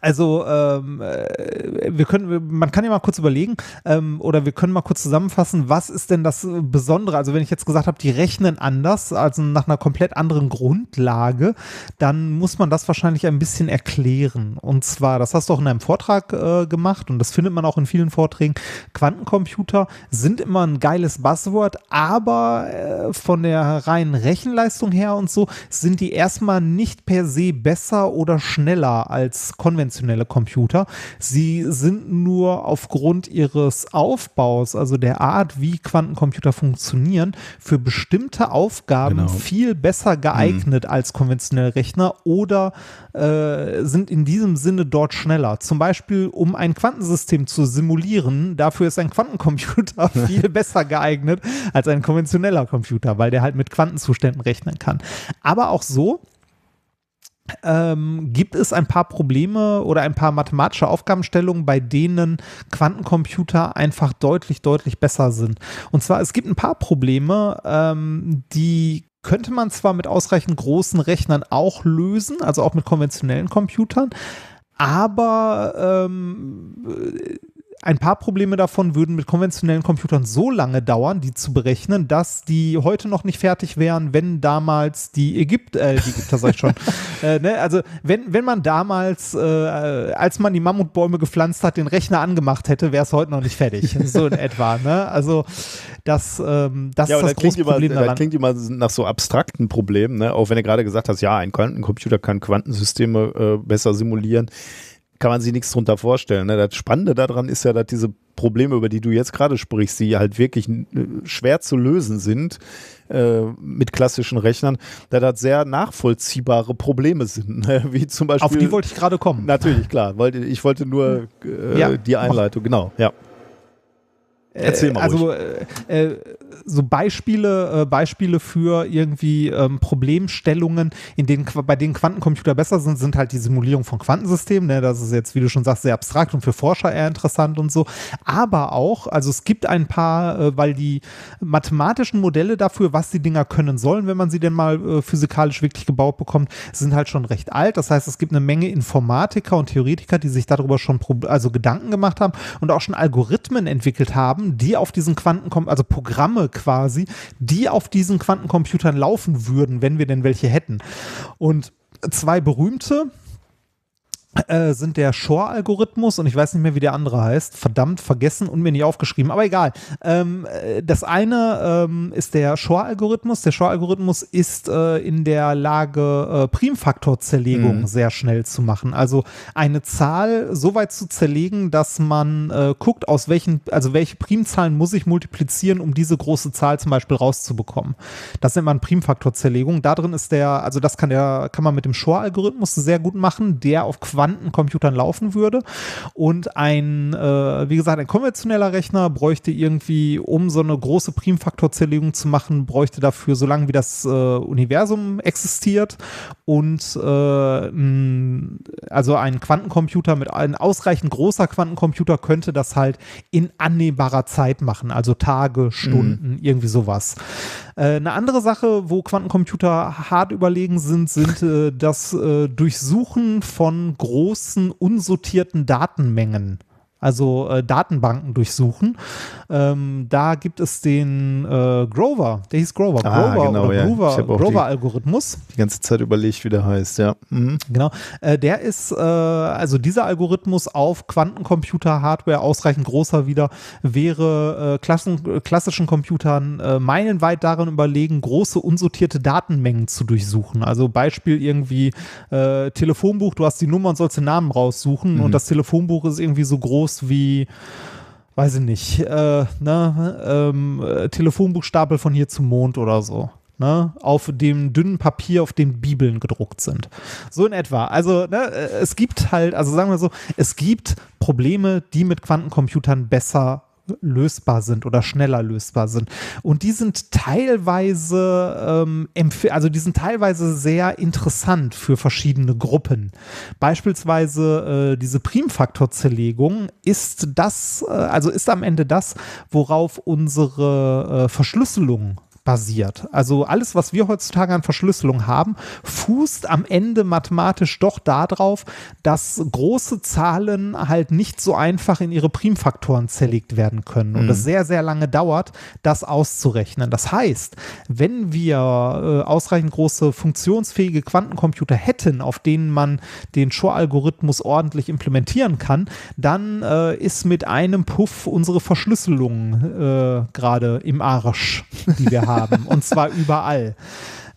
also ähm, äh, wir können, man kann ja mal kurz überlegen ähm, oder wir können mal kurz zusammenfassen, was ist denn das Besondere? Also wenn ich jetzt gesagt habe, die rechnen anders, also nach einer komplett anderen Grundlage, dann muss man das wahrscheinlich ein bisschen erklären. Und zwar, das hast du auch in einem Vortrag äh, gemacht und das findet man auch in vielen Vorträgen. Quantencomputer sind immer ein geiles Buzzword, aber äh, von der reinen Rechenleistung her und so sind die erstmal nicht per se besser oder schneller als konventionelle Computer. Sie sind nur aufgrund ihres Aufbaus, also der Art, wie Quantencomputer funktionieren, für bestimmte Aufgaben Genau. viel besser geeignet als konventionelle Rechner oder äh, sind in diesem Sinne dort schneller. Zum Beispiel, um ein Quantensystem zu simulieren, dafür ist ein Quantencomputer viel besser geeignet als ein konventioneller Computer, weil der halt mit Quantenzuständen rechnen kann. Aber auch so ähm, gibt es ein paar Probleme oder ein paar mathematische Aufgabenstellungen, bei denen Quantencomputer einfach deutlich, deutlich besser sind. Und zwar, es gibt ein paar Probleme, ähm, die könnte man zwar mit ausreichend großen Rechnern auch lösen, also auch mit konventionellen Computern, aber ähm, ein paar Probleme davon würden mit konventionellen Computern so lange dauern, die zu berechnen, dass die heute noch nicht fertig wären, wenn damals die Ägypt, äh, die Ägypter sag ich schon, äh, ne? also wenn, wenn man damals, äh, als man die Mammutbäume gepflanzt hat, den Rechner angemacht hätte, wäre es heute noch nicht fertig. So in etwa. Ne? Also das, ähm, das Ja, ist das das klingt, große immer, Problem das daran. klingt immer nach so abstrakten Problemen, ne? auch wenn du gerade gesagt hast, ja, ein Quantencomputer kann Quantensysteme äh, besser simulieren, kann man sich nichts drunter vorstellen. Ne? Das Spannende daran ist ja, dass diese Probleme, über die du jetzt gerade sprichst, die halt wirklich äh, schwer zu lösen sind äh, mit klassischen Rechnern, da das sehr nachvollziehbare Probleme sind, ne? wie zum Beispiel. Auf die wollte ich gerade kommen. Natürlich, klar. Wollte, ich wollte nur äh, Ja, die Einleitung, genau, ja. Erzähl mal also äh, äh, so Beispiele, äh, Beispiele für irgendwie ähm, Problemstellungen, in denen bei denen Quantencomputer besser sind, sind halt die Simulierung von Quantensystemen. Ne? Das ist jetzt, wie du schon sagst, sehr abstrakt und für Forscher eher interessant und so. Aber auch, also es gibt ein paar, äh, weil die mathematischen Modelle dafür, was die Dinger können sollen, wenn man sie denn mal äh, physikalisch wirklich gebaut bekommt, sind halt schon recht alt. Das heißt, es gibt eine Menge Informatiker und Theoretiker, die sich darüber schon also Gedanken gemacht haben und auch schon Algorithmen entwickelt haben, die auf diesen Quantencom also Programme quasi, die auf diesen Quantencomputern laufen würden, wenn wir denn welche hätten. Und zwei berühmte äh, sind der Shor-Algorithmus und ich weiß nicht mehr, wie der andere heißt. Verdammt, vergessen und mir nicht aufgeschrieben, aber egal. Ähm, äh, das eine ähm, ist der Shor-Algorithmus. Der Shor-Algorithmus ist äh, in der Lage, äh, Primfaktorzerlegung Mhm. sehr schnell zu machen. Also eine Zahl so weit zu zerlegen, dass man äh, guckt, aus welchen, also welche Primzahlen muss ich multiplizieren, um diese große Zahl zum Beispiel rauszubekommen. Das nennt man Primfaktorzerlegung. Da drin ist der, also das kann der, kann man mit dem Shor-Algorithmus sehr gut machen, der auf Quantencomputern laufen würde. Und ein, äh, wie gesagt, ein konventioneller Rechner bräuchte irgendwie, um so eine große Primfaktorzerlegung zu machen, bräuchte dafür so lange wie das äh, Universum existiert und äh, also ein Quantencomputer mit ein ausreichend großer Quantencomputer könnte das halt in annehmbarer Zeit machen, also Tage, Stunden, irgendwie sowas. Äh, eine andere Sache, wo Quantencomputer hart überlegen sind, sind äh, das äh, Durchsuchen von großen unsortierten Datenmengen. Also äh, Datenbanken durchsuchen. Ähm, da gibt es den äh, Grover, der hieß Grover, Ah, Grover genau, oder ja. Grover, auch die- Grover-Algorithmus. Die ganze Zeit überlegt, wie der heißt, ja. Mhm. Genau. Äh, der ist, äh, also dieser Algorithmus auf Quantencomputer-Hardware ausreichend großer wieder, wäre äh, klassen, äh, klassischen Computern meilenweit darin überlegen, große unsortierte Datenmengen zu durchsuchen. Also Beispiel irgendwie Telefonbuch, du hast die Nummer und sollst den Namen raussuchen und das Telefonbuch ist irgendwie so groß wie weiß ich nicht, äh, ne, ähm, äh, Telefonbuchstapel von hier zum Mond oder so. Ne, auf dem dünnen Papier, auf dem Bibeln gedruckt sind. So in etwa. Also, ne, äh, es gibt halt, also sagen wir so, es gibt Probleme, die mit Quantencomputern besser lösbar sind oder schneller lösbar sind. Und die sind teilweise, ähm, also die sind teilweise sehr interessant für verschiedene Gruppen. Beispielsweise äh, diese Primfaktorzerlegung ist das, äh, also ist am Ende das, worauf unsere äh, Verschlüsselung basiert. Also alles, was wir heutzutage an Verschlüsselung haben, fußt am Ende mathematisch doch darauf, dass große Zahlen halt nicht so einfach in ihre Primfaktoren zerlegt werden können und es sehr, sehr lange dauert, das auszurechnen. Das heißt, wenn wir äh, ausreichend große funktionsfähige Quantencomputer hätten, auf denen man den Shor-Algorithmus ordentlich implementieren kann, dann äh, ist mit einem Puff unsere Verschlüsselung äh, gerade im Arsch, die wir haben. Und zwar überall.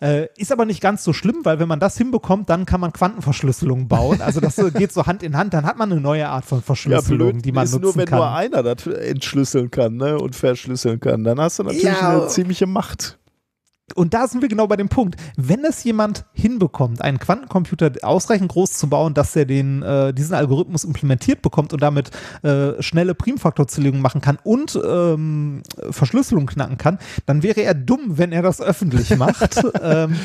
Äh, ist aber nicht ganz so schlimm, weil wenn man das hinbekommt, dann kann man Quantenverschlüsselung bauen. Also das geht so Hand in Hand. Dann hat man eine neue Art von Ja, Verschlüsselung, blöd die man ist nutzen nur, wenn kann. nur einer das entschlüsseln kann ne, und verschlüsseln kann. Dann hast du natürlich Ja. eine ziemliche Macht. Und da sind wir genau bei dem Punkt. Wenn es jemand hinbekommt, einen Quantencomputer ausreichend groß zu bauen, dass er den, äh, diesen Algorithmus implementiert bekommt und damit äh, schnelle Primfaktorzerlegung machen kann und ähm, Verschlüsselung knacken kann, dann wäre er dumm, wenn er das öffentlich macht. ähm,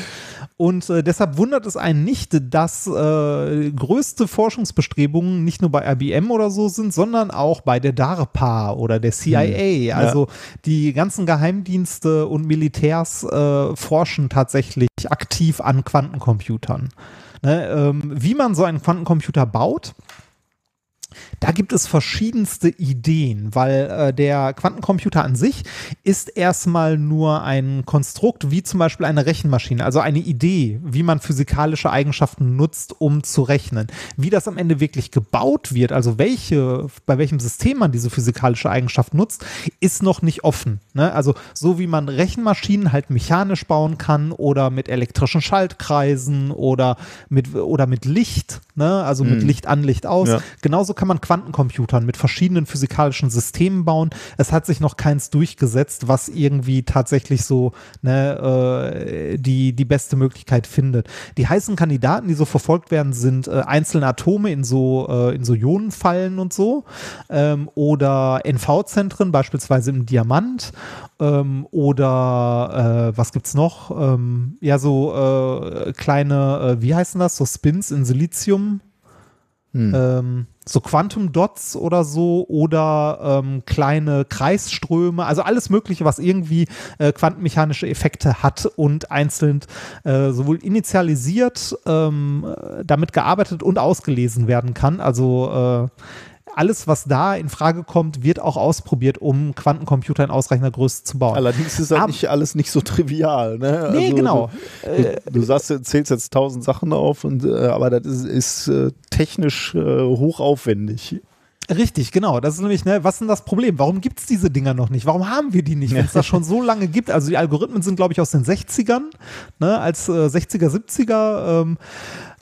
und äh, deshalb wundert es einen nicht, dass äh, größte Forschungsbestrebungen nicht nur bei IBM oder so sind, sondern auch bei der DARPA oder der CIA. Also die ganzen Geheimdienste und Militärs äh, forschen tatsächlich aktiv an Quantencomputern. Ne, ähm, wie man so einen Quantencomputer baut, da gibt es verschiedenste Ideen, weil äh, der Quantencomputer an sich ist erstmal nur ein Konstrukt, wie zum Beispiel eine Rechenmaschine, also eine Idee, wie man physikalische Eigenschaften nutzt, um zu rechnen. Wie das am Ende wirklich gebaut wird, also welche, bei welchem System man diese physikalische Eigenschaft nutzt, ist noch nicht offen. Ne? Also so wie man Rechenmaschinen halt mechanisch bauen kann oder mit elektrischen Schaltkreisen oder mit, oder mit Licht, ne? also mit Licht an, Licht aus. Ja. Genauso kann man Quantencomputern mit verschiedenen physikalischen Systemen bauen. Es hat sich noch keins durchgesetzt, was irgendwie tatsächlich so ne, äh, die, die beste Möglichkeit findet. Die heißen Kandidaten, die so verfolgt werden, sind äh, einzelne Atome in so, äh, in so Ionenfallen und so ähm, oder NV-Zentren, beispielsweise im Diamant ähm, oder äh, was gibt's noch? Ähm, ja, so äh, kleine, äh, wie heißen das? So Spins in Silizium ähm, so Quantum Dots oder so oder ähm, kleine Kreisströme, also alles Mögliche, was irgendwie äh, quantenmechanische Effekte hat und einzeln äh, sowohl initialisiert, ähm, äh, damit gearbeitet und ausgelesen werden kann. Also äh, alles, was da in Frage kommt, wird auch ausprobiert, um Quantencomputer in ausreichender Größe zu bauen. Allerdings ist das nicht alles nicht so trivial. Ne? Nee, genau. Du, du sagst, du zählst jetzt tausend Sachen auf, und, äh, aber das ist, ist äh, technisch äh, hochaufwendig. Richtig, genau. Das ist nämlich, ne, was ist denn das Problem? Warum gibt es diese Dinger noch nicht? Warum haben wir die nicht, wenn es das schon so lange gibt? Also die Algorithmen sind, glaube ich, aus den 60ern, ne, als äh, 60er, 70er. Ähm,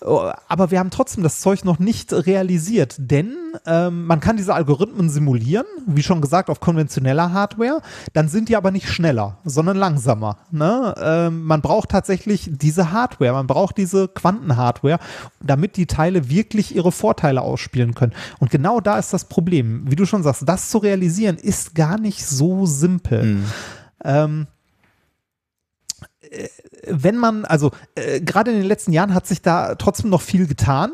aber wir haben trotzdem das Zeug noch nicht realisiert, denn ähm, man kann diese Algorithmen simulieren, wie schon gesagt, auf konventioneller Hardware, dann sind die aber nicht schneller, sondern langsamer. Ne? Ähm, man braucht tatsächlich diese Hardware, man braucht diese Quantenhardware, damit die Teile wirklich ihre Vorteile ausspielen können. Und genau da ist das Problem. Wie du schon sagst, das zu realisieren ist gar nicht so simpel. Mhm. Ähm, äh, wenn man, also äh, gerade in den letzten Jahren hat sich da trotzdem noch viel getan.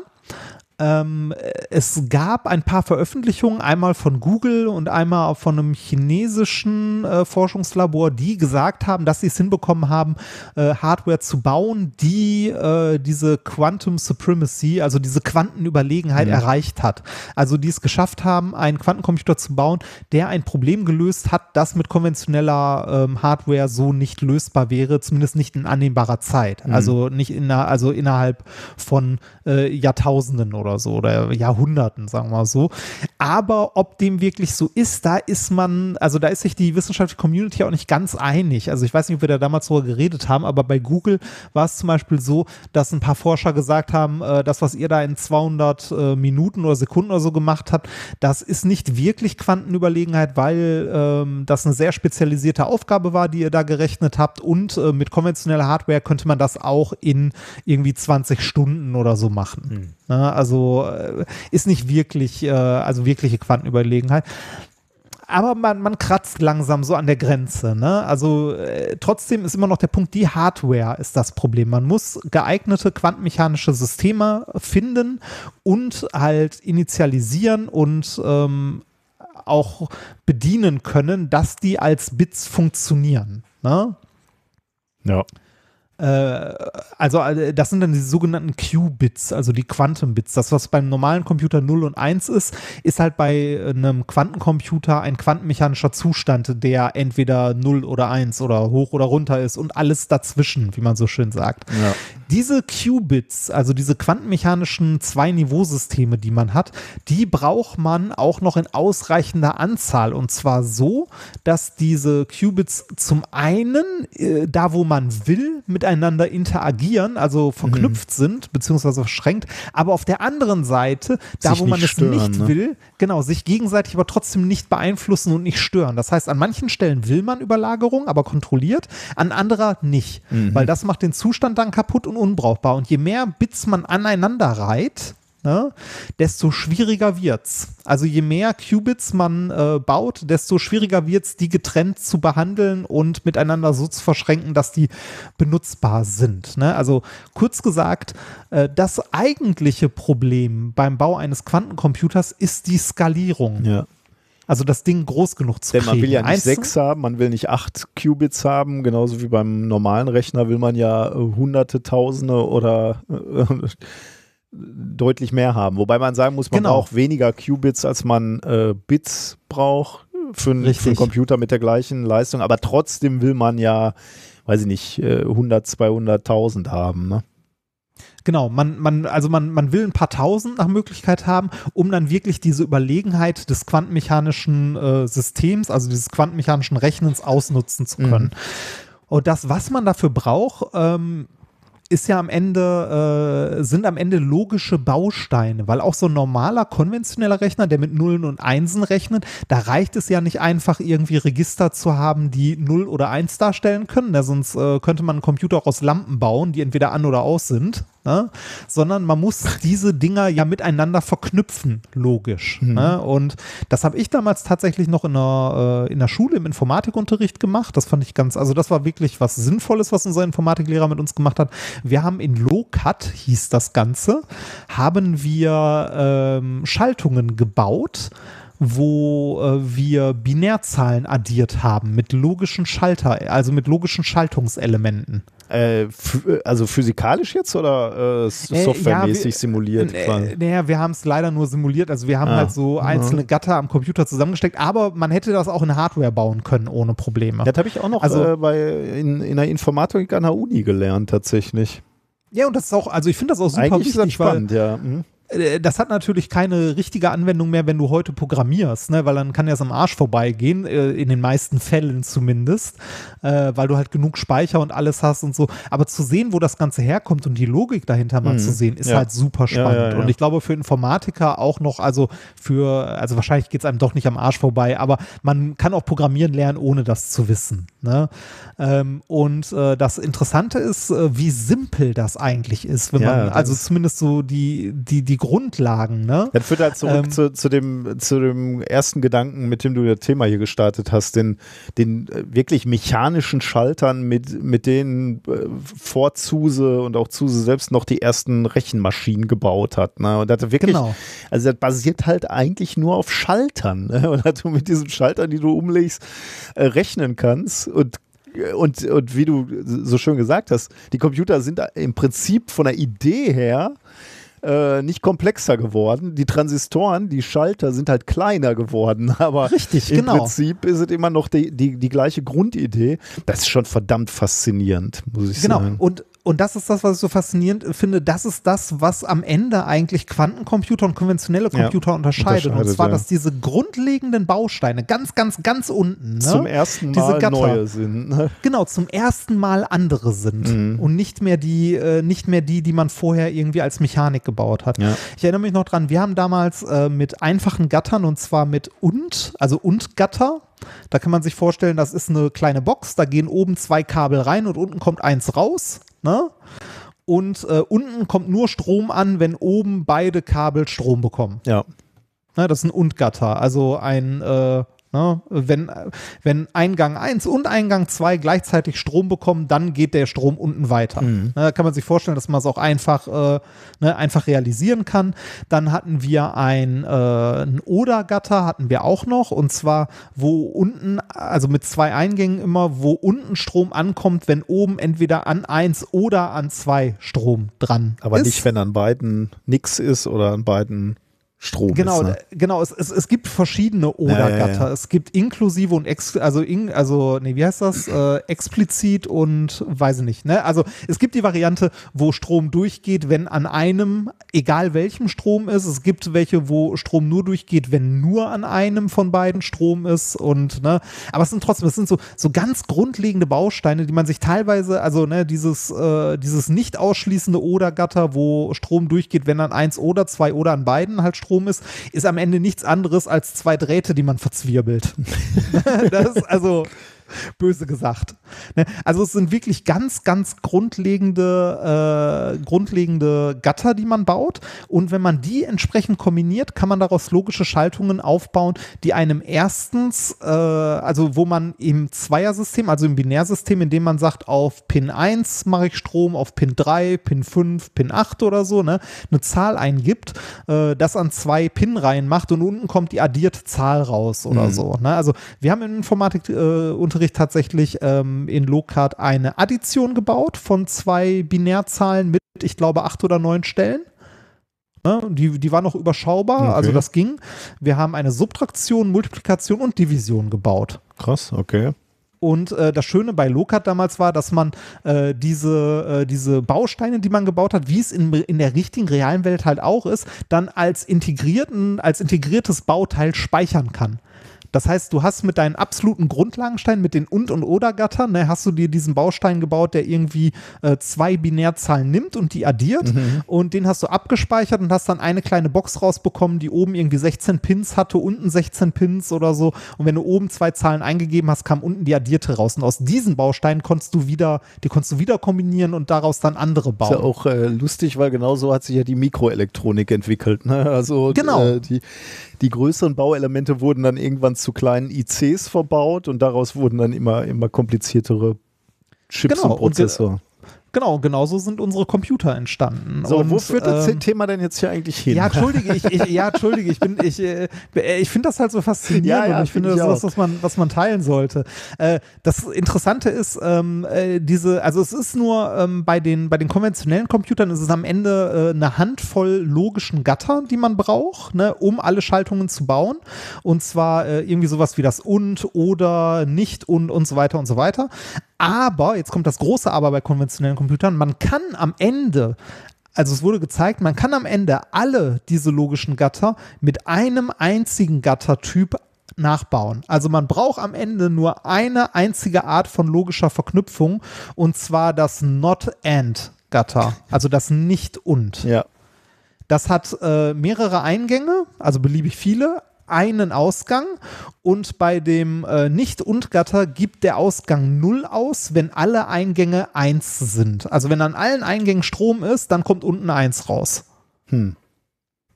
Ähm, es gab ein paar Veröffentlichungen, einmal von Google und einmal von einem chinesischen äh, Forschungslabor, die gesagt haben, dass sie es hinbekommen haben, äh, Hardware zu bauen, die äh, diese Quantum Supremacy, also diese Quantenüberlegenheit Mhm. erreicht hat. Also die es geschafft haben, einen Quantencomputer zu bauen, der ein Problem gelöst hat, das mit konventioneller ähm, Hardware so nicht lösbar wäre, zumindest nicht in annehmbarer Zeit. Also nicht in, also innerhalb von äh, Jahrtausenden oder so oder Jahrhunderten, sagen wir mal so. Aber ob dem wirklich so ist, da ist man, also da ist sich die wissenschaftliche Community auch nicht ganz einig. Also ich weiß nicht, ob wir da damals darüber geredet haben, aber bei Google war es zum Beispiel so, dass ein paar Forscher gesagt haben, äh, das, was ihr da in 200 äh, Minuten oder Sekunden oder so gemacht habt, das ist nicht wirklich Quantenüberlegenheit, weil ähm, das eine sehr spezialisierte Aufgabe war, die ihr da gerechnet habt und äh, mit konventioneller Hardware könnte man das auch in irgendwie 20 Stunden oder so machen. Ne? Also äh, ist nicht wirklich, äh, also wirkliche Quantenüberlegenheit. Aber man, man kratzt langsam so an der Grenze. Ne? Also äh, trotzdem ist immer noch der Punkt, die Hardware ist das Problem. Man muss geeignete quantenmechanische Systeme finden und halt initialisieren und ähm, auch bedienen können, dass die als Bits funktionieren. Ne? Ja. Äh, also äh, das sind dann die sogenannten Q-Bits, also die Quantum-Bits. Das, was beim normalen Computer 0 und 1 ist, ist halt bei einem Quantencomputer ein quantenmechanischer Zustand, der entweder 0 oder 1 oder hoch oder runter ist und alles dazwischen, wie man so schön sagt. Ja. Diese Qubits, also diese quantenmechanischen Zwei-Niveau-Systeme, die man hat, die braucht man auch noch in ausreichender Anzahl. Und zwar so, dass diese Qubits zum einen, äh, da wo man will, miteinander interagieren, also verknüpft sind, beziehungsweise verschränkt, aber auf der anderen Seite, da Sich wo man es stören, nicht ne? will, genau, sich gegenseitig aber trotzdem nicht beeinflussen und nicht stören. Das heißt, an manchen Stellen will man Überlagerung, aber kontrolliert, an anderer nicht, Mhm. weil das macht den Zustand dann kaputt und unbrauchbar. Und je mehr Bits man aneinander reiht, ne, desto schwieriger wird's. Also je mehr Qubits man äh, baut, desto schwieriger wird's, die getrennt zu behandeln und miteinander so zu verschränken, dass die benutzbar sind. Ne? Also kurz gesagt, äh, das eigentliche Problem beim Bau eines Quantencomputers ist die Skalierung. ja. Also das Ding groß genug zu Denn kriegen. man will ja nicht Eins- sechs haben, man will nicht acht Qubits haben, genauso wie beim normalen Rechner will man ja äh, hunderte, tausende oder äh, deutlich mehr haben. Wobei man sagen muss, man Genau. braucht weniger Qubits, als man äh, Bits braucht für, einen- für einen. Computer mit der gleichen Leistung. Aber trotzdem will man ja, weiß ich nicht, äh, 100, 200.000 haben. Ne? Genau, man, man, also man, man will ein paar tausend nach Möglichkeit haben, um dann wirklich diese Überlegenheit des quantenmechanischen äh, Systems, also dieses quantenmechanischen Rechnens ausnutzen zu können. Und das, was man dafür braucht, ähm, ist ja am Ende, äh, sind am Ende logische Bausteine, weil auch so ein normaler, konventioneller Rechner, der mit Nullen und Einsen rechnet, da reicht es ja nicht einfach irgendwie Register zu haben, die 0 oder 1 darstellen können, ja, sonst äh, könnte man einen Computer auch aus Lampen bauen, die entweder an oder aus sind, ne? sondern man muss diese Dinger ja miteinander verknüpfen, logisch. Ne? Und das habe ich damals tatsächlich noch in der, äh, in der Schule im Informatikunterricht gemacht. Das fand ich ganz, also das war wirklich was Sinnvolles, was unser Informatiklehrer mit uns gemacht hat. Wir haben in Low-Cut, hieß das Ganze, haben wir ähm, Schaltungen gebaut, wo äh, wir Binärzahlen addiert haben mit logischen Schalter, also mit logischen Schaltungselementen. Äh, also physikalisch jetzt oder äh, s- Äh, softwaremäßig ja, wir- simuliert? quasi? Äh, naja, wir haben es leider nur simuliert. Also wir haben Ah, halt so einzelne Gatter am Computer zusammengesteckt, aber man hätte das auch in Hardware bauen können ohne Probleme. Das habe ich auch noch Also- äh, bei, in, in der Informatik an der Uni gelernt, tatsächlich. Ja, und das ist auch, also ich finde das auch super Eigentlich ist das wichtig, weil spannend, ja. Mhm. Äh, das hat natürlich keine richtige Anwendung mehr, wenn du heute programmierst, ne? weil dann kann das am Arsch vorbeigehen, äh, in den meisten Fällen zumindest, äh, weil du halt genug Speicher und alles hast und so. Aber zu sehen, wo das Ganze herkommt und die Logik dahinter mal Mhm. zu sehen, ist Ja. halt super spannend. Ja, ja. Und ich glaube, für Informatiker auch noch, also für, also wahrscheinlich geht es einem doch nicht am Arsch vorbei, aber man kann auch programmieren lernen, ohne das zu wissen. Ne? Ähm, und das Interessante ist, wie simpel das eigentlich ist, wenn man, also zumindest so die, die, die Grundlagen, ne? Dann führt halt zurück Ähm, zu, zu, dem, zu dem ersten Gedanken, mit dem du das Thema hier gestartet hast, den, den äh, wirklich mechanischen Schaltern, mit, mit denen äh, vor Zuse und auch Zuse selbst noch die ersten Rechenmaschinen gebaut hat. Ne? Und das hat wirklich, Genau. also das basiert halt eigentlich nur auf Schaltern. Ne? Und dass du mit diesen Schaltern, die du umlegst, äh, rechnen kannst und und, und wie du so schön gesagt hast, die Computer sind im Prinzip von der Idee her äh, nicht komplexer geworden. Die Transistoren, die Schalter sind halt kleiner geworden, aber Richtig, im genau. Prinzip ist es immer noch die, die, die gleiche Grundidee. Das ist schon verdammt faszinierend, muss ich Genau. sagen. Und, und das ist das, was ich so faszinierend finde. Das ist das, was am Ende eigentlich Quantencomputer und konventionelle Ja, Computer unterscheidet. Und unterscheidet, zwar, ja. dass diese grundlegenden Bausteine ganz, ganz, ganz unten, ne? Zum ersten Diese Mal Gatter. neue sind. Ne? genau zum ersten Mal andere sind Mhm. und nicht mehr die äh, nicht mehr die die man vorher irgendwie als Mechanik gebaut hat. Ja. Ich erinnere mich noch dran, wir haben damals äh, mit einfachen Gattern und zwar mit und also und Gatter. Da kann man sich vorstellen, das ist eine kleine Box, da gehen oben zwei Kabel rein und unten kommt eins raus, ne? Und äh, unten kommt nur Strom an, wenn oben beide Kabel Strom bekommen. Ja. Ne, das ist ein Und-Gatter, also ein, äh, ne, wenn, wenn Eingang 1 und Eingang 2 gleichzeitig Strom bekommen, dann geht der Strom unten weiter. Ne, da kann man sich vorstellen, dass man es auch einfach, äh, ne, einfach realisieren kann. Dann hatten wir ein, äh, ein Oder-Gatter, hatten wir auch noch, und zwar, wo unten, also mit zwei Eingängen immer, wo unten Strom ankommt, wenn oben entweder an 1 oder an 2 Strom dran Aber ist. nicht, wenn an beiden nix ist oder an beiden Strom Genau, ist. Ne? genau. Es, es, es gibt verschiedene Oder-Gatter. Ja, ja, ja. Es gibt inklusive und ex, also in, also nee, wie heißt das? Äh, explizit und weiß ich nicht. Ne? Also es gibt die Variante, wo Strom durchgeht, wenn an einem, egal welchem Strom ist. Es gibt welche, wo Strom nur durchgeht, wenn nur an einem von beiden Strom ist. Und ne, aber es sind trotzdem, es sind so so ganz grundlegende Bausteine, die man sich teilweise, also ne, dieses äh, dieses nicht ausschließende Oder-Gatter, wo Strom durchgeht, wenn an eins oder zwei oder an beiden halt Strom ist, ist am Ende nichts anderes als zwei Drähte, die man verzwirbelt. das also böse gesagt. Ne? Also es sind wirklich ganz, ganz grundlegende, äh, grundlegende Gatter, die man baut. Und wenn man die entsprechend kombiniert, kann man daraus logische Schaltungen aufbauen, die einem erstens, äh, also wo man im Zweiersystem, also im Binärsystem, in dem man sagt, auf Pin 1 mache ich Strom, auf Pin 3, Pin 5, Pin 8 oder so, ne, eine Zahl eingibt, äh, das an zwei Pin-Reihen macht und unten kommt die addierte Zahl raus oder so. Ne? Also wir haben im Informatikunterricht tatsächlich ähm, in Locard eine Addition gebaut von zwei Binärzahlen mit, ich glaube, acht oder neun Stellen. Ne? Die, die war noch überschaubar, Okay. also das ging. Wir haben eine Subtraktion, Multiplikation und Division gebaut. Krass, okay. Und äh, das Schöne bei Locat damals war, dass man äh, diese, äh, diese Bausteine, die man gebaut hat, wie es in, in der richtigen realen Welt halt auch ist, dann als integrierten, als integriertes Bauteil speichern kann. Das heißt, du hast mit deinen absoluten Grundlagensteinen, mit den Und- und Oder-Gattern, ne, hast du dir diesen Baustein gebaut, der irgendwie äh, zwei Binärzahlen nimmt und die addiert. Und den hast du abgespeichert und hast dann eine kleine Box rausbekommen, die oben irgendwie 16 Pins hatte, unten 16 Pins oder so. Und wenn du oben zwei Zahlen eingegeben hast, kam unten die addierte raus. Und aus diesen Bausteinen konntest du wieder, die konntest du wieder kombinieren und daraus dann andere Ist bauen. ja auch äh, lustig, weil genau so hat sich ja die Mikroelektronik entwickelt. Ne? Also Genau. äh, die, die größeren Bauelemente wurden dann irgendwann zu kleinen ICs verbaut und daraus wurden dann immer, immer kompliziertere Chips Genau, und und Prozessor. Genau, genauso sind unsere Computer entstanden. so, und, wo führt das ähm, Thema denn jetzt hier eigentlich hin? Ja, entschuldige, ich, ich, ja, entschuldige, ich bin, ich, äh, ich finde das halt so faszinierend Ja, ja, und ich finde, find das ich ist was, was man, was man teilen sollte. Äh, das Interessante ist, ähm, äh, diese, also es ist nur ähm, bei den, bei den konventionellen Computern ist es am Ende äh, eine Handvoll logischen Gatter, die man braucht, ne, um alle Schaltungen zu bauen. Und zwar äh, irgendwie sowas wie das und oder nicht und und so weiter und so weiter. Aber, jetzt kommt das große Aber bei konventionellen Computern, man kann am Ende also es wurde gezeigt, man kann am Ende alle diese logischen Gatter mit einem einzigen Gattertyp nachbauen. Also man braucht am Ende nur eine einzige Art von logischer Verknüpfung und zwar das Not-And-Gatter, also das Nicht-Und. Ja. Das hat äh, mehrere Eingänge, also beliebig viele, einen Ausgang und bei dem äh, Nicht-Und-Gatter gibt der Ausgang 0 aus, wenn alle Eingänge 1 sind. Also wenn an allen Eingängen Strom ist, dann kommt unten 1 raus. Hm.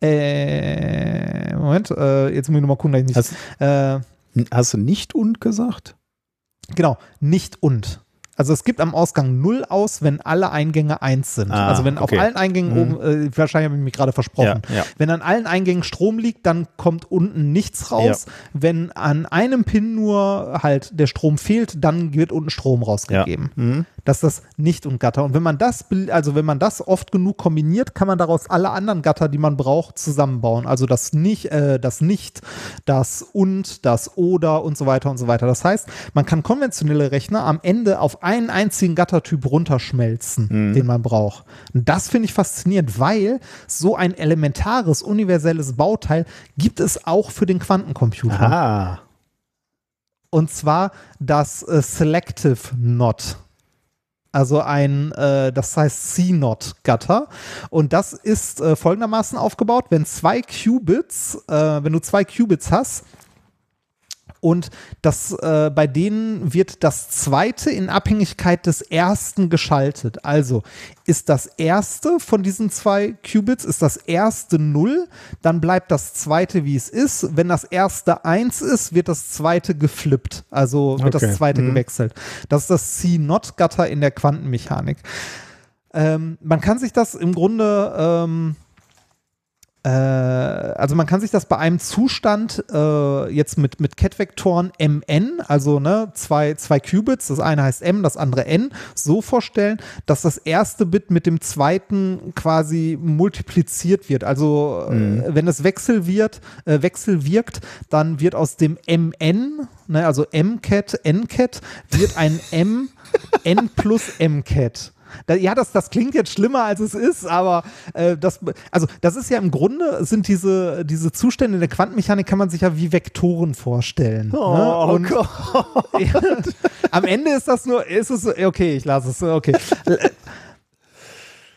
Äh, Moment, äh, jetzt muss ich nochmal gucken, dass ich nicht. Hast, äh, hast du nicht und gesagt? genau, nicht und. Also es gibt am Ausgang 0 aus, wenn alle Eingänge 1 sind. Ah, also wenn auf okay. allen Eingängen Mhm. oben, äh, wahrscheinlich habe ich mich gerade versprochen. Ja, ja. Wenn an allen Eingängen Strom liegt, dann kommt unten nichts raus. Wenn an einem Pin nur halt der Strom fehlt, dann wird unten Strom rausgegeben. Mhm. Das ist das Nicht- und Gatter. Und wenn man das, also wenn man das oft genug kombiniert, kann man daraus alle anderen Gatter, die man braucht, zusammenbauen. Also das nicht, äh, das nicht, das und, das oder und so weiter und so weiter. Das heißt, man kann konventionelle Rechner am Ende auf einen einzigen Gattertyp runterschmelzen, den man braucht. Und das finde ich faszinierend, weil so ein elementares, universelles Bauteil gibt es auch für den Quantencomputer. Ah. Und zwar das äh, Selective Not. Also ein, äh, das heißt C-Not-Gatter. Und das ist äh, folgendermaßen aufgebaut, wenn zwei Qubits, äh, wenn du zwei Qubits hast, und das, äh, bei denen wird das zweite in Abhängigkeit des ersten geschaltet. Also ist das erste von diesen zwei Qubits, ist das erste null, dann bleibt das zweite wie es ist. Wenn das erste eins ist, wird das zweite geflippt. Also wird Okay. das zweite Mhm. gewechselt. Das ist das C-Not-Gatter in der Quantenmechanik. Ähm, man kann sich das im Grunde ähm, äh, also man kann sich das bei einem Zustand äh, jetzt mit, mit Cat-Vektoren MN, also ne, zwei, zwei Qubits, das eine heißt M, das andere N, so vorstellen, dass das erste Bit mit dem zweiten quasi multipliziert wird. Also äh, wenn es Wechsel wird, äh, Wechsel wirkt, dann wird aus dem MN, ne, also M-Cat, N-Cat, wird ein M, N plus M-Cat. Da, ja, das, das klingt jetzt schlimmer, als es ist, aber äh, das, also das ist ja im Grunde, sind diese, diese Zustände in der Quantenmechanik, kann man sich ja wie Vektoren vorstellen. Oh, ne? Und Gott. ja, am Ende ist das nur, ist es, okay, ich lasse es, okay.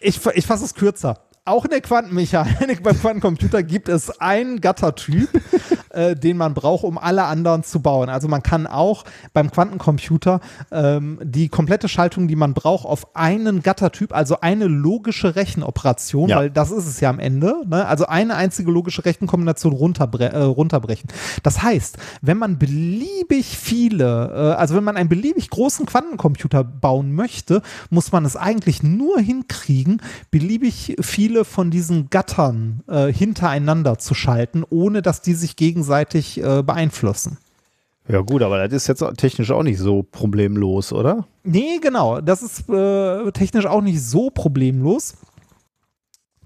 Ich, ich fasse es kürzer. Auch in der Quantenmechanik beim Quantencomputer gibt es einen Gattertyp, äh, den man braucht, um alle anderen zu bauen. Also man kann auch beim Quantencomputer ähm, die komplette Schaltung, die man braucht, auf einen Gattertyp, also eine logische Rechenoperation, Ja. weil das ist es ja am Ende, ne? also eine einzige logische Rechenkombination runterbre äh, runterbrechen. Das heißt, wenn man beliebig viele, äh, also wenn man einen beliebig großen Quantencomputer bauen möchte, muss man es eigentlich nur hinkriegen, beliebig viele von diesen Gattern äh, hintereinander zu schalten, ohne dass die sich gegenseitig äh, beeinflussen. Ja gut, aber das ist jetzt technisch auch nicht so problemlos, oder? Nee, genau. Das ist äh, technisch auch nicht so problemlos.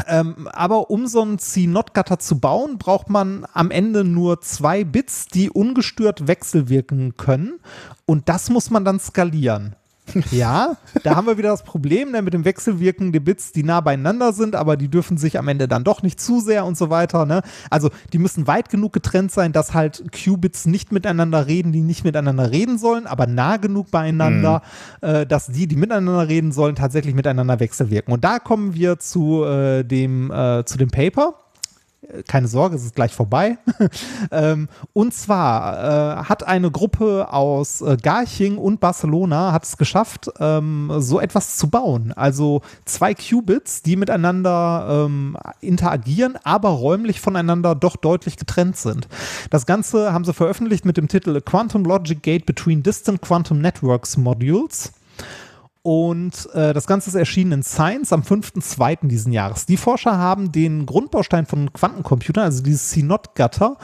Ähm, aber um so einen C-Not-Gatter zu bauen, braucht man am Ende nur zwei Bits, die ungestört wechselwirken können. Und das muss man dann skalieren. Ja, da haben wir wieder das Problem ne, mit dem Wechselwirken der Bits, die nah beieinander sind, aber die dürfen sich am Ende dann doch nicht zu sehr und so weiter. Ne? Also die müssen weit genug getrennt sein, dass halt Qubits nicht miteinander reden, die nicht miteinander reden sollen, aber nah genug beieinander, äh, dass die, die miteinander reden sollen, tatsächlich miteinander wechselwirken. Und da kommen wir zu, äh, dem, äh, zu dem Paper keine Sorge, es ist gleich vorbei. ähm, und zwar äh, hat eine Gruppe aus äh, Garching und Barcelona hat es geschafft, ähm, so etwas zu bauen. Also zwei Qubits, die miteinander ähm, interagieren, aber räumlich voneinander doch deutlich getrennt sind. Das Ganze haben sie veröffentlicht mit dem Titel Quantum Logic Gate Between Distant Quantum Networks Modules. Und äh, das Ganze ist erschienen in Science am 5.2. diesen Jahres. Die Forscher haben den Grundbaustein von Quantencomputern, also dieses C-Not-Gatter,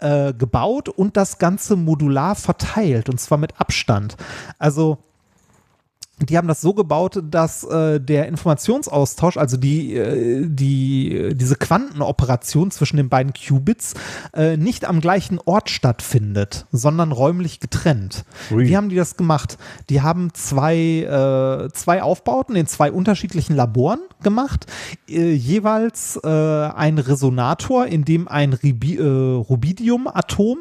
äh, gebaut und das Ganze modular verteilt, und zwar mit Abstand. Also die haben das so gebaut, dass äh, der Informationsaustausch, also die, äh, die, diese Quantenoperation zwischen den beiden Qubits, äh, nicht am gleichen Ort stattfindet, sondern räumlich getrennt. Ui. Wie haben die das gemacht? Die haben zwei, äh, zwei Aufbauten in zwei unterschiedlichen Laboren gemacht, äh, jeweils äh, ein Resonator, in dem ein Ribi äh, Rubidium-Atom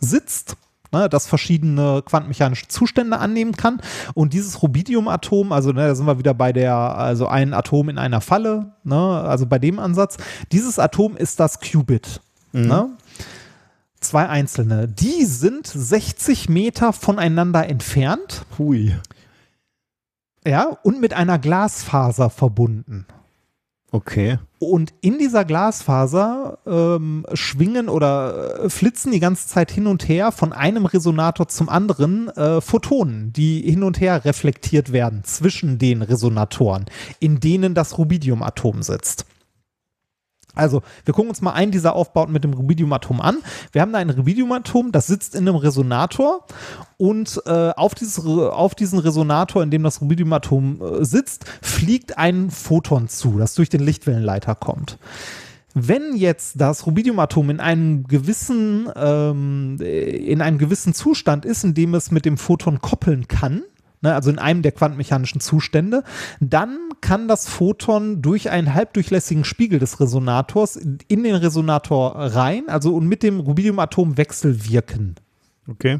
sitzt ne, das verschiedene quantenmechanische Zustände annehmen kann. Und dieses Rubidium-Atom, also ne, da sind wir wieder bei der, also ein Atom in einer Falle, ne, also bei dem Ansatz, dieses Atom ist das Qubit. Ne? Zwei einzelne. Die sind 60 Meter voneinander entfernt, Hui. ja, und mit einer Glasfaser verbunden. Okay. Und in dieser Glasfaser ähm, schwingen oder äh, flitzen die ganze Zeit hin und her von einem Resonator zum anderen äh, Photonen, die hin und her reflektiert werden zwischen den Resonatoren, in denen das Rubidiumatom sitzt. Also, wir gucken uns mal einen dieser Aufbauten mit dem Rubidiumatom an. Wir haben da ein Rubidiumatom, das sitzt in einem Resonator und äh, auf, dieses, auf diesen Resonator, in dem das Rubidiumatom äh, sitzt, fliegt ein Photon zu, das durch den Lichtwellenleiter kommt. Wenn jetzt das Rubidiumatom in einem gewissen, ähm, in einem gewissen Zustand ist, in dem es mit dem Photon koppeln kann, ne, also in einem der quantenmechanischen Zustände, dann kann das Photon durch einen halbdurchlässigen Spiegel des Resonators in den Resonator rein, also und mit dem Rubidiumatom wechselwirken. Okay.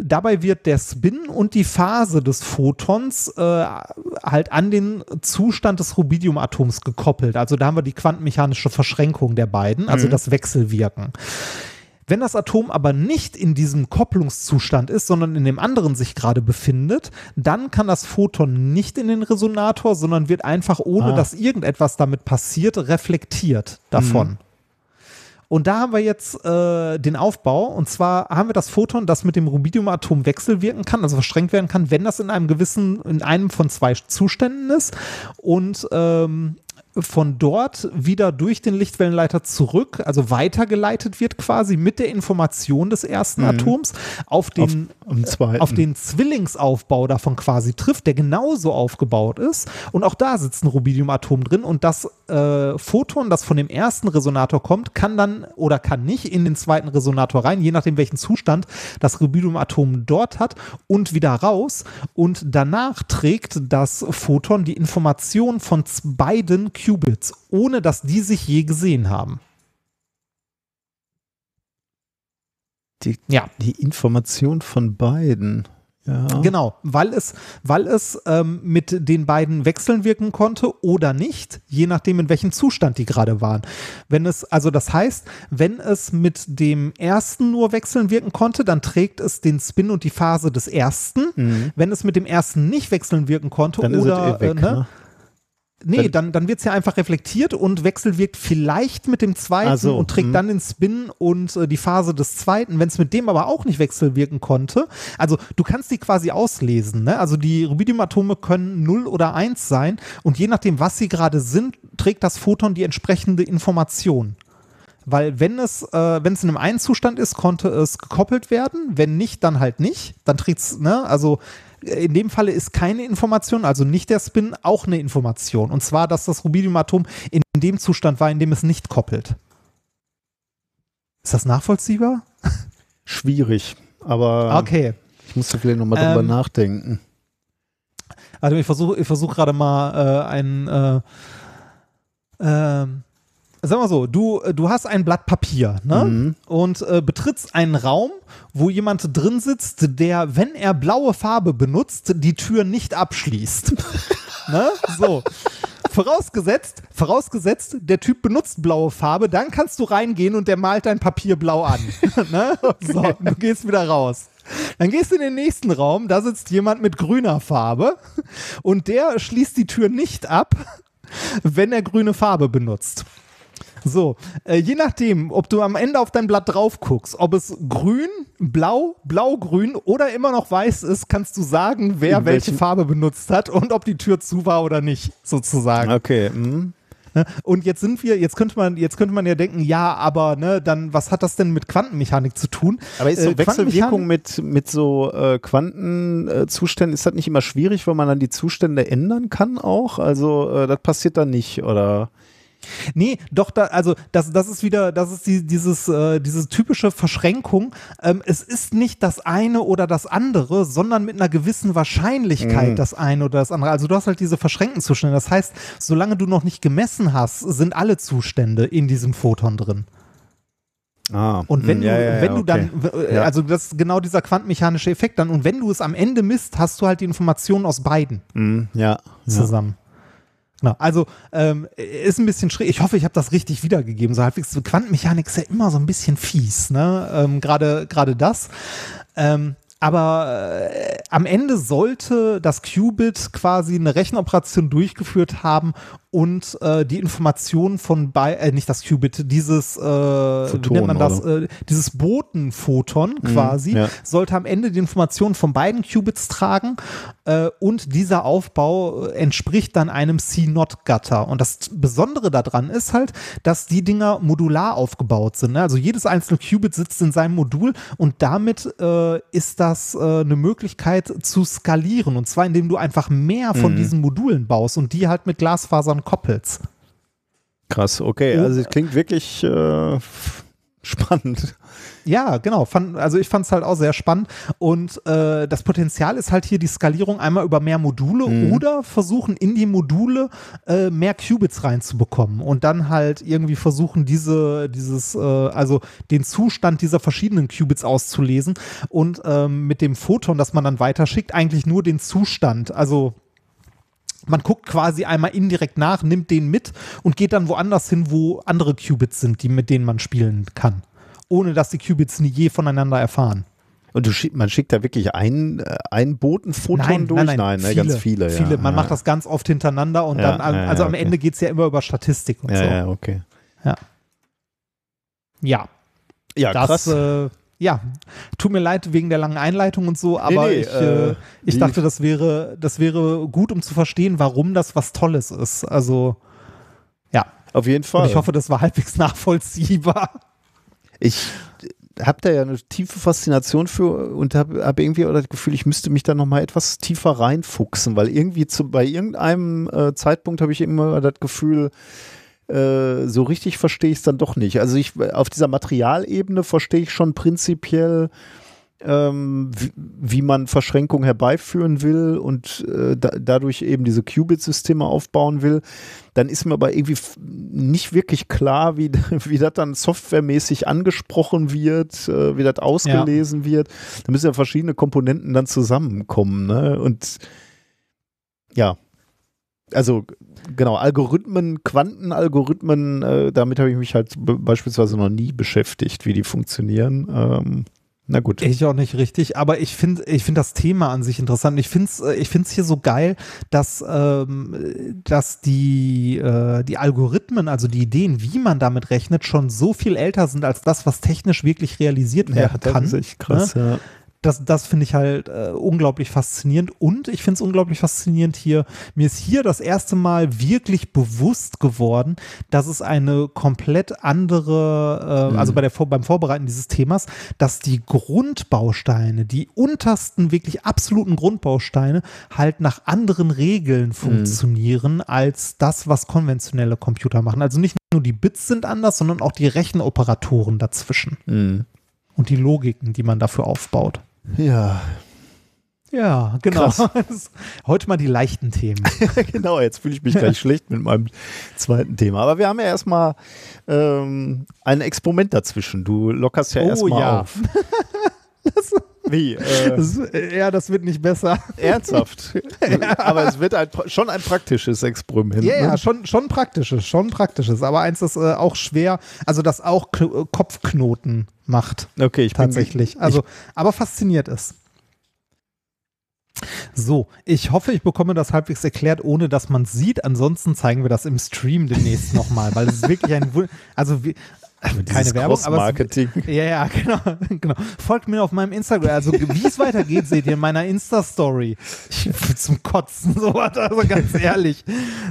Dabei wird der Spin und die Phase des Photons äh, halt an den Zustand des Rubidiumatoms gekoppelt. Also da haben wir die quantenmechanische Verschränkung der beiden, also das Wechselwirken. Wenn das Atom aber nicht in diesem Kopplungszustand ist, sondern in dem anderen sich gerade befindet, dann kann das Photon nicht in den Resonator, sondern wird einfach, ohne Ah. dass irgendetwas damit passiert, reflektiert davon. Und da haben wir jetzt äh, den Aufbau. Und zwar haben wir das Photon, das mit dem Rubidiumatom wechselwirken kann, also verschränkt werden kann, wenn das in einem gewissen, in einem von zwei Zuständen ist. Und ähm, von dort wieder durch den Lichtwellenleiter zurück, also weitergeleitet wird quasi mit der Information des ersten Atoms auf den, Auf- auf den Zwillingsaufbau davon quasi trifft, der genauso aufgebaut ist. Und auch da sitzt ein Rubidiumatom drin und das äh, Photon, das von dem ersten Resonator kommt, kann dann oder kann nicht in den zweiten Resonator rein, je nachdem welchen Zustand das Rubidiumatom dort hat und wieder raus. Und danach trägt das Photon die Information von beiden Qubits, ohne dass die sich je gesehen haben. Die, Ja. die Information von beiden. Ja. Genau, weil es, weil es ähm, mit den beiden wechseln wirken konnte oder nicht, je nachdem, in welchem Zustand die gerade waren. Wenn es, also das heißt, wenn es mit dem ersten nur wechseln wirken konnte, dann trägt es den Spin und die Phase des ersten. Wenn es mit dem ersten nicht wechseln wirken konnte Dann oder eh weg, äh, ne? ne? Nee, dann, dann wird es ja einfach reflektiert und wechselwirkt vielleicht mit dem zweiten so, und trägt mhm. dann den Spin und äh, die Phase des zweiten. Wenn es mit dem aber auch nicht wechselwirken konnte, also du kannst die quasi auslesen. Ne? Also die Rubidiumatome können 0 oder 1 sein und je nachdem, was sie gerade sind, trägt das Photon die entsprechende Information. Weil wenn es, äh, wenn es in einem einen Zustand ist, konnte es gekoppelt werden. Wenn nicht, dann halt nicht. Dann trägt es, ne, also in dem Falle ist keine Information, also nicht der Spin, auch eine Information. Und zwar, dass das Rubidiumatom in dem Zustand war, in dem es nicht koppelt. Ist das nachvollziehbar? Schwierig. Aber Okay. ich musste vielleicht nochmal drüber Ähm, nachdenken. Also ich versuche ich versuch gerade mal äh, ein, äh, ähm, sag mal so, du, du hast ein Blatt Papier ne? Mhm. und äh, betrittst einen Raum, wo jemand drin sitzt, der, wenn er blaue Farbe benutzt, die Tür nicht abschließt. ne? So. Vorausgesetzt, vorausgesetzt, der Typ benutzt blaue Farbe, dann kannst du reingehen und der malt dein Papier blau an. ne? So, du gehst wieder raus. Dann gehst du in den nächsten Raum, da sitzt jemand mit grüner Farbe und der schließt die Tür nicht ab, wenn er grüne Farbe benutzt. So, äh, je nachdem, ob du am Ende auf dein Blatt drauf guckst, ob es grün, blau, blau-grün oder immer noch weiß ist, kannst du sagen, wer welche Farbe benutzt hat und ob die Tür zu war oder nicht, sozusagen. Okay. mhm. Ne? Und jetzt sind wir, jetzt könnte man, jetzt könnte man ja denken, ja, aber ne, dann was hat das denn mit Quantenmechanik zu tun? Aber ist so Äh, Wechselwirkung mit, mit so äh, Quantenzuständen, ist das nicht immer schwierig, weil man dann die Zustände ändern kann auch? Also äh, das passiert dann nicht, oder? Nee, doch, da, also das, das ist wieder, das ist die, dieses, äh, diese typische Verschränkung. Ähm, es ist nicht das eine oder das andere, sondern mit einer gewissen Wahrscheinlichkeit Mhm. das eine oder das andere. Also du hast halt diese verschränkten Zustände. Das heißt, solange du noch nicht gemessen hast, sind alle Zustände in diesem Photon drin. Ah, Und wenn hm, du, ja, ja, wenn ja, du dann, okay. äh, Ja. also das ist genau dieser quantenmechanische Effekt dann. Und wenn du es am Ende misst, hast du halt die Informationen aus beiden Hm, ja, ja. zusammen. Genau. Also ähm, ist ein bisschen schräg. Ich hoffe, ich habe das richtig wiedergegeben. So halbwegs. Quantenmechanik ist ja immer so ein bisschen fies, ne? Ähm, Gerade gerade das. Ähm, aber äh, am Ende sollte das Qubit quasi eine Rechenoperation durchgeführt haben und äh, die Informationen von bei äh, nicht das Qubit, dieses äh, wie Photon, nennt man das, oder? äh, dieses Botenphoton quasi ja. sollte am Ende die Informationen von beiden Qubits tragen äh, und dieser Aufbau äh, entspricht dann einem C-Not-Gatter. Und das Besondere daran ist halt, dass die Dinger modular aufgebaut sind. Ne? Also jedes einzelne Qubit sitzt in seinem Modul und damit äh, ist das äh, eine Möglichkeit zu skalieren. Und zwar indem du einfach mehr von diesen Modulen baust und die halt mit Glasfasern koppelst. Krass, okay. Also es klingt wirklich äh, spannend. Ja, genau. Fand, also ich fand es halt auch sehr spannend. Und äh, das Potenzial ist halt hier die Skalierung einmal über mehr Module oder versuchen in die Module äh, mehr Qubits reinzubekommen und dann halt irgendwie versuchen, diese, dieses, äh, also den Zustand dieser verschiedenen Qubits auszulesen und ähm, mit dem Photon, das man dann weiterschickt, eigentlich nur den Zustand. Also man guckt quasi einmal indirekt nach, nimmt den mit und geht dann woanders hin, wo andere Qubits sind, die, mit denen man spielen kann. Ohne dass die Qubits nie je voneinander erfahren. Und du schick, man schickt da wirklich ein, äh, ein Botenphoton durch? ne, ganz viele. viele. Ja, Man ja. macht das ganz oft hintereinander und Ja, dann, ja, also ja, am okay. Ende geht es ja immer über Statistik und Ja, so. ja, okay. Ja, Ja, das, krass. äh, ja, tut mir leid wegen der langen Einleitung und so, aber nee, ich, äh, äh, ich dachte, das wäre, das wäre gut, um zu verstehen, warum das was Tolles ist. Also, ja. Auf jeden Und Fall. ich hoffe, das war halbwegs nachvollziehbar. Ich habe da ja eine tiefe Faszination für und habe hab irgendwie auch das Gefühl, ich müsste mich da nochmal etwas tiefer reinfuchsen, weil irgendwie zu, bei irgendeinem äh, Zeitpunkt habe ich immer das Gefühl, äh, so richtig verstehe ich es dann doch nicht. Also ich auf dieser Materialebene verstehe ich schon prinzipiell, ähm, wie, wie man Verschränkung herbeiführen will und äh, da, dadurch eben diese Qubit-Systeme aufbauen will. Dann ist mir aber irgendwie nicht wirklich klar, wie, wie das dann softwaremäßig angesprochen wird, äh, wie das ausgelesen wird. Da müssen ja verschiedene Komponenten dann zusammenkommen. Ne? Und ja, also genau, Algorithmen, Quantenalgorithmen, äh, damit habe ich mich halt be- beispielsweise noch nie beschäftigt, wie die funktionieren. Ähm, na gut. Ich auch nicht richtig, aber ich finde ich finde das Thema an sich interessant. Ich finde es ich find's hier so geil, dass, ähm, dass die, äh, die Algorithmen, also die Ideen, wie man damit rechnet, schon so viel älter sind als das, was technisch wirklich realisiert werden das kann. ist echt krass, ja. Das, das finde ich halt äh, unglaublich faszinierend und ich finde es unglaublich faszinierend hier. Mir ist hier das erste Mal wirklich bewusst geworden, dass es eine komplett andere, äh, also bei der, beim Vorbereiten dieses Themas, dass die Grundbausteine, die untersten, wirklich absoluten Grundbausteine halt nach anderen Regeln funktionieren als das, was konventionelle Computer machen. Also nicht nur die Bits sind anders, sondern auch die Rechenoperatoren dazwischen Mhm. und die Logiken, die man dafür aufbaut. Ja, Ja, genau. Krass. Heute mal die leichten Themen. genau, jetzt fühle ich mich gleich schlecht mit meinem zweiten Thema. Aber wir haben ja erstmal ähm, ein Experiment dazwischen. Du lockerst ja Oh, erstmal ja. auf. Wie? Äh, Das, äh, ja, das wird nicht besser. ernsthaft. Aber es wird ein, schon ein praktisches Experiment. Ja, ja, ne? schon, schon praktisches, schon praktisches. Aber eins, das äh, auch schwer, also das auch Kno- äh, Kopfknoten macht. Okay, ich bin Tatsächlich. Also, aber fasziniert ist. So, ich hoffe, ich bekomme das halbwegs erklärt, ohne dass man es sieht. Ansonsten zeigen wir das im Stream demnächst nochmal, weil es ist wirklich ein, also wie, keine Werbung, aber Marketing. Ja, ja, genau, genau. Folgt mir auf meinem Instagram. Also wie es weitergeht, seht ihr in meiner Insta-Story. Zum Kotzen, so also ganz ehrlich.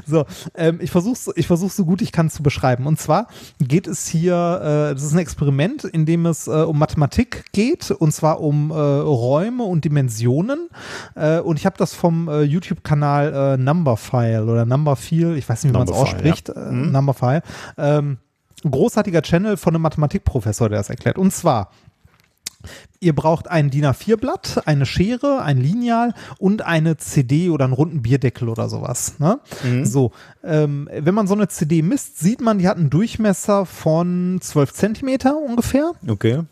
So, ähm, ich versuche ich versuch so gut ich kann zu beschreiben. Und zwar geht es hier, äh, das ist ein Experiment, in dem es äh, um Mathematik geht, und zwar um äh, Räume und Dimensionen. Äh, und ich habe das vom äh, YouTube-Kanal Numberphile oder Numberphile, ich weiß nicht, wie man es ausspricht, ja. Mhm. Numberphile. Ähm, großartiger Channel von einem Mathematikprofessor, der das erklärt. Und zwar, ihr braucht ein DIN A4-Blatt, eine Schere, ein Lineal und eine CD oder einen runden Bierdeckel oder sowas. Ne? So, ähm, wenn man so eine CD misst, sieht man, die hat einen Durchmesser von 12 Zentimeter ungefähr. Okay.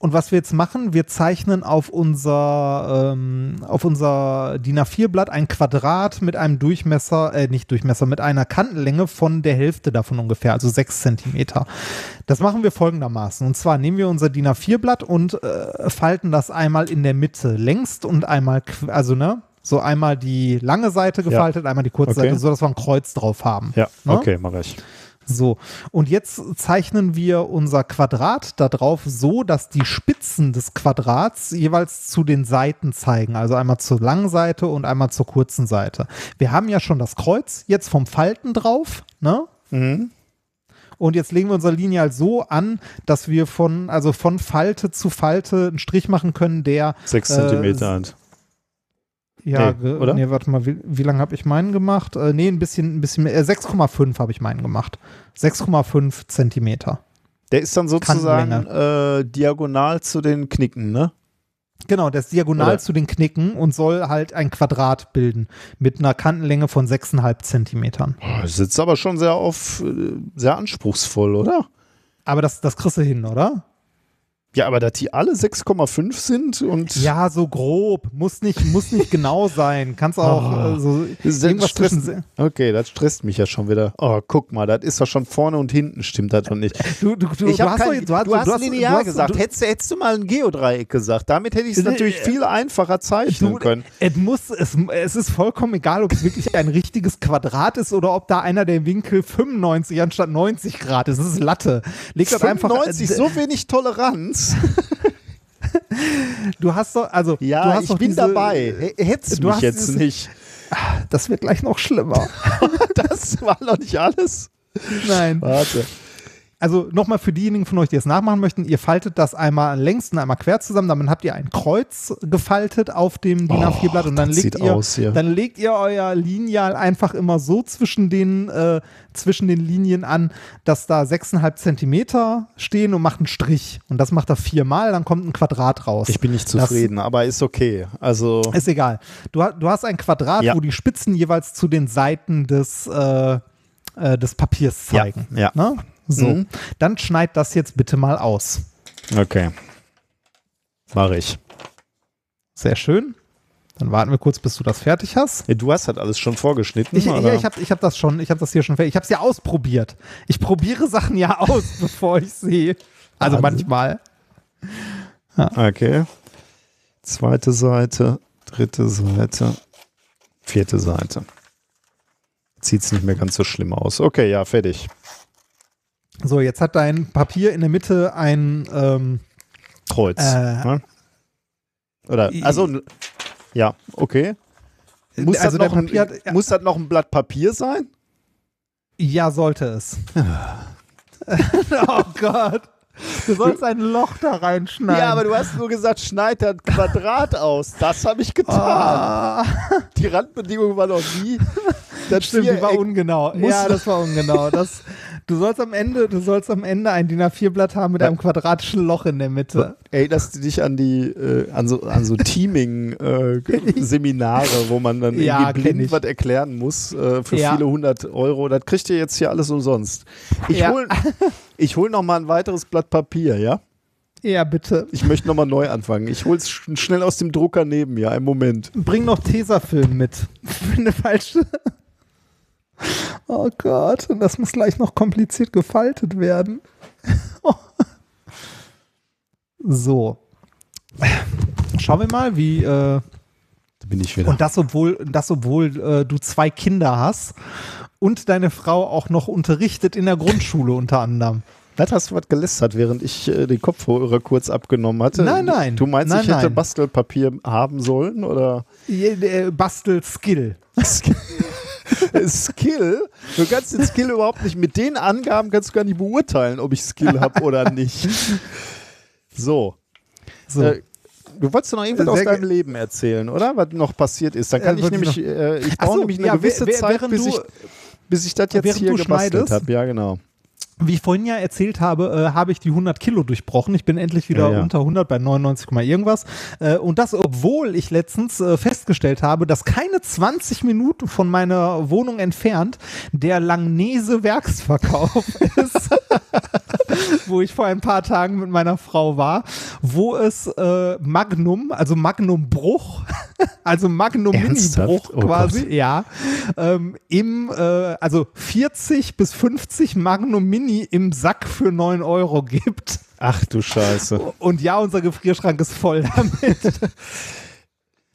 Und was wir jetzt machen, wir zeichnen auf unser, ähm, auf unser DIN A4-Blatt ein Quadrat mit einem Durchmesser, äh, nicht Durchmesser, mit einer Kantenlänge von der Hälfte davon ungefähr, also 6 Zentimeter. Das machen wir folgendermaßen. Und zwar nehmen wir unser DIN A4-Blatt und äh, falten das einmal in der Mitte längst und einmal, also ne, so einmal die lange Seite gefaltet, einmal die kurze Okay. Seite, so dass wir ein Kreuz drauf haben. Ja, Ne? okay, mache ich. So, und jetzt zeichnen wir unser Quadrat da drauf so, dass die Spitzen des Quadrats jeweils zu den Seiten zeigen. Also einmal zur langen Seite und einmal zur kurzen Seite. Wir haben ja schon das Kreuz jetzt vom Falten drauf, ne? Und jetzt legen wir unser Lineal so an, dass wir von, also von Falte zu Falte einen Strich machen können, der Sechs Äh, Zentimeter alt. Ja, Nee, oder? Nee, warte mal, wie, wie lange habe ich meinen gemacht? Äh, nee, ein bisschen, ein bisschen mehr. Äh, 6,5 habe ich meinen gemacht. 6,5 Zentimeter. Der ist dann sozusagen äh, diagonal zu den Knicken, ne? Genau, der ist diagonal Oder? zu den Knicken und soll halt ein Quadrat bilden mit einer Kantenlänge von 6,5 Zentimetern. Boah, Das ist aber schon sehr auf, äh, sehr anspruchsvoll, oder? Aber das, das kriegst du hin, oder? Ja, aber dass die alle 6,5 sind und Ja, so grob. Muss nicht, muss nicht genau sein. Kannst auch Ah. äh, so Das irgendwas stresst, zwischen. okay, das stresst mich ja schon wieder. Oh, guck mal, das ist doch schon vorne und hinten stimmt das doch nicht. Du, du, du, ich du hast kein, doch- du hast, du hast- linear du hast- gesagt. du- hättest, du- hättest du mal ein Geodreieck gesagt, damit hätte ich es Äh, natürlich viel einfacher zeichnen können. es, muss, es, es ist vollkommen egal, ob es wirklich ein richtiges Quadrat ist oder ob da einer der Winkel 95 anstatt 90 Grad ist. Es ist Latte. Leg das einfach. 95, äh, so wenig Toleranz. Du hast doch, also du Ja, hast ich bin diese, dabei. H- Hättest du mich jetzt dieses- nicht. Das wird gleich noch schlimmer. Das war noch nicht alles. Nein. Warte. Also nochmal für diejenigen von euch, die es nachmachen möchten, ihr faltet das einmal längs und einmal quer zusammen, damit habt ihr ein Kreuz gefaltet auf dem DIN A4-Blatt und dann das legt ihr, aus hier. dann legt ihr euer Lineal einfach immer so zwischen den, äh, zwischen den Linien an, dass da 6,5 Zentimeter stehen und macht einen Strich. Und das macht er viermal, dann kommt ein Quadrat raus. Ich bin nicht zufrieden, aber ist okay. Also, Ist egal. Du, du hast ein Quadrat, Ja. wo die Spitzen jeweils zu den Seiten des, äh, äh, des Papiers Ja, zeigen. ja. Ne? So, Mhm. dann schneid das jetzt bitte mal aus. okay. Mache ich. Sehr schön. Dann warten wir kurz, bis du das fertig hast. Ja, du hast halt alles schon vorgeschnitten. Ich, ja, ich habe ich hab das schon, ich habe das hier schon fertig. Ich habe es ja ausprobiert. Ich probiere Sachen ja aus, bevor ich sehe. Also Wahnsinn. manchmal. Okay. Zweite Seite, dritte Seite, vierte Seite. Sieht es nicht mehr ganz so schlimm aus. Okay, ja, fertig. So, jetzt hat dein Papier in der Mitte ein, ähm, Kreuz. Äh, ne? Oder, also, ja, okay. Muss, also das noch ein, Papier hat, ja, muss das noch ein Blatt Papier sein? ja, sollte es. oh Gott. Du sollst ein Loch da reinschneiden. Ja, aber du hast nur gesagt, schneid das Quadrat aus. Das habe ich getan. Ah, Die Randbedingung war noch nie. Das stimmt, die war ungenau. Ja, das war ungenau. Das, du sollst am Ende, du sollst am Ende ein DIN A4-Blatt haben mit einem quadratischen Loch in der Mitte. Erinnerst du dich an die, äh, an so, an so Teaming-Seminare, wo man dann Ja, irgendwie blind was erklären muss äh, für Ja. viele hundert Euro? Das kriegt ihr jetzt hier alles umsonst. Ich Ja. hol, ich hol noch mal ein weiteres Blatt Papier, ja? Ja, bitte. Ich möchte noch mal neu anfangen. Ich hol's sch schnell aus dem Drucker neben mir. Einen Moment. Bring noch Tesafilm mit. Für eine falsche. Oh Gott, und das muss gleich noch kompliziert gefaltet werden. So. Schauen wir mal, wie. Äh, Da bin ich wieder. und das, obwohl, das, obwohl äh, du zwei Kinder hast und deine Frau auch noch unterrichtet in der Grundschule unter anderem. Was hast du was gelästert, während ich äh, den Kopfhörer kurz abgenommen hatte? Nein, nein. Du meinst, Nein, ich hätte nein. Bastelpapier haben sollen oder? Äh, Bastel-Skill. Skill? Du kannst den Skill überhaupt nicht, mit den Angaben kannst du gar nicht beurteilen, ob ich Skill habe oder nicht. So. So. Äh, du wolltest noch irgendwas aus deinem Leben erzählen, oder? Was noch passiert ist. Dann kann Äh, ich nämlich, äh, ich brauche so, nämlich eine ja, gewisse Zeit, bis du- ich, bis ich das jetzt hier gebastelt habe. Ja, genau. Wie ich vorhin ja erzählt habe, äh, habe ich die 100 Kilo durchbrochen. Ich bin endlich wieder Ja, ja. unter 100 bei 99, Komma irgendwas. Äh, und das, obwohl ich letztens äh, festgestellt habe, dass keine 20 Minuten von meiner Wohnung entfernt der Langnese Werksverkauf ist. wo ich vor ein paar Tagen mit meiner Frau war, wo es äh, Magnum, also Magnum Bruch, also Magnum Mini Ernsthaft? Bruch Oh quasi, Gott. ja, ähm, im, äh, also 40 bis 50 Magnum Mini im Sack für 9 Euro gibt. Ach du Scheiße. Und ja, unser Gefrierschrank ist voll damit.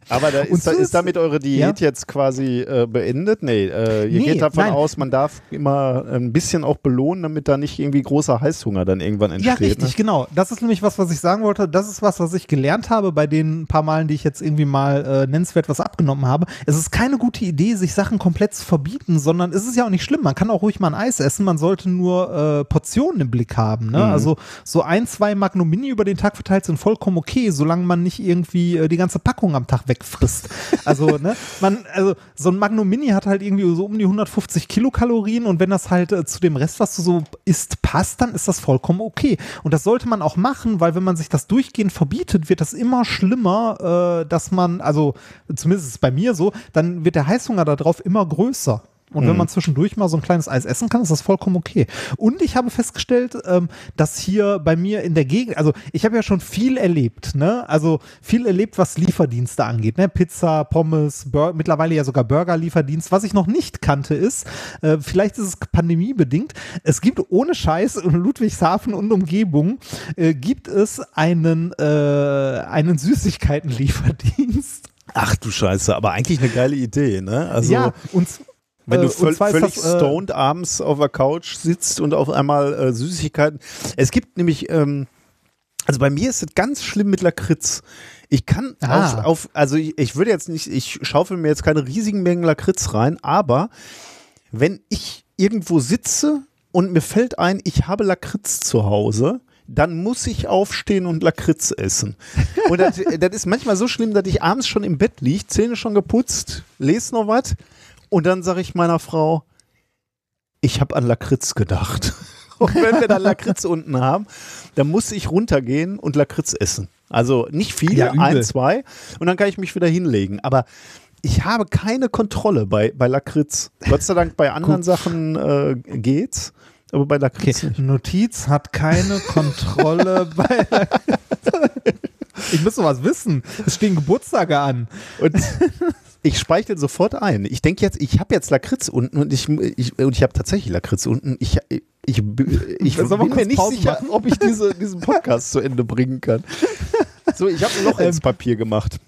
Aber da ist, da, ist damit eure Diät jetzt quasi äh, beendet? Nee, äh, ihr Nee, geht davon nein. aus, man darf immer ein bisschen auch belohnen, damit da nicht irgendwie großer Heißhunger dann irgendwann Ja, entsteht. richtig, ne? genau. Das ist nämlich was, was ich sagen wollte. Das ist was, was ich gelernt habe bei den paar Malen, die ich jetzt irgendwie mal äh, nennenswert was abgenommen habe. Es ist keine gute Idee, sich Sachen komplett zu verbieten, sondern es ist ja auch nicht schlimm. Man kann auch ruhig mal ein Eis essen. Man sollte nur äh, Portionen im Blick haben. Ne? Also so ein, zwei Magnum Mini über den Tag verteilt sind vollkommen okay, solange man nicht irgendwie äh, die ganze Packung am Tag wegfrisst. Also, ne, man, also so ein Magnum Mini hat halt irgendwie so um die 150 Kilokalorien und wenn das halt äh, zu dem Rest, was du so isst, passt, dann ist das vollkommen okay. Und das sollte man auch machen, weil wenn man sich das durchgehend verbietet, wird das immer schlimmer, äh, dass man, also zumindest ist es bei mir so, dann wird der Heißhunger darauf immer größer. Und wenn man zwischendurch mal so ein kleines Eis essen kann, ist das vollkommen okay. Und ich habe festgestellt, ähm, dass hier bei mir in der Gegend, also ich habe ja schon viel erlebt, ne? Also viel erlebt, was Lieferdienste angeht, ne? Pizza, Pommes, Bur mittlerweile ja sogar Burger-Lieferdienst. Was ich noch nicht kannte, ist, äh, vielleicht ist es pandemiebedingt, es gibt ohne Scheiß in Ludwigshafen und Umgebung, äh, gibt es einen, äh, einen Süßigkeiten-Lieferdienst. Ach du Scheiße, aber eigentlich eine geile Idee, ne? Also ja, und wenn äh, du und völ völlig das, äh, stoned abends auf der Couch sitzt und auf einmal äh, Süßigkeiten. Es gibt nämlich, ähm, also bei mir ist es ganz schlimm mit Lakritz. Ich kann Ah. auf, auf, also ich, ich würde jetzt nicht, ich schaufel mir jetzt keine riesigen Mengen Lakritz rein, aber wenn ich irgendwo sitze und mir fällt ein, ich habe Lakritz zu Hause, dann muss ich aufstehen und Lakritz essen. Und das, das ist manchmal so schlimm, dass ich abends schon im Bett liege, Zähne schon geputzt, lese noch was und dann sage ich meiner Frau, ich habe an Lakritz gedacht. Und wenn wir dann Lakritz unten haben, dann muss ich runtergehen und Lakritz essen. Also nicht viele, Ja, ein, zwei und dann kann ich mich wieder hinlegen. Aber ich habe keine Kontrolle bei, bei Lakritz. Gott sei Dank bei anderen Gut. Sachen äh, geht's, aber bei Lakritz Okay. Notiz hat keine Kontrolle bei. ich muss doch was wissen. Es stehen Geburtstage an. Und ich speichel sofort ein. Ich denke jetzt, ich habe jetzt Lakritz unten und ich, ich, und ich habe tatsächlich Lakritz unten. Ich, ich, ich, ich bin mir nicht Pause sicher, machen? ob ich diese, diesen Podcast zu Ende bringen kann. So, ich habe ein Loch ins Papier gemacht.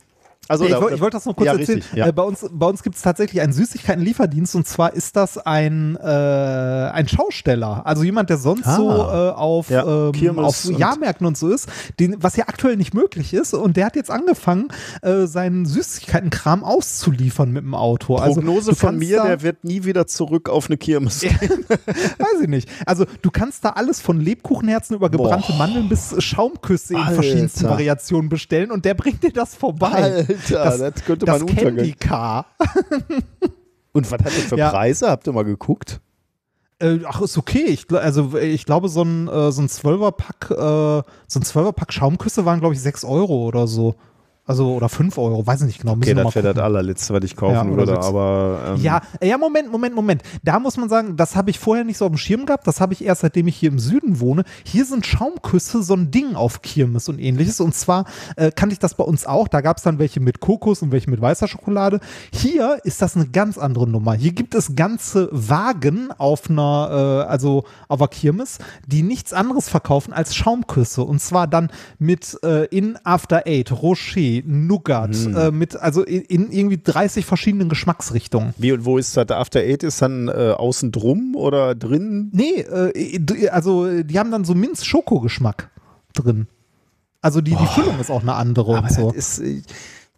Also, ich da- wollte ich wollte das noch kurz ja, erzählen. Richtig, ja. Äh, bei uns, bei uns gibt es tatsächlich einen Süßigkeiten-Lieferdienst und zwar ist das ein, äh, ein Schausteller. Also jemand, der sonst Ah. so äh, auf, Ja, ähm, auf und- Jahrmärkten und so ist, den, was ja aktuell nicht möglich ist. Und der hat jetzt angefangen, äh, seinen Süßigkeitenkram auszuliefern mit dem Auto. Also, Prognose von mir, da- der wird nie wieder zurück auf eine Kirmes gehen. Weiß ich nicht. Also du kannst da alles von Lebkuchenherzen über gebrannte Boah. Mandeln bis Schaumküsse in Alter. verschiedensten Variationen bestellen und der bringt dir das vorbei. Alter, das, könnte das man Candy untergehen. Car. Und was hat der für Ja. Preise? Habt ihr mal geguckt? Äh, ach, ist okay. Ich, also ich glaube, so ein, äh, so ein 12er-Pack, äh, so ein 12er-Pack Schaumküsse waren, glaube ich, 6 Euro oder so. Also, oder 5 Euro, weiß ich nicht genau. Okay, müssen das wäre das allerletzte, was ich kaufen Ja, würde, sechs. aber ähm, Ja, ja, Moment, Moment, Moment. Da muss man sagen, das habe ich vorher nicht so auf dem Schirm gehabt. Das habe ich erst, seitdem ich hier im Süden wohne. Hier sind Schaumküsse so ein Ding auf Kirmes und ähnliches. Und zwar äh, kannte ich das bei uns auch. Da gab es dann welche mit Kokos und welche mit weißer Schokolade. Hier ist das eine ganz andere Nummer. Hier gibt es ganze Wagen auf einer, äh, also auf einer Kirmes, die nichts anderes verkaufen als Schaumküsse. Und zwar dann mit äh, in After Eight, Rocher, Toffee, Nougat, Hm. äh, mit, also in, in irgendwie 30 verschiedenen Geschmacksrichtungen. Wie und wo ist das? After Eight ist dann äh, außen drum oder drin? Nee, äh, also die haben dann so Minz-Schoko-Geschmack drin. Also die, die Füllung ist auch eine andere Aber und so. das ist, äh,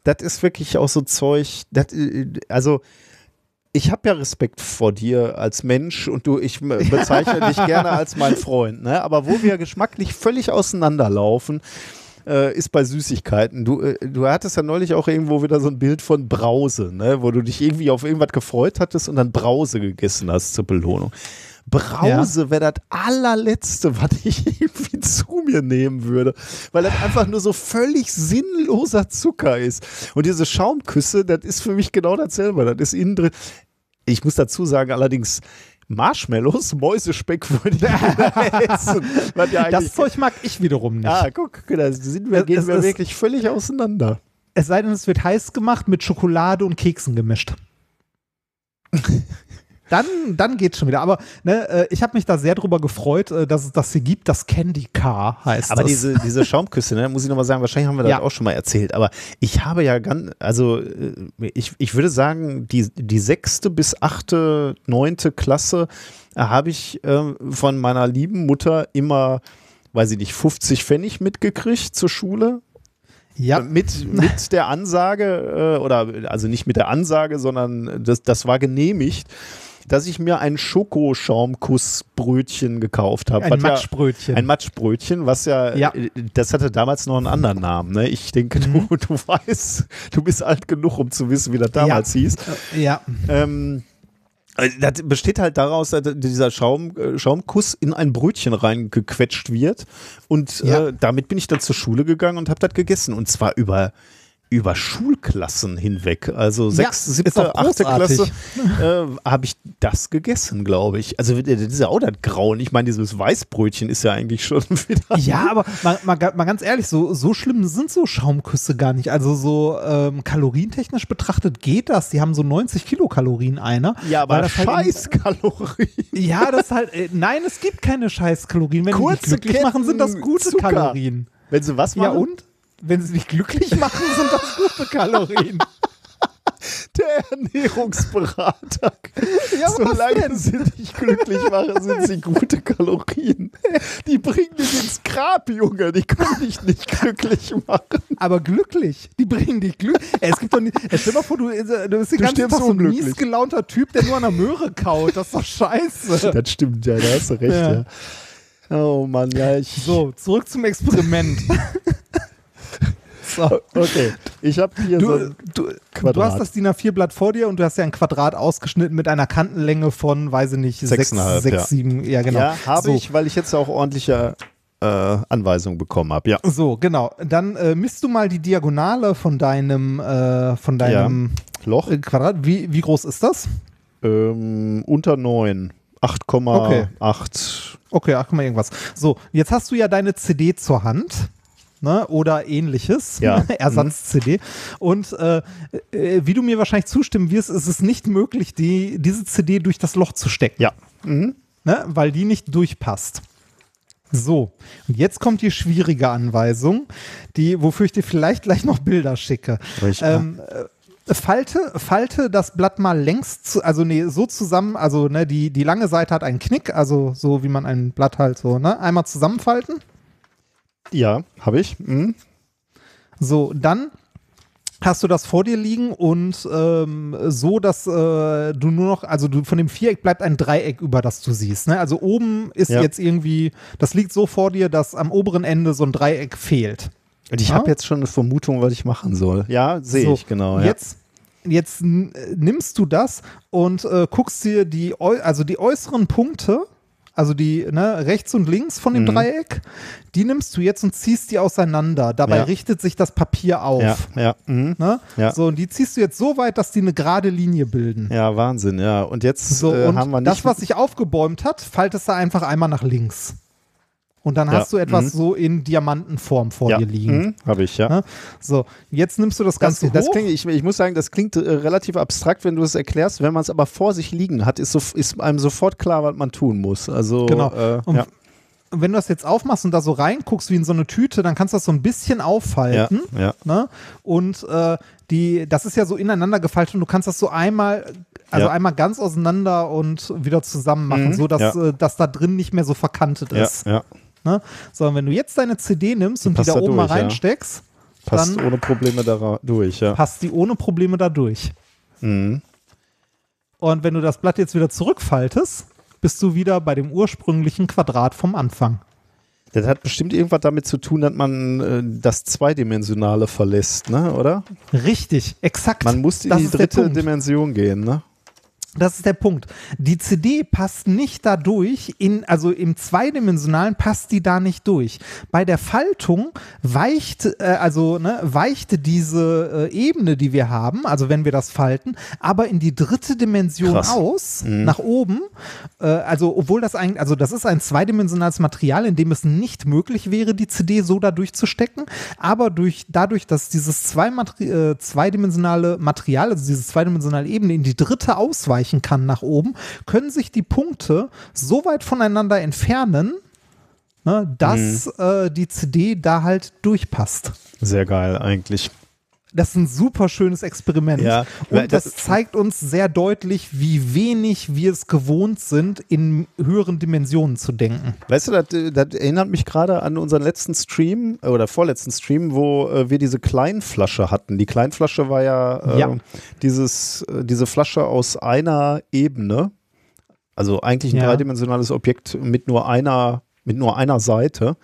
das ist wirklich auch so Zeug. Das, äh, also ich habe ja Respekt vor dir als Mensch und du, ich äh, bezeichne dich gerne als mein Freund, ne? Aber wo wir geschmacklich völlig auseinanderlaufen, äh, ist bei Süßigkeiten. Du, äh, du hattest ja neulich auch irgendwo wieder so ein Bild von Brause, ne? Wo du dich irgendwie auf irgendwas gefreut hattest und dann Brause gegessen hast zur Belohnung. Brause wäre das allerletzte, was ich irgendwie zu mir nehmen würde, weil das einfach nur so völlig sinnloser Zucker ist. Und diese Schaumküsse, das ist für mich genau dasselbe. Das ist innen drin. Ich muss dazu sagen, allerdings Marshmallows, Mäusespeck würde ich essen. Ja Das Zeug mag ich wiederum nicht. ah, guck, da sind wir, gehen Es wir wirklich völlig auseinander. Es sei denn, es wird heiß gemacht mit Schokolade und Keksen gemischt. Dann, dann geht's schon wieder. Aber ne, äh, ich habe mich da sehr drüber gefreut, äh, dass es das hier gibt. Das Candy Car heißt Aber das. diese, diese Schaumküsse, ne, muss ich nochmal sagen, wahrscheinlich haben wir das Ja. auch schon mal erzählt, aber ich habe ja ganz, also äh, ich, ich würde sagen, die, die sechste bis achte, neunte Klasse habe ich äh, von meiner lieben Mutter immer, weiß ich nicht, 50 Pfennig mitgekriegt zur Schule. ja, Mit, mit der Ansage, äh, oder also nicht mit der Ansage, sondern das, das war genehmigt, dass ich mir ein Schokoschaumkussbrötchen gekauft habe. ein was ja- Matschbrötchen. ein Matschbrötchen, was ja, Ja. das hatte damals noch einen anderen Namen. Ne? Ich denke, Mhm. du, du weißt, du bist alt genug, um zu wissen, wie das damals hieß. ja, Ähm, äh, das besteht halt daraus, dass dieser Schaum, äh, Schaumkuss in ein Brötchen reingequetscht wird. Und Ja. äh, damit bin ich dann zur Schule gegangen und habe das gegessen. Und zwar über über Schulklassen hinweg, also sechs, ist siebte, achte. Klasse, äh, habe ich das gegessen, glaube ich. Also das ist ja auch das Grauen. Ich meine, dieses Weißbrötchen ist ja eigentlich schon wieder. Ja, aber mal, mal, mal ganz ehrlich, so, so schlimm sind so Schaumküsse gar nicht. Also so ähm, kalorientechnisch betrachtet geht das. Die haben so 90 Kilokalorien einer. Ja, weil aber das halt scheiß Kalorien. Ja, das ist halt, äh, nein, es gibt keine Scheißkalorien. Wenn die Kurze dich glücklich machen, sind das Ketten gute Zucker. Kalorien. Wenn sie was Ja machen? und? Wenn sie dich glücklich machen, sind das gute Kalorien. Der Ernährungsberater. Ja, Solange sie dich glücklich machen, sind sie gute Kalorien. Die bringen dich ins Grab, Junge. Die können dich nicht glücklich machen. Aber glücklich. Die bringen dich glücklich. Es gibt doch nicht. Stell dir mal vor, du, äh, du bist den ganzen Tag so ein mies gelaunter Typ, der nur an der Möhre kaut. Das ist doch scheiße. Das stimmt, ja, da hast du recht, Ja. ja. Oh Mann, ja, ich. So, zurück zum Experiment. so. Okay, ich habe hier so Du, ein du, du Quadrat. hast das DIN A4-Blatt vor dir und du hast ja ein Quadrat ausgeschnitten mit einer Kantenlänge von, weiß ich nicht, 6, Sechseinhalb, 6 ja. 7, ja genau. Ja, habe so. ich, weil ich jetzt auch ordentliche äh, Anweisungen bekommen habe. Ja. So, genau. Dann äh, misst du mal die Diagonale von deinem, äh, von deinem Loch äh, Quadrat. Wie, wie groß ist das? ähm, unter 9. 8,8. Okay, ach, guck mal, irgendwas. So, jetzt hast du ja deine CD zur Hand. Ne, oder ähnliches, Ja. Ersatz-CD. Und äh, äh, wie du mir wahrscheinlich zustimmen wirst, ist es nicht möglich, die, diese CD durch das Loch zu stecken. Ja. Mhm. ne, weil die nicht durchpasst. So, und jetzt kommt die schwierige Anweisung, die, wofür ich dir vielleicht gleich noch Bilder schicke. Ähm, äh, falte, falte das Blatt mal längs, zu, also nee, so zusammen, also ne, die, die lange Seite hat einen Knick, also so wie man ein Blatt halt so, ne, einmal zusammenfalten. Ja, habe ich. Mhm. So, dann hast du das vor dir liegen und ähm, so, dass äh, du nur noch, also du, von dem Viereck bleibt ein Dreieck über, das du siehst. Ne? Also oben ist Ja. jetzt irgendwie, das liegt so vor dir, dass am oberen Ende so ein Dreieck fehlt. Und ich Ja? habe jetzt schon eine Vermutung, was ich machen soll. Ja, sehe so, ich, genau. Ja. Jetzt, jetzt äh, nimmst du das und äh, guckst dir die, also die äußeren Punkte, also die ne, rechts und links von dem Mhm. Dreieck, die nimmst du jetzt und ziehst die auseinander. Dabei Ja. richtet sich das Papier auf. ja, ja. Mhm. Ne? Ja. So, und die ziehst du jetzt so weit, dass die eine gerade Linie bilden. Ja, Wahnsinn, ja. Und jetzt So, äh, und haben wir nicht. das, was sich aufgebäumt hat, faltest du einfach einmal nach links. Und dann Ja, hast du etwas mhm. so in Diamantenform vor ja. dir liegen. Mhm, habe ich, ja. Ne? So, jetzt nimmst du das Das, Ganze das hoch. klingt, ich, ich muss sagen, das klingt äh, relativ abstrakt, wenn du es erklärst. Wenn man es aber vor sich liegen hat, ist, so, ist einem sofort klar, was man tun muss. Also, Genau. äh, Und ja. wenn du das jetzt aufmachst und da so reinguckst wie in so eine Tüte, dann kannst du das so ein bisschen aufhalten. Ja, ja. Ne? Und äh, die, das ist ja so ineinander gefaltet und du kannst das so einmal, also Ja. einmal ganz auseinander und wieder zusammen machen, Mhm, so dass, ja. äh, dass da drin nicht mehr so verkantet Ja, ist. ja. Ne? Sondern wenn du jetzt deine CD nimmst und die passt da da oben mal durch, ja. reinsteckst, Passt dann ohne Probleme da durch, ja. passt die ohne Probleme da durch. Mhm. Und wenn du das Blatt jetzt wieder zurückfaltest, bist du wieder bei dem ursprünglichen Quadrat vom Anfang. Das hat bestimmt irgendwas damit zu tun, dass man äh, das Zweidimensionale verlässt, ne? oder? Richtig, exakt. Man muss in Das die dritte. Dimension gehen, ne? Das ist der Punkt. Die CD passt nicht dadurch, in, also im zweidimensionalen passt die da nicht durch. Bei der Faltung weicht, äh, also ne, weicht diese äh, Ebene, die wir haben, also wenn wir das falten, aber in die dritte Dimension Krass. aus, nach oben. Äh, also obwohl das eigentlich, also das ist ein zweidimensionales Material, in dem es nicht möglich wäre, die CD so da durchzustecken, aber durch, dadurch, dass dieses zwei Materi äh, zweidimensionale Material, also diese zweidimensionale Ebene in die dritte ausweichen kann nach oben, können sich die Punkte so weit voneinander entfernen, ne, dass Mhm. äh, die CD da halt durchpasst. Sehr geil eigentlich. Das ist ein super schönes Experiment. Ja, und das, das- zeigt uns sehr deutlich, wie wenig wir es gewohnt sind, in höheren Dimensionen zu denken. Weißt du, das, äh, das erinnert mich gerade an unseren letzten Stream äh, oder vorletzten Stream, wo äh, wir diese Kleinflasche hatten. Die Kleinflasche war ja, äh, Ja. Dieses, diese Flasche aus einer Ebene, also eigentlich ein Ja. dreidimensionales Objekt mit nur einer mit nur einer Seite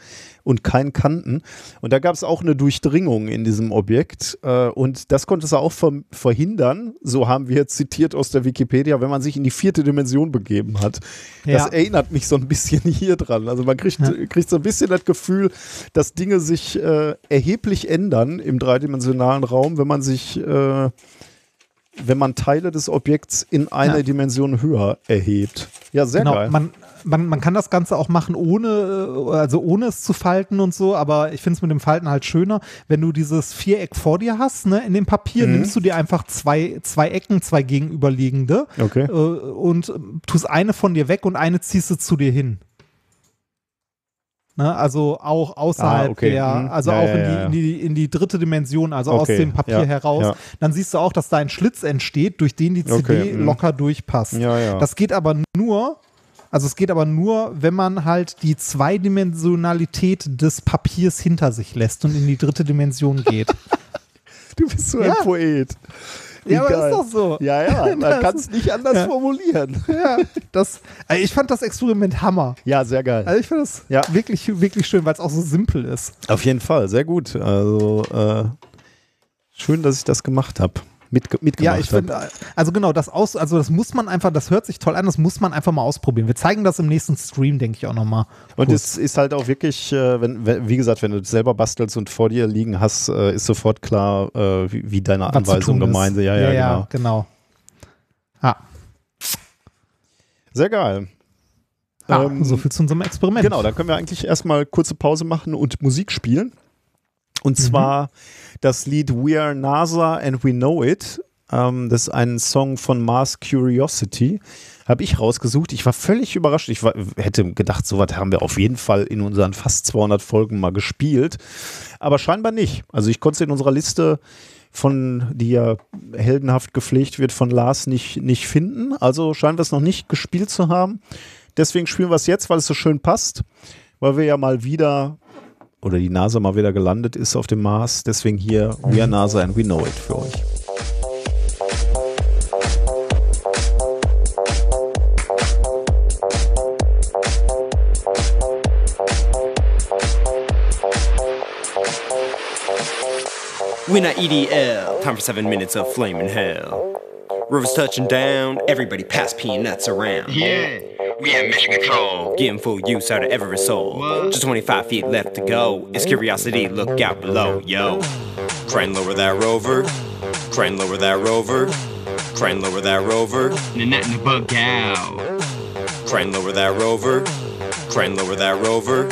und keinen Kanten. Und da gab es auch eine Durchdringung in diesem Objekt. Äh, und das konnte es auch ver verhindern, so haben wir zitiert aus der Wikipedia, wenn man sich in die vierte Dimension begeben hat. Das Ja. erinnert mich so ein bisschen hier dran. Also man kriegt, kriegt so ein bisschen das Gefühl, dass Dinge sich äh, erheblich ändern im dreidimensionalen Raum, wenn man sich, äh, wenn man Teile des Objekts in eine Ja. Dimension höher erhebt. Ja, sehr genau, geil. man, man, man kann das Ganze auch machen, ohne, äh, also ohne es zu falten und so, aber ich finde es mit dem Falten halt schöner, wenn du dieses Viereck vor dir hast, ne, in dem Papier, Mhm. nimmst du dir einfach zwei, zwei Ecken, zwei gegenüberliegende Okay. äh, und äh, tust eine von dir weg und eine ziehst du zu dir hin. Ne, also auch außerhalb Ah, okay. der, Mhm. also Ja, auch ja, in, ja, die, ja. in, die, in die dritte Dimension, also aus Okay, dem Papier heraus. Dann siehst du auch, dass da ein Schlitz entsteht, durch den die CD Okay, mhm. locker durchpasst. Ja, ja. Das geht aber nur, also es geht aber nur, wenn man halt die Zweidimensionalität des Papiers hinter sich lässt und in die dritte Dimension geht. Du bist so ein Poet. Ja, aber ist doch so. Ja, ja, man kann es nicht anders Ja. formulieren. Ja, das, also ich fand das Experiment Hammer. Ja, sehr geil. Also ich finde das Ja. wirklich, wirklich schön, weil es auch so simpel ist. Auf jeden Fall, sehr gut. Also äh, schön, dass ich das gemacht habe. Mitge mitgemacht Ja, ich hab. finde, also genau, das aus, also das muss man einfach, das hört sich toll an, das muss man einfach mal ausprobieren. Wir zeigen das im nächsten Stream, denke ich auch nochmal. Und es ist halt auch wirklich, äh, wenn, wenn, wie gesagt, wenn du es selber bastelst und vor dir liegen hast, äh, ist sofort klar, äh, wie, wie deine was Anweisung tun ist. gemeint sind. Ja, ja, genau. genau. Ah, Sehr geil. ah Ähm, so viel zu unserem Experiment. Genau, dann können wir eigentlich erstmal kurze Pause machen und Musik spielen. Und Mhm. zwar das Lied We Are NASA and We Know It. Ähm, das ist ein Song von Mars Curiosity. Habe ich rausgesucht. Ich war völlig überrascht. Ich war, hätte gedacht, sowas haben wir auf jeden Fall in unseren fast 200 Folgen mal gespielt. Aber scheinbar nicht. Also ich konnte es in unserer Liste von, die ja heldenhaft gepflegt wird, von Lars nicht, nicht finden. Also scheinen wir es noch nicht gespielt zu haben. Deswegen spielen wir es jetzt, weil es so schön passt. Weil wir ja mal wieder, oder die NASA mal wieder gelandet ist auf dem Mars. Deswegen hier We Are NASA and We Know It für euch. Not EDL. Time for seven minutes of flaming hell. Rivers touching down, everybody pass peanuts around. Yeah, we have mission control. Getting full use out of every soul. Just 25 feet left to go. It's curiosity, look out below, yo. Try and lower that rover. Try and lower that rover. Try and lower that rover. And nothing to bug out. Try and lower that rover. Try and lower that rover.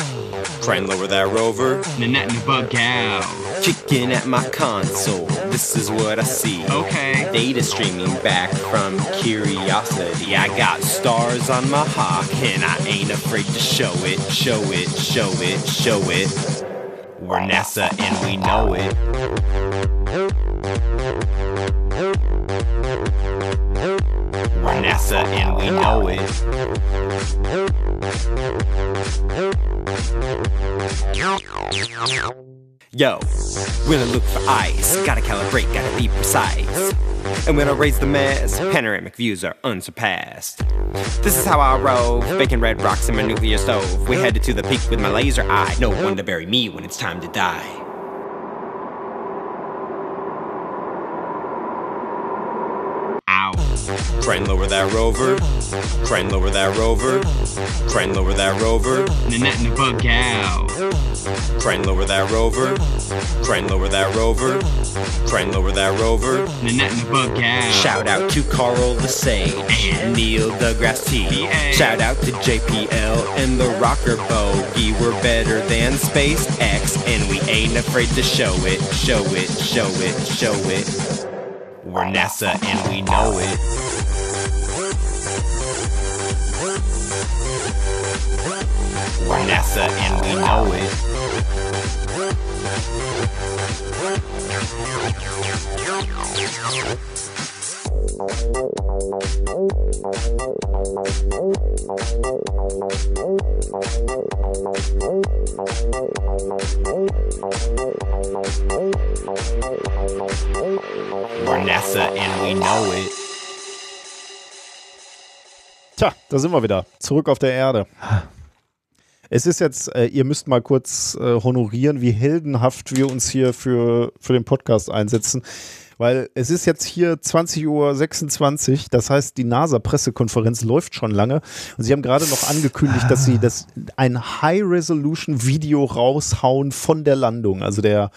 Try and lower that rover. And nothing to bug out. Kicking at my console, this is what I see. Okay. Data streaming back from curiosity. I got stars on my hawk, and I ain't afraid to show it, show it, show it, show it. We're NASA and we know it. We're NASA and we know it. Yo, when I look for ice, gotta calibrate, gotta be precise. And when I raise the mast, panoramic views are unsurpassed. This is how I rove, baking red rocks in my nuclear stove. We headed to the peak with my laser eye. No one to bury me when it's time to die. Try and lower that rover. Try and lower that rover. Try and lower that rover. Nanette and the bug gal. Try and lower that rover. Try and lower that rover. Try and lower that rover. Nanette and the bug gal. Shout out to Carl the Sage and Neil deGrasse T. Shout out to JPL and the Rocker Bogey. We're better than SpaceX and we ain't afraid to show it, show it, show it, show it. We're NASA and we know it. We're NASA and we know it. Tja, da sind wir wieder. Zurück auf der Erde. Es ist jetzt, äh, ihr müsst mal kurz äh, honorieren, wie heldenhaft wir uns hier für, für den Podcast einsetzen. Weil es ist jetzt hier 20.26 Uhr, das heißt, die NASA-Pressekonferenz läuft schon lange. Und sie haben gerade noch angekündigt, dass sie das, ein High-Resolution-Video raushauen von der Landung. Also der,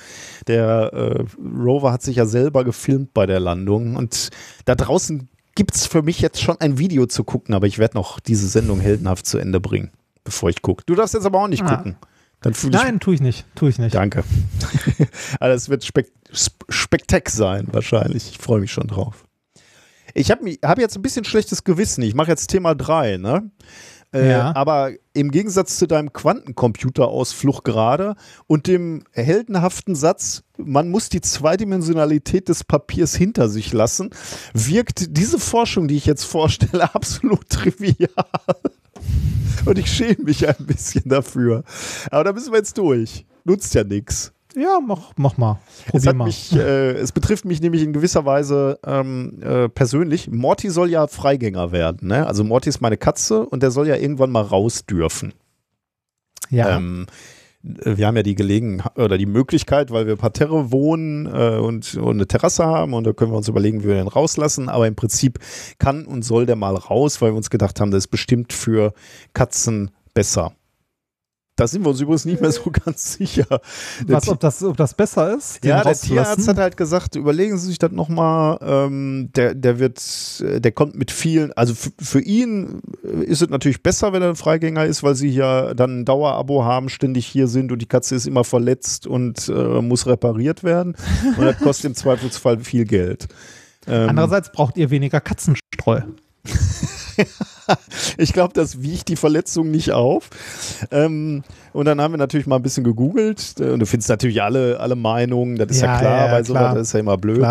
der äh, Rover hat sich ja selber gefilmt bei der Landung. Und da draußen gibt es für mich jetzt schon ein Video zu gucken, aber ich werde noch diese Sendung heldenhaft zu Ende bringen, bevor ich gucke. Du darfst jetzt aber auch nicht Ah. gucken. Dann fühle Nein, tue ich nicht. Tue ich nicht. Danke. also es wird spek sp Spektak sein, wahrscheinlich. Ich freue mich schon drauf. Ich habe hab jetzt ein bisschen schlechtes Gewissen. Ich mache jetzt Thema 3, ne? Äh, Ja. Aber im Gegensatz zu deinem Quantencomputer-Ausflug gerade und dem heldenhaften Satz, man muss die Zweidimensionalität des Papiers hinter sich lassen, wirkt diese Forschung, die ich jetzt vorstelle, absolut trivial. Und ich schäme mich ein bisschen dafür. Aber da müssen wir jetzt durch. Nutzt ja nichts. Ja, mach, mach mal. Es, Probier hat mal. mich, äh, es betrifft mich nämlich in gewisser Weise ähm, äh, persönlich. Morty soll ja Freigänger werden. Ne? Also Morty ist meine Katze und der soll ja irgendwann mal raus dürfen. ja. Ähm, äh, wir haben ja die Gelegenheit oder die Möglichkeit, weil wir parterre wohnen äh, und, und eine Terrasse haben und da können wir uns überlegen, wie wir den rauslassen. Aber im Prinzip kann und soll der mal raus, weil wir uns gedacht haben, das ist bestimmt für Katzen besser. Da sind wir uns übrigens nicht mehr so ganz sicher. Was, ob das, ob das besser ist? ja, der? Tierarzt hat halt gesagt, überlegen Sie sich das nochmal. Ähm, der, der wird, äh, der kommt mit vielen, also für ihn äh, ist es natürlich besser, wenn er ein Freigänger ist, weil sie ja dann ein Dauerabo haben, ständig hier sind und die Katze ist immer verletzt und äh, muss repariert werden. Und das kostet im Zweifelsfall viel Geld. Ähm, Andererseits braucht ihr weniger Katzenstreu. ich glaube, das wiegt die Verletzung nicht auf. Ähm, und dann haben wir natürlich mal ein bisschen gegoogelt. Und du findest natürlich alle, alle Meinungen, das ist ja, Ja, klar, ja, ja, bei sowas, das ist ja immer blöd.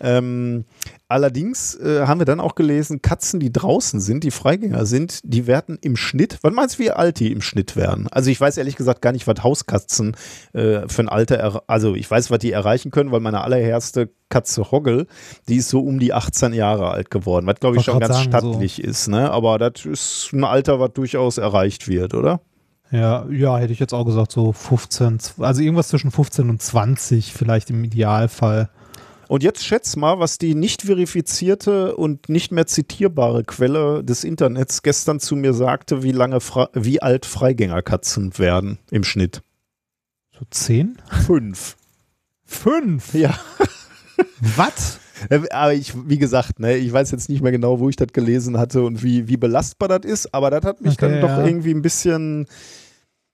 Ähm, allerdings äh, haben wir dann auch gelesen, Katzen, die draußen sind, die Freigänger sind, die werden im Schnitt, wann meinst du, wie alt die im Schnitt werden? Also ich weiß ehrlich gesagt gar nicht, was Hauskatzen äh, für ein Alter, er also ich weiß, was die erreichen können, weil meine allererste Katze Hoggel, die ist so um die 18 Jahre alt geworden, was glaube ich schon ganz sagen, so. stattlich ist, ne? Aber das ist ein Alter, was durchaus erreicht wird, oder? Ja, ja, hätte ich jetzt auch gesagt, so 15, also irgendwas zwischen 15 und 20 vielleicht im Idealfall. Und jetzt schätz mal, was die nicht verifizierte und nicht mehr zitierbare Quelle des Internets gestern zu mir sagte, wie lange, Fra wie alt Freigängerkatzen werden im Schnitt. So 10? Fünf. Fünf? Ja. Was? Äh, Aber ich, wie gesagt, ne, ich weiß jetzt nicht mehr genau, wo ich das gelesen hatte und wie, wie belastbar das ist, aber das hat mich Okay, dann doch ja. irgendwie ein bisschen,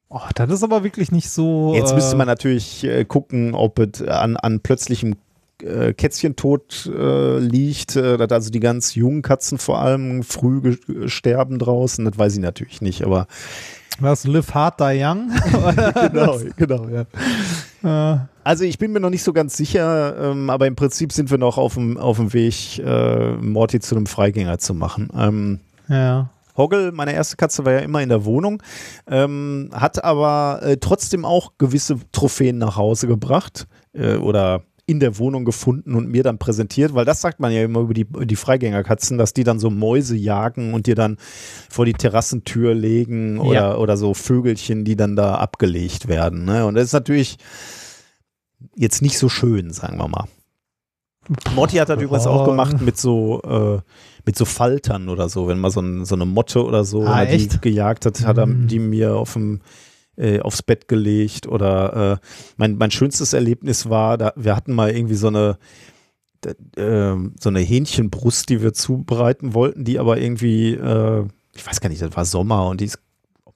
Oh, das ist aber wirklich nicht so. Jetzt müsste äh, man natürlich äh, gucken, ob es an, an plötzlichem äh, Kätzchentod äh, liegt, äh, dass also die ganz jungen Katzen vor allem früh ge- sterben draußen. Das weiß ich natürlich nicht, aber Was, Live Hard, Die Young? genau, genau, ja. äh, Also ich bin mir noch nicht so ganz sicher, ähm, aber im Prinzip sind wir noch auf dem, auf dem Weg, äh, Morty zu einem Freigänger zu machen. Ähm, ja. Hoggle, meine erste Katze, war ja immer in der Wohnung, ähm, hat aber äh, trotzdem auch gewisse Trophäen nach Hause gebracht äh, oder in der Wohnung gefunden und mir dann präsentiert, weil das sagt man ja immer über die, die Freigängerkatzen, dass die dann so Mäuse jagen und dir dann vor die Terrassentür legen oder, Ja. oder so Vögelchen, die dann da abgelegt werden. Ne? Und das ist natürlich jetzt nicht so schön, sagen wir mal. Morty hat das übrigens auch Oh. gemacht mit so, äh, mit so Faltern oder so. Wenn man so, ein, so eine Motte oder so Ah, die gejagt hat, hat er Mhm. die mir auf dem, äh, aufs Bett gelegt. Oder äh, mein, mein schönstes Erlebnis war, da, wir hatten mal irgendwie so eine, ähm, so eine Hähnchenbrust, die wir zubereiten wollten, die aber irgendwie, äh, ich weiß gar nicht, das war Sommer und die ist,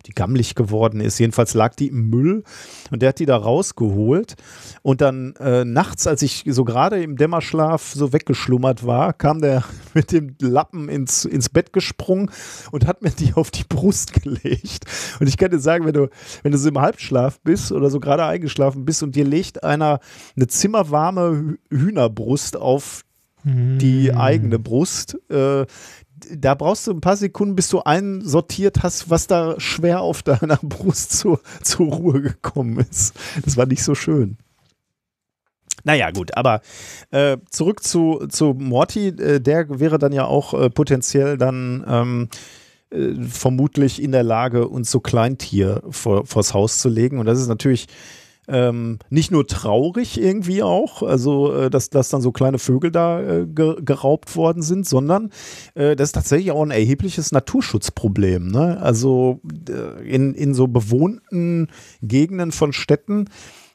die gammelig geworden ist. Jedenfalls lag die im Müll und der hat die da rausgeholt. Und dann äh, nachts, als ich so gerade im Dämmerschlaf so weggeschlummert war, kam der mit dem Lappen ins, ins Bett gesprungen und hat mir die auf die Brust gelegt. Und ich kann dir sagen, wenn du, wenn du so im Halbschlaf bist oder so gerade eingeschlafen bist und dir legt einer eine zimmerwarme Hü- Hühnerbrust auf die eigene Brust. Äh, da brauchst du ein paar Sekunden, bis du einsortiert hast, was da schwer auf deiner Brust zur, zur Ruhe gekommen ist. Das war nicht so schön. Naja, gut, aber äh, zurück zu, zu Morty, äh, der wäre dann ja auch äh, potenziell dann ähm, äh, vermutlich in der Lage, uns so Kleintier vor, vors Haus zu legen. Und das ist natürlich ähm, nicht nur traurig irgendwie auch, also äh, dass, dass dann so kleine Vögel da äh, ge geraubt worden sind, sondern äh, das ist tatsächlich auch ein erhebliches Naturschutzproblem. Ne? Also äh, in, in so bewohnten Gegenden von Städten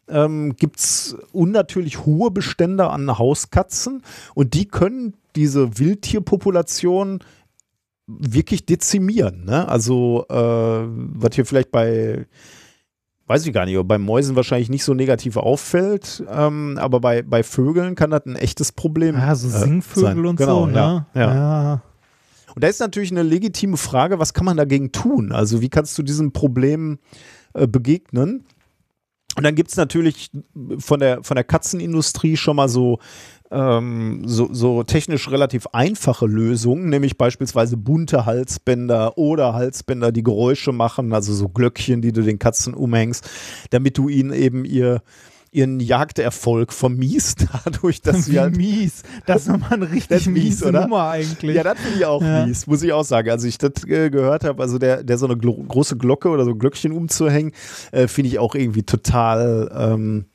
ähm, gibt es unnatürlich hohe Bestände an Hauskatzen und die können diese Wildtierpopulation wirklich dezimieren. Ne? Also äh, was hier vielleicht bei weiß ich gar nicht, aber bei Mäusen wahrscheinlich nicht so negativ auffällt, ähm, aber bei, bei Vögeln kann das ein echtes Problem Ja, so äh, Singvögel sein. und genau, so, ne? Ja, ja. ja. Und da ist natürlich eine legitime Frage, was kann man dagegen tun? Also wie kannst du diesem Problem äh, begegnen? Und dann gibt es natürlich von der, von der Katzenindustrie schon mal so, ähm, so, so technisch relativ einfache Lösungen, nämlich beispielsweise bunte Halsbänder oder Halsbänder, die Geräusche machen, also so Glöckchen, die du den Katzen umhängst, damit du ihnen eben ihr ihren Jagderfolg vermiest, dadurch, dass sie halt mies. Das ist nochmal eine richtig mies, oder? Nummer eigentlich. ja, das finde ich auch Ja. mies, muss ich auch sagen. Also ich das äh, gehört habe, also der, der so eine glo große Glocke oder so ein Glöckchen umzuhängen, äh, finde ich auch irgendwie total. Ähm,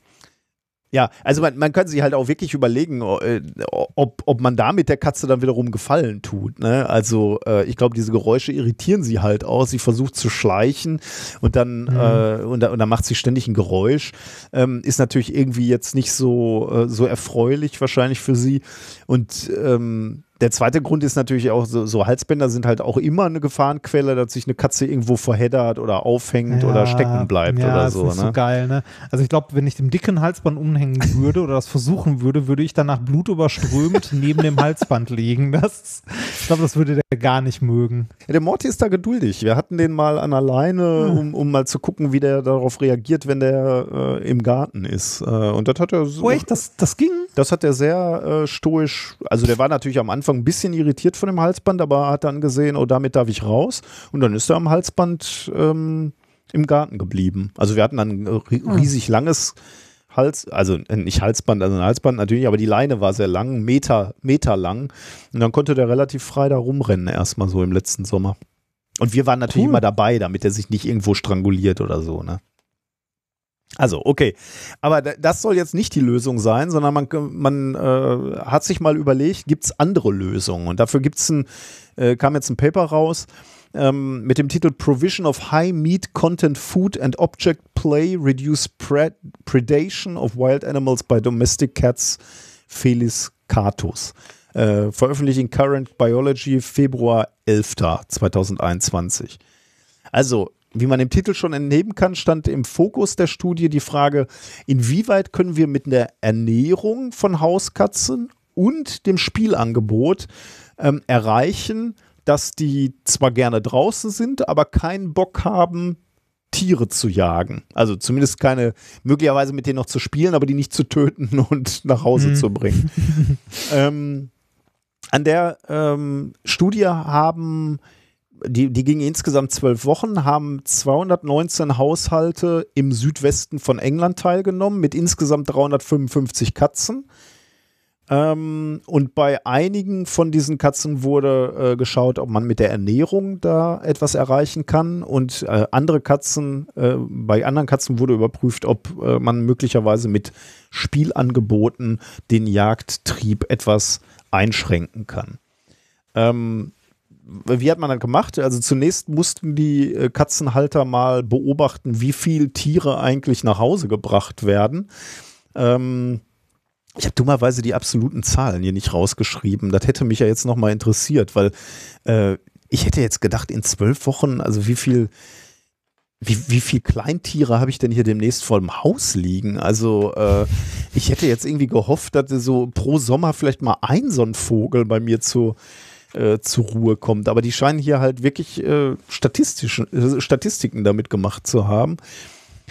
ja, also man, man kann sich halt auch wirklich überlegen, äh, ob, ob man damit der Katze dann wiederum Gefallen tut. Ne? Also äh, ich glaube, diese Geräusche irritieren sie halt auch. Sie versucht zu schleichen und dann, Mhm. äh, und, da- und dann macht sie ständig ein Geräusch. Ähm, ist natürlich irgendwie jetzt nicht so, äh, so erfreulich wahrscheinlich für sie. Und ähm, der zweite Grund ist natürlich auch, so, so Halsbänder sind halt auch immer eine Gefahrenquelle, dass sich eine Katze irgendwo verheddert oder aufhängt oder stecken bleibt ja, oder ist so. Nicht Ne? so geil, ne? Also ich glaube, wenn ich dem dicken Halsband umhängen würde oder das versuchen würde, würde ich danach blutüberströmt neben dem Halsband liegen. Das, ich glaube, das würde der gar nicht mögen. Ja, der Morty ist da geduldig. Wir hatten den mal an der Leine, um, um mal zu gucken, wie der darauf reagiert, wenn der äh, im Garten ist. Äh, und das hat er so, Oh echt, das, das ging? das hat er sehr äh, stoisch. Also der war natürlich am Anfang ein bisschen irritiert von dem Halsband, aber hat dann gesehen, oh, damit darf ich raus. Und dann ist er am Halsband ähm, im Garten geblieben. Also wir hatten dann ein ri- riesig langes Hals, also äh, nicht Halsband, also ein Halsband natürlich, aber die Leine war sehr lang, Meter, Meter lang. Und dann konnte der relativ frei da rumrennen, erstmal so im letzten Sommer. Und wir waren natürlich Cool. immer dabei, damit er sich nicht irgendwo stranguliert oder so, ne? Also, okay. Aber da- das soll jetzt nicht die Lösung sein, sondern man, man äh, hat sich mal überlegt, gibt es andere Lösungen? Und dafür gibt's ein, äh, kam jetzt ein Paper raus ähm, mit dem Titel Provision of High Meat Content Food and Object Play Reduce Pre Predation of Wild Animals by Domestic Cats Felis catus. Äh, veröffentlicht in Current Biology Februar 11. 2021. Also, wie man im Titel schon entnehmen kann, stand im Fokus der Studie die Frage, inwieweit können wir mit der Ernährung von Hauskatzen und dem Spielangebot ähm, erreichen, dass die zwar gerne draußen sind, aber keinen Bock haben, Tiere zu jagen. Also zumindest keine, möglicherweise mit denen noch zu spielen, aber die nicht zu töten und nach Hause Mhm. zu bringen. ähm, an der ähm, Studie haben, die, die ging insgesamt zwölf Wochen, haben 219 Haushalte im Südwesten von England teilgenommen mit insgesamt 355 Katzen. Ähm, und bei einigen von diesen Katzen wurde äh, geschaut, ob man mit der Ernährung da etwas erreichen kann. Und äh, andere Katzen, äh, bei anderen Katzen wurde überprüft, ob äh, man möglicherweise mit Spielangeboten den Jagdtrieb etwas einschränken kann. Ähm, wie hat man das gemacht? Also zunächst mussten die äh, Katzenhalter mal beobachten, wie viel Tiere eigentlich nach Hause gebracht werden. Ähm, ich habe dummerweise die absoluten Zahlen hier nicht rausgeschrieben. Das hätte mich ja jetzt nochmal interessiert, weil äh, ich hätte jetzt gedacht, in zwölf Wochen, also wie viel, wie, wie viel Kleintiere habe ich denn hier demnächst vor dem Haus liegen? Also äh, ich hätte jetzt irgendwie gehofft, dass so pro Sommer vielleicht mal ein so ein Vogel bei mir zu, äh, zur Ruhe kommt. Aber die scheinen hier halt wirklich äh, statistischen, äh, Statistiken damit gemacht zu haben.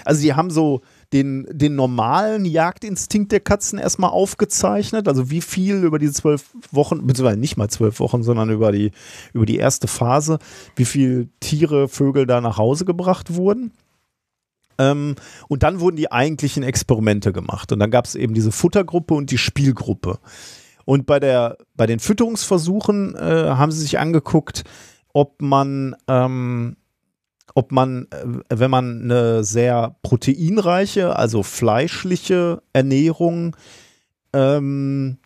Also die haben so den, den normalen Jagdinstinkt der Katzen erstmal aufgezeichnet, also wie viel über diese zwölf Wochen, beziehungsweise nicht mal zwölf Wochen, sondern über die, über die erste Phase, wie viel Tiere, Vögel da nach Hause gebracht wurden. Ähm, und dann wurden die eigentlichen Experimente gemacht. Und dann gab es eben diese Futtergruppe und die Spielgruppe. Und bei, der, bei den Fütterungsversuchen äh, haben sie sich angeguckt, ob man ähm, ob man, äh, wenn man eine sehr proteinreiche, also fleischliche Ernährung ähm,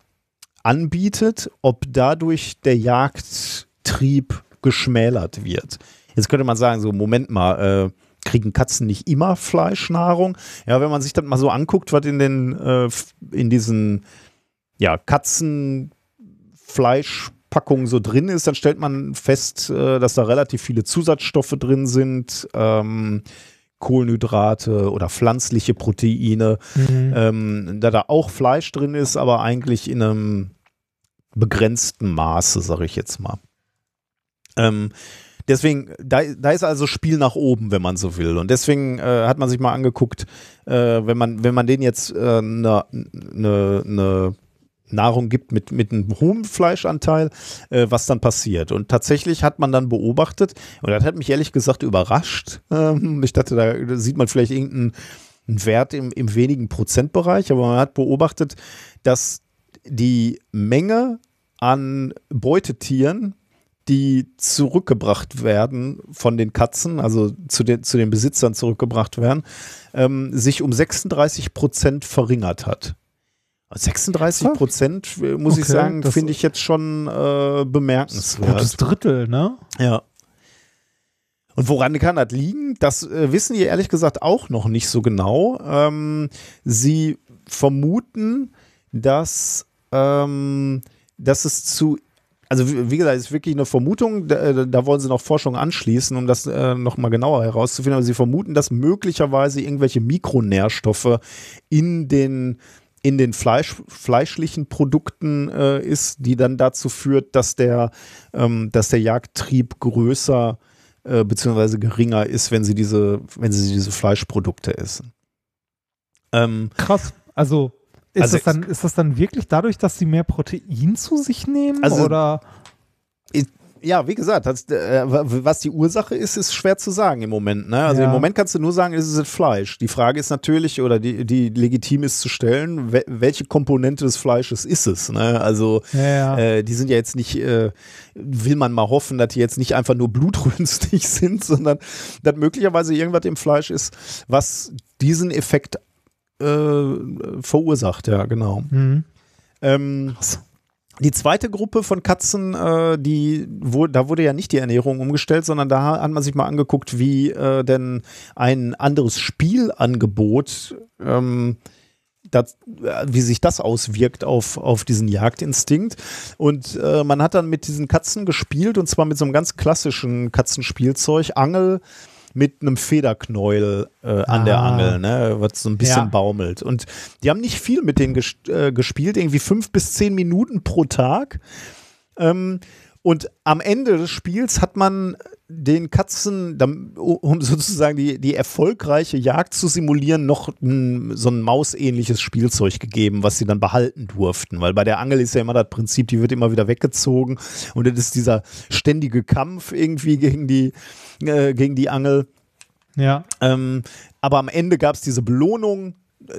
anbietet, ob dadurch der Jagdtrieb geschmälert wird. Jetzt könnte man sagen, so Moment mal, äh, kriegen Katzen nicht immer Fleischnahrung? Ja, wenn man sich das mal so anguckt, was in den äh, in diesen ja, Katzenfleischpackungen so drin ist, dann stellt man fest, äh, dass da relativ viele Zusatzstoffe drin sind, ähm, Kohlenhydrate oder pflanzliche Proteine, Mhm. ähm, da da auch Fleisch drin ist, aber eigentlich in einem begrenzten Maße, sage ich jetzt mal. Ähm, deswegen, da, da ist also Spiel nach oben, wenn man so will. Und deswegen äh, hat man sich mal angeguckt, äh, wenn man, wenn man denen jetzt eine äh, ne, ne Nahrung gibt mit, mit einem hohen Fleischanteil, äh, was dann passiert. Und tatsächlich hat man dann beobachtet, und das hat mich ehrlich gesagt überrascht. Ähm, ich dachte, da, sieht man vielleicht irgendeinen einen Wert im, im wenigen Prozentbereich, aber man hat beobachtet, dass die Menge an Beutetieren, die zurückgebracht werden von den Katzen, also zu den, zu den Besitzern zurückgebracht werden, ähm, sich um 36 Prozent verringert hat. 36 Prozent, äh, muss ich Okay, sagen, das- finde ich jetzt schon äh, bemerkenswert. Gutes Drittel, ne? Ja. Und woran kann das liegen? Das äh, wissen die ehrlich gesagt auch noch nicht so genau. Ähm, sie vermuten, dass, ähm, dass es zu, also wie wie gesagt, es ist wirklich eine Vermutung, da, äh, da wollen sie noch Forschung anschließen, um das äh, nochmal genauer herauszufinden, aber sie vermuten, dass möglicherweise irgendwelche Mikronährstoffe in den in den Fleisch, fleischlichen Produkten äh, ist, die dann dazu führt, dass der, ähm, dass der Jagdtrieb größer äh, beziehungsweise geringer ist, wenn sie diese, wenn sie diese Fleischprodukte essen. Ähm, Krass. Also ist, Also das dann, ist das dann wirklich dadurch, dass sie mehr Protein zu sich nehmen? Also- oder? Ja, wie gesagt, das, äh, was die Ursache ist, ist schwer zu sagen im Moment. Ne? Also Ja. im Moment kannst du nur sagen, es ist Fleisch. Die Frage ist natürlich, oder die, die legitim ist zu stellen, we welche Komponente des Fleisches ist es? Ne? Also Ja. Äh, die sind ja jetzt nicht, äh, will man mal hoffen, dass die jetzt nicht einfach nur blutrünstig sind, sondern dass möglicherweise irgendwas im Fleisch ist, was diesen Effekt äh, verursacht, ja, genau. Mhm. Ähm, die zweite Gruppe von Katzen, äh, die, wo, da wurde ja nicht die Ernährung umgestellt, sondern da hat man sich mal angeguckt, wie äh, denn ein anderes Spielangebot, ähm, das, äh, wie sich das auswirkt auf, auf diesen Jagdinstinkt. Und äh, man hat dann mit diesen Katzen gespielt und zwar mit so einem ganz klassischen Katzenspielzeug, Angel, mit einem Federknäuel äh, an der Ah. Angel, ne, was so ein bisschen Ja. baumelt. Und die haben nicht viel mit denen ges äh, gespielt, irgendwie fünf bis zehn Minuten pro Tag. Ähm, und am Ende des Spiels hat man den Katzen, um sozusagen die, die erfolgreiche Jagd zu simulieren, noch ein, so ein mausähnliches Spielzeug gegeben, was sie dann behalten durften. Weil bei der Angel ist ja immer das Prinzip, die wird immer wieder weggezogen und das ist dieser ständige Kampf irgendwie gegen die, äh, gegen die Angel. Ja. Ähm, aber am Ende gab es diese Belohnung,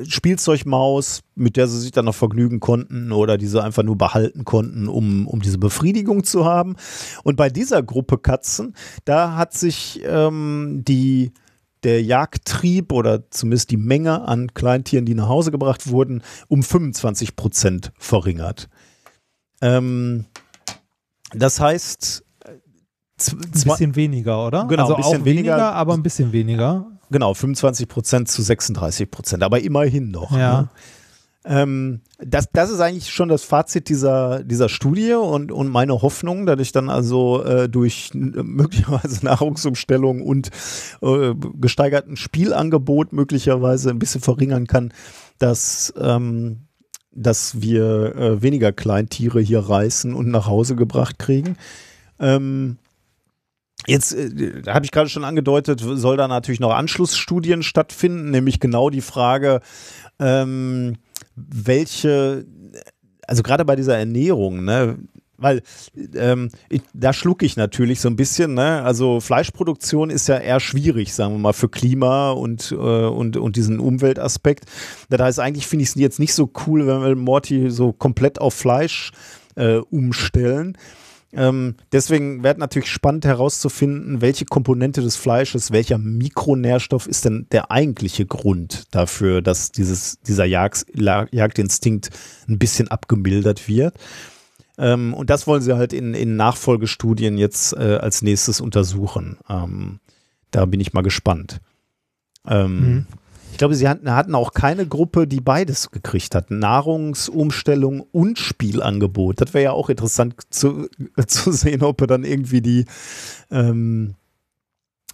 Spielzeugmaus, mit der sie sich dann noch vergnügen konnten oder die sie einfach nur behalten konnten, um, um diese Befriedigung zu haben. Und bei dieser Gruppe Katzen, da hat sich ähm, die der Jagdtrieb oder zumindest die Menge an Kleintieren, die nach Hause gebracht wurden, um 25 Prozent verringert. Ähm, das heißt, äh, Ein bisschen weniger, oder? Genau, also ein bisschen auch weniger. weniger, aber ein bisschen weniger. Genau, 25 Prozent zu 36 Prozent, aber immerhin noch. Ja. Ne? Ähm, das, das ist eigentlich schon das Fazit dieser, dieser Studie und, und meine Hoffnung, dass ich dann also äh, durch n- möglicherweise Nahrungsumstellung und äh, gesteigerten Spielangebot möglicherweise ein bisschen verringern kann, dass, ähm, dass wir äh, weniger Kleintiere hier reißen und nach Hause gebracht kriegen. Ähm, Jetzt äh, habe ich gerade schon angedeutet, soll da natürlich noch Anschlussstudien stattfinden, nämlich genau die Frage, ähm, welche, also gerade bei dieser Ernährung, ne, weil ähm, ich, da schlucke ich natürlich so ein bisschen, ne? Also Fleischproduktion ist ja eher schwierig, sagen wir mal, für Klima und, äh, und, und diesen Umweltaspekt. Das heißt, eigentlich finde ich es jetzt nicht so cool, wenn wir Morty so komplett auf Fleisch äh, umstellen. Ähm, deswegen wäre natürlich spannend herauszufinden, welche Komponente des Fleisches, welcher Mikronährstoff ist denn der eigentliche Grund dafür, dass dieses, dieser Jagd, Jagdinstinkt ein bisschen abgemildert wird. Ähm, und das wollen sie halt in, in Nachfolgestudien jetzt äh, als nächstes untersuchen. Ähm, da bin ich mal gespannt. Ähm, Mhm. Ich glaube, sie hatten, auch keine Gruppe, die beides gekriegt hat. Nahrungsumstellung und Spielangebot. Das wäre ja auch interessant zu, zu sehen, ob er dann irgendwie die, ähm,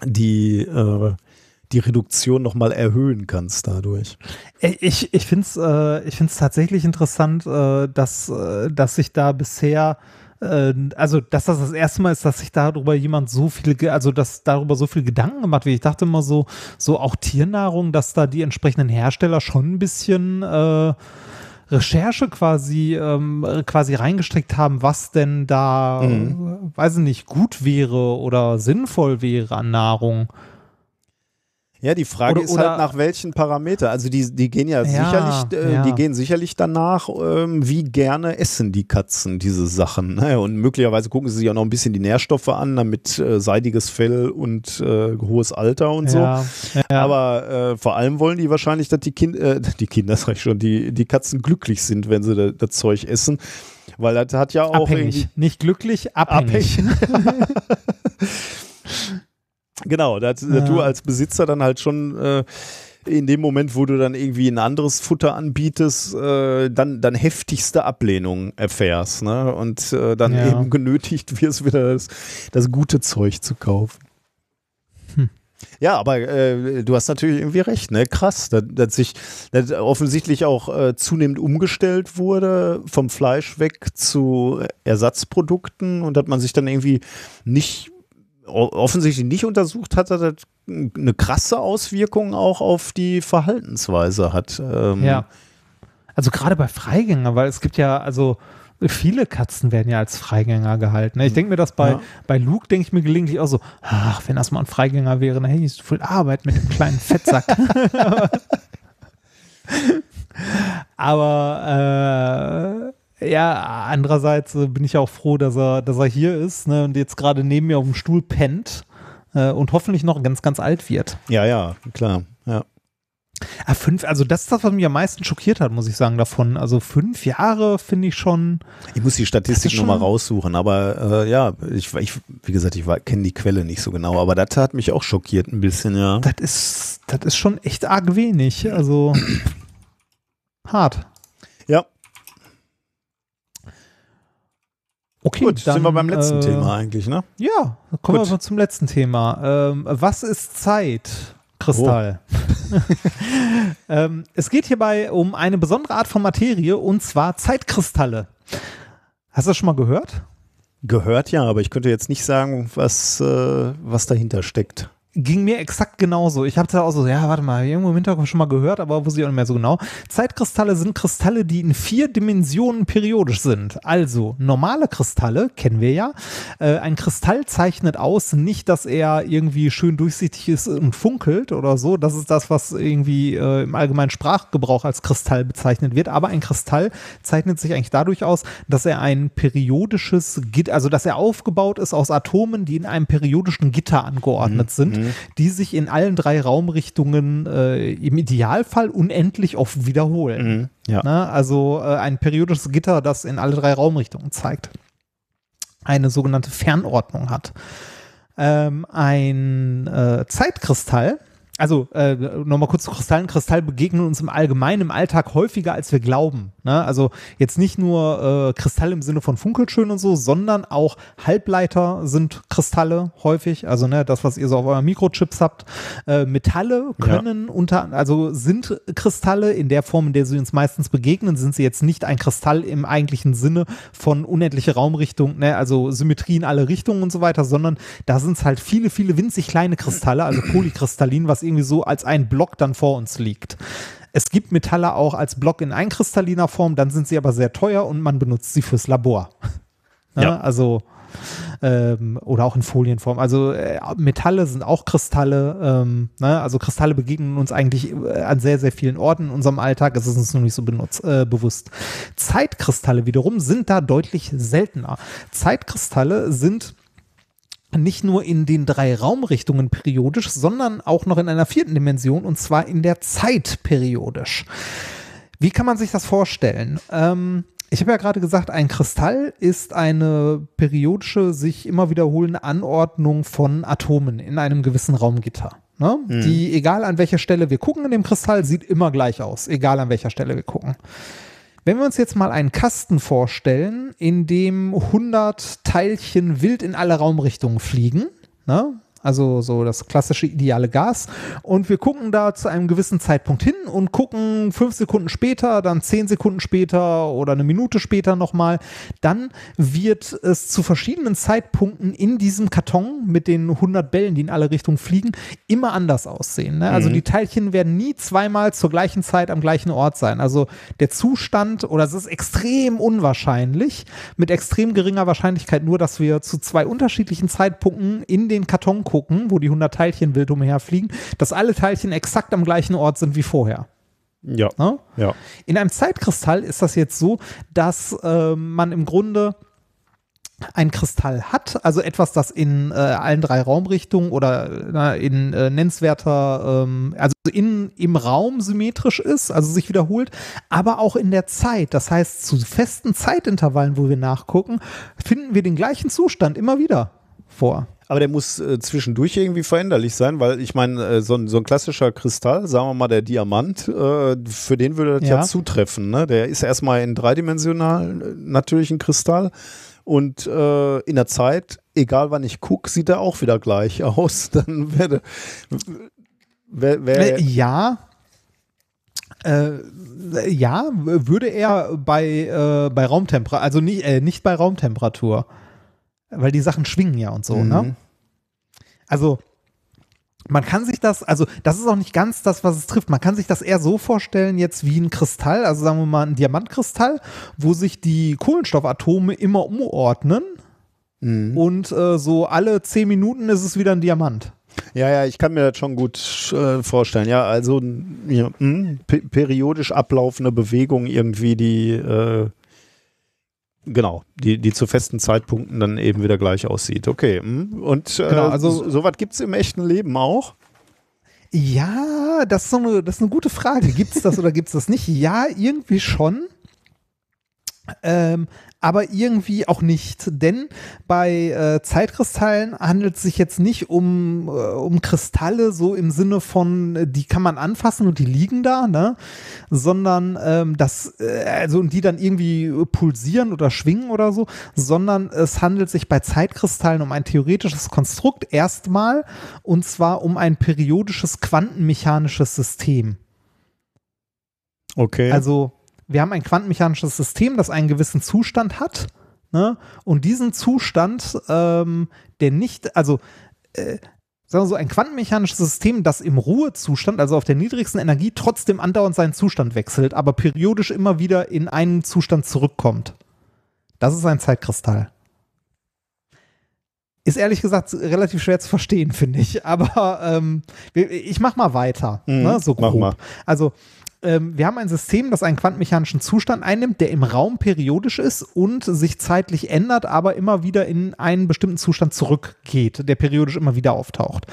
die, äh, die Reduktion nochmal erhöhen kannst dadurch. Ich, ich finde es äh, tatsächlich interessant, äh, dass, äh, dass sich da bisher, äh, also dass das das erste Mal ist, dass sich darüber jemand so viel, also dass darüber so viel Gedanken gemacht wird. Ich dachte immer so, so auch Tiernahrung, dass da die entsprechenden Hersteller schon ein bisschen äh, Recherche quasi, ähm, quasi reingesteckt haben, was denn da, Mhm. äh, weiß ich nicht, gut wäre oder sinnvoll wäre an Nahrung. Ja, die Frage Oder- ist oder- halt nach welchen Parameter. Also die, die gehen ja, Ja, sicherlich, äh, ja. die gehen sicherlich danach, ähm, wie gerne essen die Katzen diese Sachen. Ne? Und möglicherweise gucken sie sich auch noch ein bisschen die Nährstoffe an, damit äh, seidiges Fell und äh, hohes Alter und so. Ja, ja. Aber äh, vor allem wollen die wahrscheinlich, dass die Kinder, äh, die Kinder sag ich schon, die, die Katzen glücklich sind, wenn sie da, das Zeug essen. Weil das hat ja auch abhängig. Nicht glücklich, abhängig. Genau, dass, dass Ja. du als Besitzer dann halt schon äh, in dem Moment, wo du dann irgendwie ein anderes Futter anbietest, äh, dann, dann heftigste Ablehnung erfährst, ne? Und äh, dann Ja. eben genötigt wirst, wieder das, das gute Zeug zu kaufen. Hm. Ja, aber äh, du hast natürlich irgendwie recht, ne? Krass, dass, dass sich dass offensichtlich auch äh, zunehmend umgestellt wurde vom Fleisch weg zu Ersatzprodukten und dass man sich dann irgendwie nicht offensichtlich nicht untersucht hat, dass das eine krasse Auswirkung auch auf die Verhaltensweise hat. Ähm, Ja. Also gerade bei Freigänger, weil es gibt ja, also viele Katzen werden ja als Freigänger gehalten. ne? Ich denke mir das bei, Ja. bei Luke, denke ich mir gelegentlich auch so, ach, wenn das mal ein Freigänger wäre, dann hätte ich so viel Arbeit mit dem kleinen Fettsack. Aber äh, ja, andererseits äh, bin ich auch froh, dass er, dass er hier ist ne, und jetzt gerade neben mir auf dem Stuhl pennt äh, und hoffentlich noch ganz, ganz alt wird. ja, ja, klar. Ja. Ah, fünf, also das ist das, was mich am meisten schockiert hat, muss ich sagen, davon. Also fünf Jahre finde ich schon. Ich muss die Statistik nochmal raussuchen, aber äh, ja, ich, ich, wie gesagt, ich kenne die Quelle nicht so genau, aber das hat mich auch schockiert ein bisschen, ja. Das ist, das ist schon echt arg wenig. Also hart. Ja. Okay, Gut, dann, sind wir beim letzten äh, Thema eigentlich, ne? Ja, kommen Gut. wir zum letzten Thema. Ähm, was ist Zeit? Kristall. ähm, es geht hierbei um eine besondere Art von Materie und zwar Zeitkristalle. Hast du das schon mal gehört? Gehört ja, aber ich könnte jetzt nicht sagen, was, äh, was dahinter steckt. Ging mir exakt genauso. Ich habe da auch so, ja, warte mal, irgendwo im Hintergrund schon mal gehört, aber wusste ich auch nicht mehr so genau. Zeitkristalle sind Kristalle, die in vier Dimensionen periodisch sind. Also normale Kristalle kennen wir ja. Äh, ein Kristall zeichnet aus, nicht, dass er irgendwie schön durchsichtig ist und funkelt oder so. Das ist das, was irgendwie äh, im allgemeinen Sprachgebrauch als Kristall bezeichnet wird. Aber ein Kristall zeichnet sich eigentlich dadurch aus, dass er ein periodisches Gitter, also dass er aufgebaut ist aus Atomen, die in einem periodischen Gitter angeordnet sind, die sich in allen drei Raumrichtungen äh, im Idealfall unendlich oft wiederholen. Ja. Ne? Also äh, ein periodisches Gitter, das in alle drei Raumrichtungen zeigt. Eine sogenannte Fernordnung hat. Ähm, ein äh, Zeitkristall, also äh, nochmal kurz zu Kristallen. Kristalle begegnen uns im Allgemeinen im Alltag häufiger, als wir glauben. Ne? Also jetzt nicht nur äh, Kristalle im Sinne von Funkelschön und so, sondern auch Halbleiter sind Kristalle häufig. Also ne, das, was ihr so auf euren Mikrochips habt. Äh, Metalle können unter, also sind Kristalle in der Form, in der sie uns meistens begegnen, sind sie jetzt nicht ein Kristall im eigentlichen Sinne von unendliche Raumrichtung, ne? also Symmetrie in alle Richtungen und so weiter, sondern da sind es halt viele, viele winzig kleine Kristalle, also Polykristallin, was irgendwie so als ein Block dann vor uns liegt. Es gibt Metalle auch als Block in einkristalliner Form, dann sind sie aber sehr teuer und man benutzt sie fürs Labor. Ne? Ja. Also ähm, oder auch in Folienform. Also äh, Metalle sind auch Kristalle. Ähm, ne? Also Kristalle begegnen uns eigentlich äh, an sehr, sehr vielen Orten in unserem Alltag. Es ist uns nur nicht so benutzt, äh, bewusst. Zeitkristalle wiederum sind da deutlich seltener. Zeitkristalle sind nicht nur in den drei Raumrichtungen periodisch, sondern auch noch in einer vierten Dimension und zwar in der Zeit periodisch. Wie kann man sich das vorstellen? Ähm, ich habe ja gerade gesagt, ein Kristall ist eine periodische, sich immer wiederholende Anordnung von Atomen in einem gewissen Raumgitter. Ne? Die, egal an welcher Stelle wir gucken in dem Kristall, sieht immer gleich aus, egal an welcher Stelle wir gucken. Wenn wir uns jetzt mal einen Kasten vorstellen, in dem 100 Teilchen wild in alle Raumrichtungen fliegen, ne? Also so das klassische ideale Gas, und wir gucken da zu einem gewissen Zeitpunkt hin und gucken fünf Sekunden später, dann zehn Sekunden später oder eine Minute später nochmal, dann wird es zu verschiedenen Zeitpunkten in diesem Karton mit den 100 Bällen, die in alle Richtungen fliegen, immer anders aussehen. Ne? Also die Teilchen werden nie zweimal zur gleichen Zeit am gleichen Ort sein. Also der Zustand, oder es ist extrem unwahrscheinlich, mit extrem geringer Wahrscheinlichkeit nur, dass wir zu zwei unterschiedlichen Zeitpunkten in den Karton gucken, wo die 100 Teilchen wild umherfliegen, dass alle Teilchen exakt am gleichen Ort sind wie vorher. Ja. Ne? Ja. In einem Zeitkristall ist das jetzt so, dass äh, man im Grunde ein Kristall hat, also etwas, das in äh, allen drei Raumrichtungen oder na, in äh, nennenswerter, ähm, also in, im Raum symmetrisch ist, also sich wiederholt, aber auch in der Zeit. Das heißt, zu festen Zeitintervallen, wo wir nachgucken, finden wir den gleichen Zustand immer wieder vor. Aber der muss äh, zwischendurch irgendwie veränderlich sein, weil ich meine, äh, so, ein, so ein klassischer Kristall, sagen wir mal der Diamant, äh, für den würde das ja, Ja. zutreffen. Ne? Der ist erstmal in dreidimensional äh, natürlich ein Kristall und äh, in der Zeit, egal wann ich gucke, sieht er auch wieder gleich aus. Dann wäre wär, wär, Äh, ja. Äh, ja, würde er bei, äh, bei Raumtemperatur, also nicht, äh, nicht bei Raumtemperatur. Weil die Sachen schwingen ja und so, Mhm. ne? Also, man kann sich das, also das ist auch nicht ganz das, was es trifft. Man kann sich das eher so vorstellen, jetzt wie ein Kristall, also sagen wir mal ein Diamantkristall, wo sich die Kohlenstoffatome immer umordnen Mhm. und äh, so alle zehn Minuten ist es wieder ein Diamant. Ja, ja, ich kann mir das schon gut äh, vorstellen. Ja, also ja, mh, pe periodisch ablaufende Bewegung irgendwie, die äh, genau, die, die zu festen Zeitpunkten dann eben wieder gleich aussieht. Okay. mh. Und äh, Genau, also- so, sowas gibt es im echten Leben auch. Ja, das ist, so eine, das ist eine gute Frage. Gibt es das oder gibt es das nicht? Ja, irgendwie schon. Ähm, aber irgendwie auch nicht, denn bei äh, Zeitkristallen handelt es sich jetzt nicht um, äh, um Kristalle so im Sinne von, äh, die kann man anfassen und die liegen da, ne? sondern ähm, das, äh, also und die dann irgendwie pulsieren oder schwingen oder so, sondern es handelt sich bei Zeitkristallen um ein theoretisches Konstrukt erstmal und zwar um ein periodisches quantenmechanisches System. Okay. Also wir haben ein quantenmechanisches System, das einen gewissen Zustand hat. Ne? Und diesen Zustand, ähm, der nicht, also äh, sagen wir so, ein quantenmechanisches System, das im Ruhezustand, also auf der niedrigsten Energie, trotzdem andauernd seinen Zustand wechselt, aber periodisch immer wieder in einen Zustand zurückkommt. Das ist ein Zeitkristall. Ist ehrlich gesagt relativ schwer zu verstehen, finde ich. Aber ähm, ich mach mal weiter. Mhm, ne, so mach grob. mal. Also ähm, wir haben ein System, das einen quantenmechanischen Zustand einnimmt, der im Raum periodisch ist und sich zeitlich ändert, aber immer wieder in einen bestimmten Zustand zurückgeht, der periodisch immer wieder auftaucht.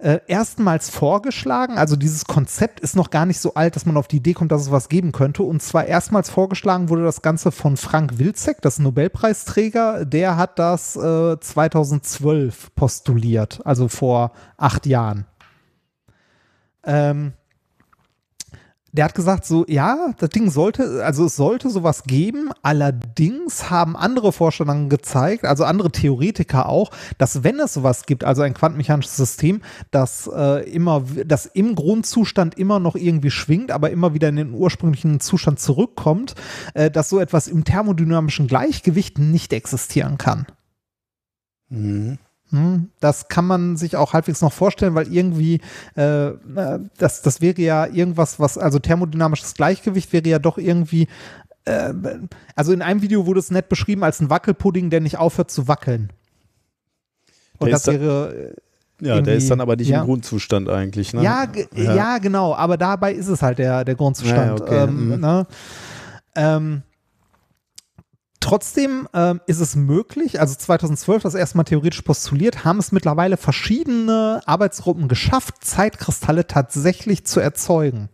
Äh, erstmals vorgeschlagen, also dieses Konzept ist noch gar nicht so alt, dass man auf die Idee kommt, dass es was geben könnte. Und zwar erstmals vorgeschlagen wurde das Ganze von Frank Wilczek, das Nobelpreisträger. Der hat das äh, 2012 postuliert, also vor acht Jahren. Ähm, der hat gesagt, so, ja, das Ding sollte, also es sollte sowas geben. Allerdings haben andere Forscher dann gezeigt, also andere Theoretiker auch, dass wenn es sowas gibt, also ein quantenmechanisches System, das äh, immer, das im Grundzustand immer noch irgendwie schwingt, aber immer wieder in den ursprünglichen Zustand zurückkommt, äh, dass so etwas im thermodynamischen Gleichgewicht nicht existieren kann. Mhm. Hm, Das kann man sich auch halbwegs noch vorstellen, weil irgendwie, äh, das, das wäre ja irgendwas, was, also thermodynamisches Gleichgewicht wäre ja doch irgendwie, äh, also in einem Video wurde es nett beschrieben als ein Wackelpudding, der nicht aufhört zu wackeln. Und Der das wäre. äh, Ja, der ist dann aber nicht ja. im Grundzustand eigentlich. Ne? Ja, ge- ja. genau, aber dabei ist es halt der, der Grundzustand. Ja, ja, okay, ähm, mhm. ne? ähm, trotzdem ähm, ist es möglich, also 2012 das erste Mal theoretisch postuliert, haben es mittlerweile verschiedene Arbeitsgruppen geschafft, Zeitkristalle tatsächlich zu erzeugen.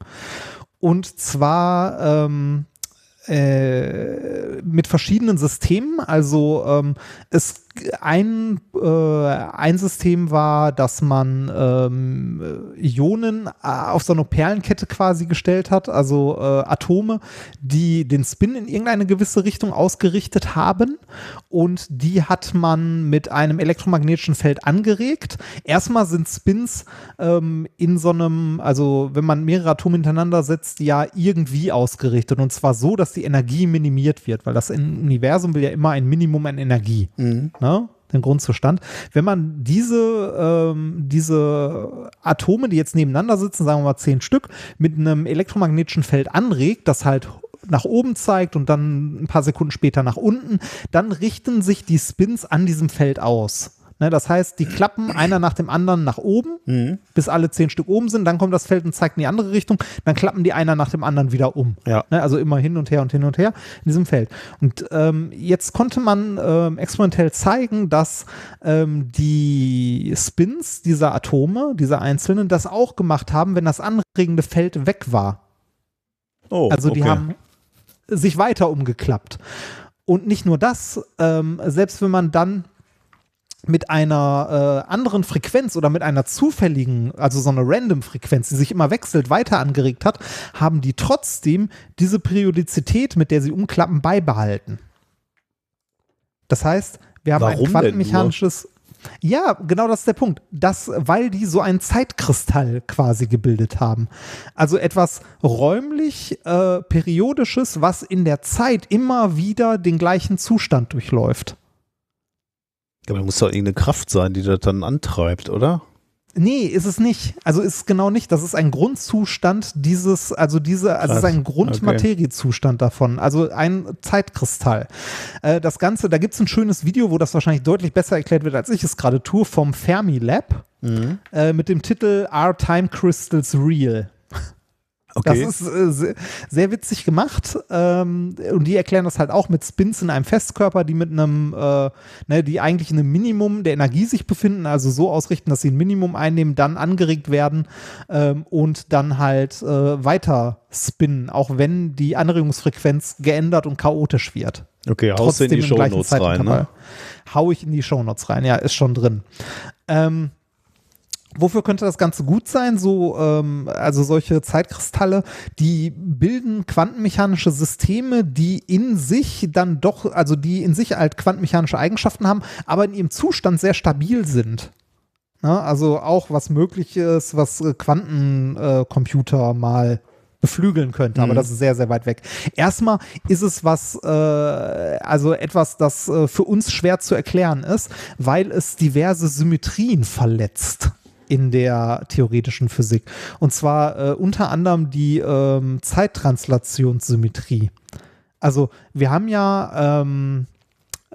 Und zwar ähm, äh, mit verschiedenen Systemen. Also ähm, es ein, äh, ein System war, dass man ähm, Ionen äh, auf so eine Perlenkette quasi gestellt hat, also äh, Atome, die den Spin in irgendeine gewisse Richtung ausgerichtet haben und die hat man mit einem elektromagnetischen Feld angeregt. Erstmal sind Spins ähm, in so einem, also wenn man mehrere Atome hintereinander setzt, ja irgendwie ausgerichtet und zwar so, dass die Energie minimiert wird, weil das Universum will ja immer ein Minimum an Energie Mhm. Ne? den Grundzustand. Wenn man diese, ähm, diese Atome, die jetzt nebeneinander sitzen, sagen wir mal zehn Stück, mit einem elektromagnetischen Feld anregt, das halt nach oben zeigt und dann ein paar Sekunden später nach unten, dann richten sich die Spins an diesem Feld aus. Ne, das heißt, die klappen einer nach dem anderen nach oben, Mhm. bis alle zehn Stück oben sind, dann kommt das Feld und zeigt in die andere Richtung, dann klappen die einer nach dem anderen wieder um. Ja. Ne, also immer hin und her und hin und her in diesem Feld. Und ähm, jetzt konnte man ähm, experimentell zeigen, dass ähm, die Spins dieser Atome, dieser einzelnen, das auch gemacht haben, wenn das anregende Feld weg war. Oh, Also die okay. haben sich weiter umgeklappt. Und nicht nur das, ähm, selbst wenn man dann mit einer äh, anderen Frequenz oder mit einer zufälligen, also so eine Random-Frequenz, die sich immer wechselt, weiter angeregt hat, haben die trotzdem diese Periodizität, mit der sie umklappen, beibehalten. Das heißt, wir haben Warum ein quantenmechanisches. Ja, genau das ist der Punkt. Das, weil die so einen Zeitkristall quasi gebildet haben. Also etwas räumlich äh, periodisches, was in der Zeit immer wieder den gleichen Zustand durchläuft. Aber da muss doch irgendeine Kraft sein, die das dann antreibt, oder? Nee, ist es nicht. Also ist es genau nicht. Das ist ein Grundzustand dieses, also diese, also es ist ein Grundmateriezustand davon. Also ein Zeitkristall. Äh, das Ganze, da gibt es ein schönes Video, wo das wahrscheinlich deutlich besser erklärt wird, als ich es gerade tue, vom Fermi Lab Mhm. äh, mit dem Titel Are Time Crystals Real? Okay. Das ist äh, sehr, sehr witzig gemacht. Ähm, und die erklären das halt auch mit Spins in einem Festkörper, die mit einem, äh, ne, die eigentlich in einem Minimum der Energie sich befinden, also so ausrichten, dass sie ein Minimum einnehmen, dann angeregt werden ähm, und dann halt äh, weiter spinnen, auch wenn die Anregungsfrequenz geändert und chaotisch wird. Okay, haust du in die Shownotes rein, ne? Hau ich in die Shownotes rein, ja, ist schon drin. Ähm, Wofür könnte das Ganze gut sein? So, ähm, also solche Zeitkristalle, die bilden quantenmechanische Systeme, die in sich dann doch, also die in sich halt quantenmechanische Eigenschaften haben, aber in ihrem Zustand sehr stabil sind. Ja, also auch was möglich ist, was äh, Quantencomputer mal beflügeln könnte, aber Mhm. das ist sehr, sehr weit weg. Erstmal ist es was, äh, also etwas, das äh, für uns schwer zu erklären ist, weil es diverse Symmetrien verletzt in der theoretischen Physik. Und zwar äh, unter anderem die ähm, Zeittranslationssymmetrie. Also wir haben ja ähm,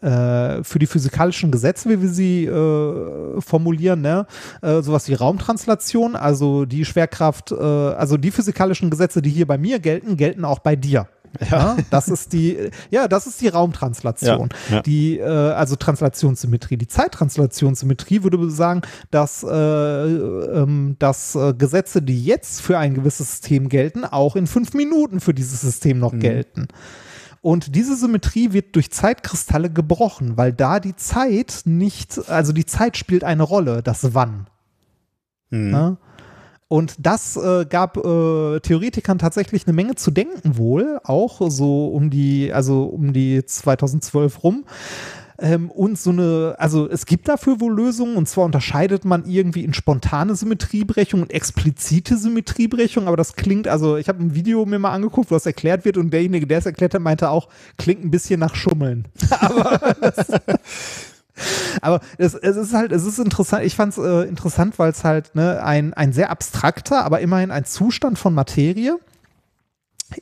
äh, für die physikalischen Gesetze, wie wir sie äh, formulieren, ne, äh, sowas wie Raumtranslation, also die Schwerkraft, äh, also die physikalischen Gesetze, die hier bei mir gelten, gelten auch bei dir. Ja. das ist die, ja, das ist die Raumtranslation. Ja, ja. Die, äh, also Translationssymmetrie. Die Zeittranslationssymmetrie würde sagen, dass, äh, ähm, dass äh, Gesetze, die jetzt für ein gewisses System gelten, auch in fünf Minuten für dieses System noch gelten. Und diese Symmetrie wird durch Zeitkristalle gebrochen, weil da die Zeit nicht, also die Zeit spielt eine Rolle, das Wann. Mhm. Und das äh, gab äh, Theoretikern tatsächlich eine Menge zu denken wohl, auch so um die, also um die 2012 rum. Ähm, und so eine, also es gibt dafür wohl Lösungen und zwar unterscheidet man irgendwie in spontane Symmetriebrechung und explizite Symmetriebrechung, aber das klingt, also ich habe ein Video mir mal angeguckt, wo das erklärt wird und derjenige, der es erklärt hat, meinte auch, klingt ein bisschen nach Schummeln. Aber es, es ist halt, es ist interessant, ich fand es äh, interessant, weil es halt ne, ein, ein sehr abstrakter, aber immerhin ein Zustand von Materie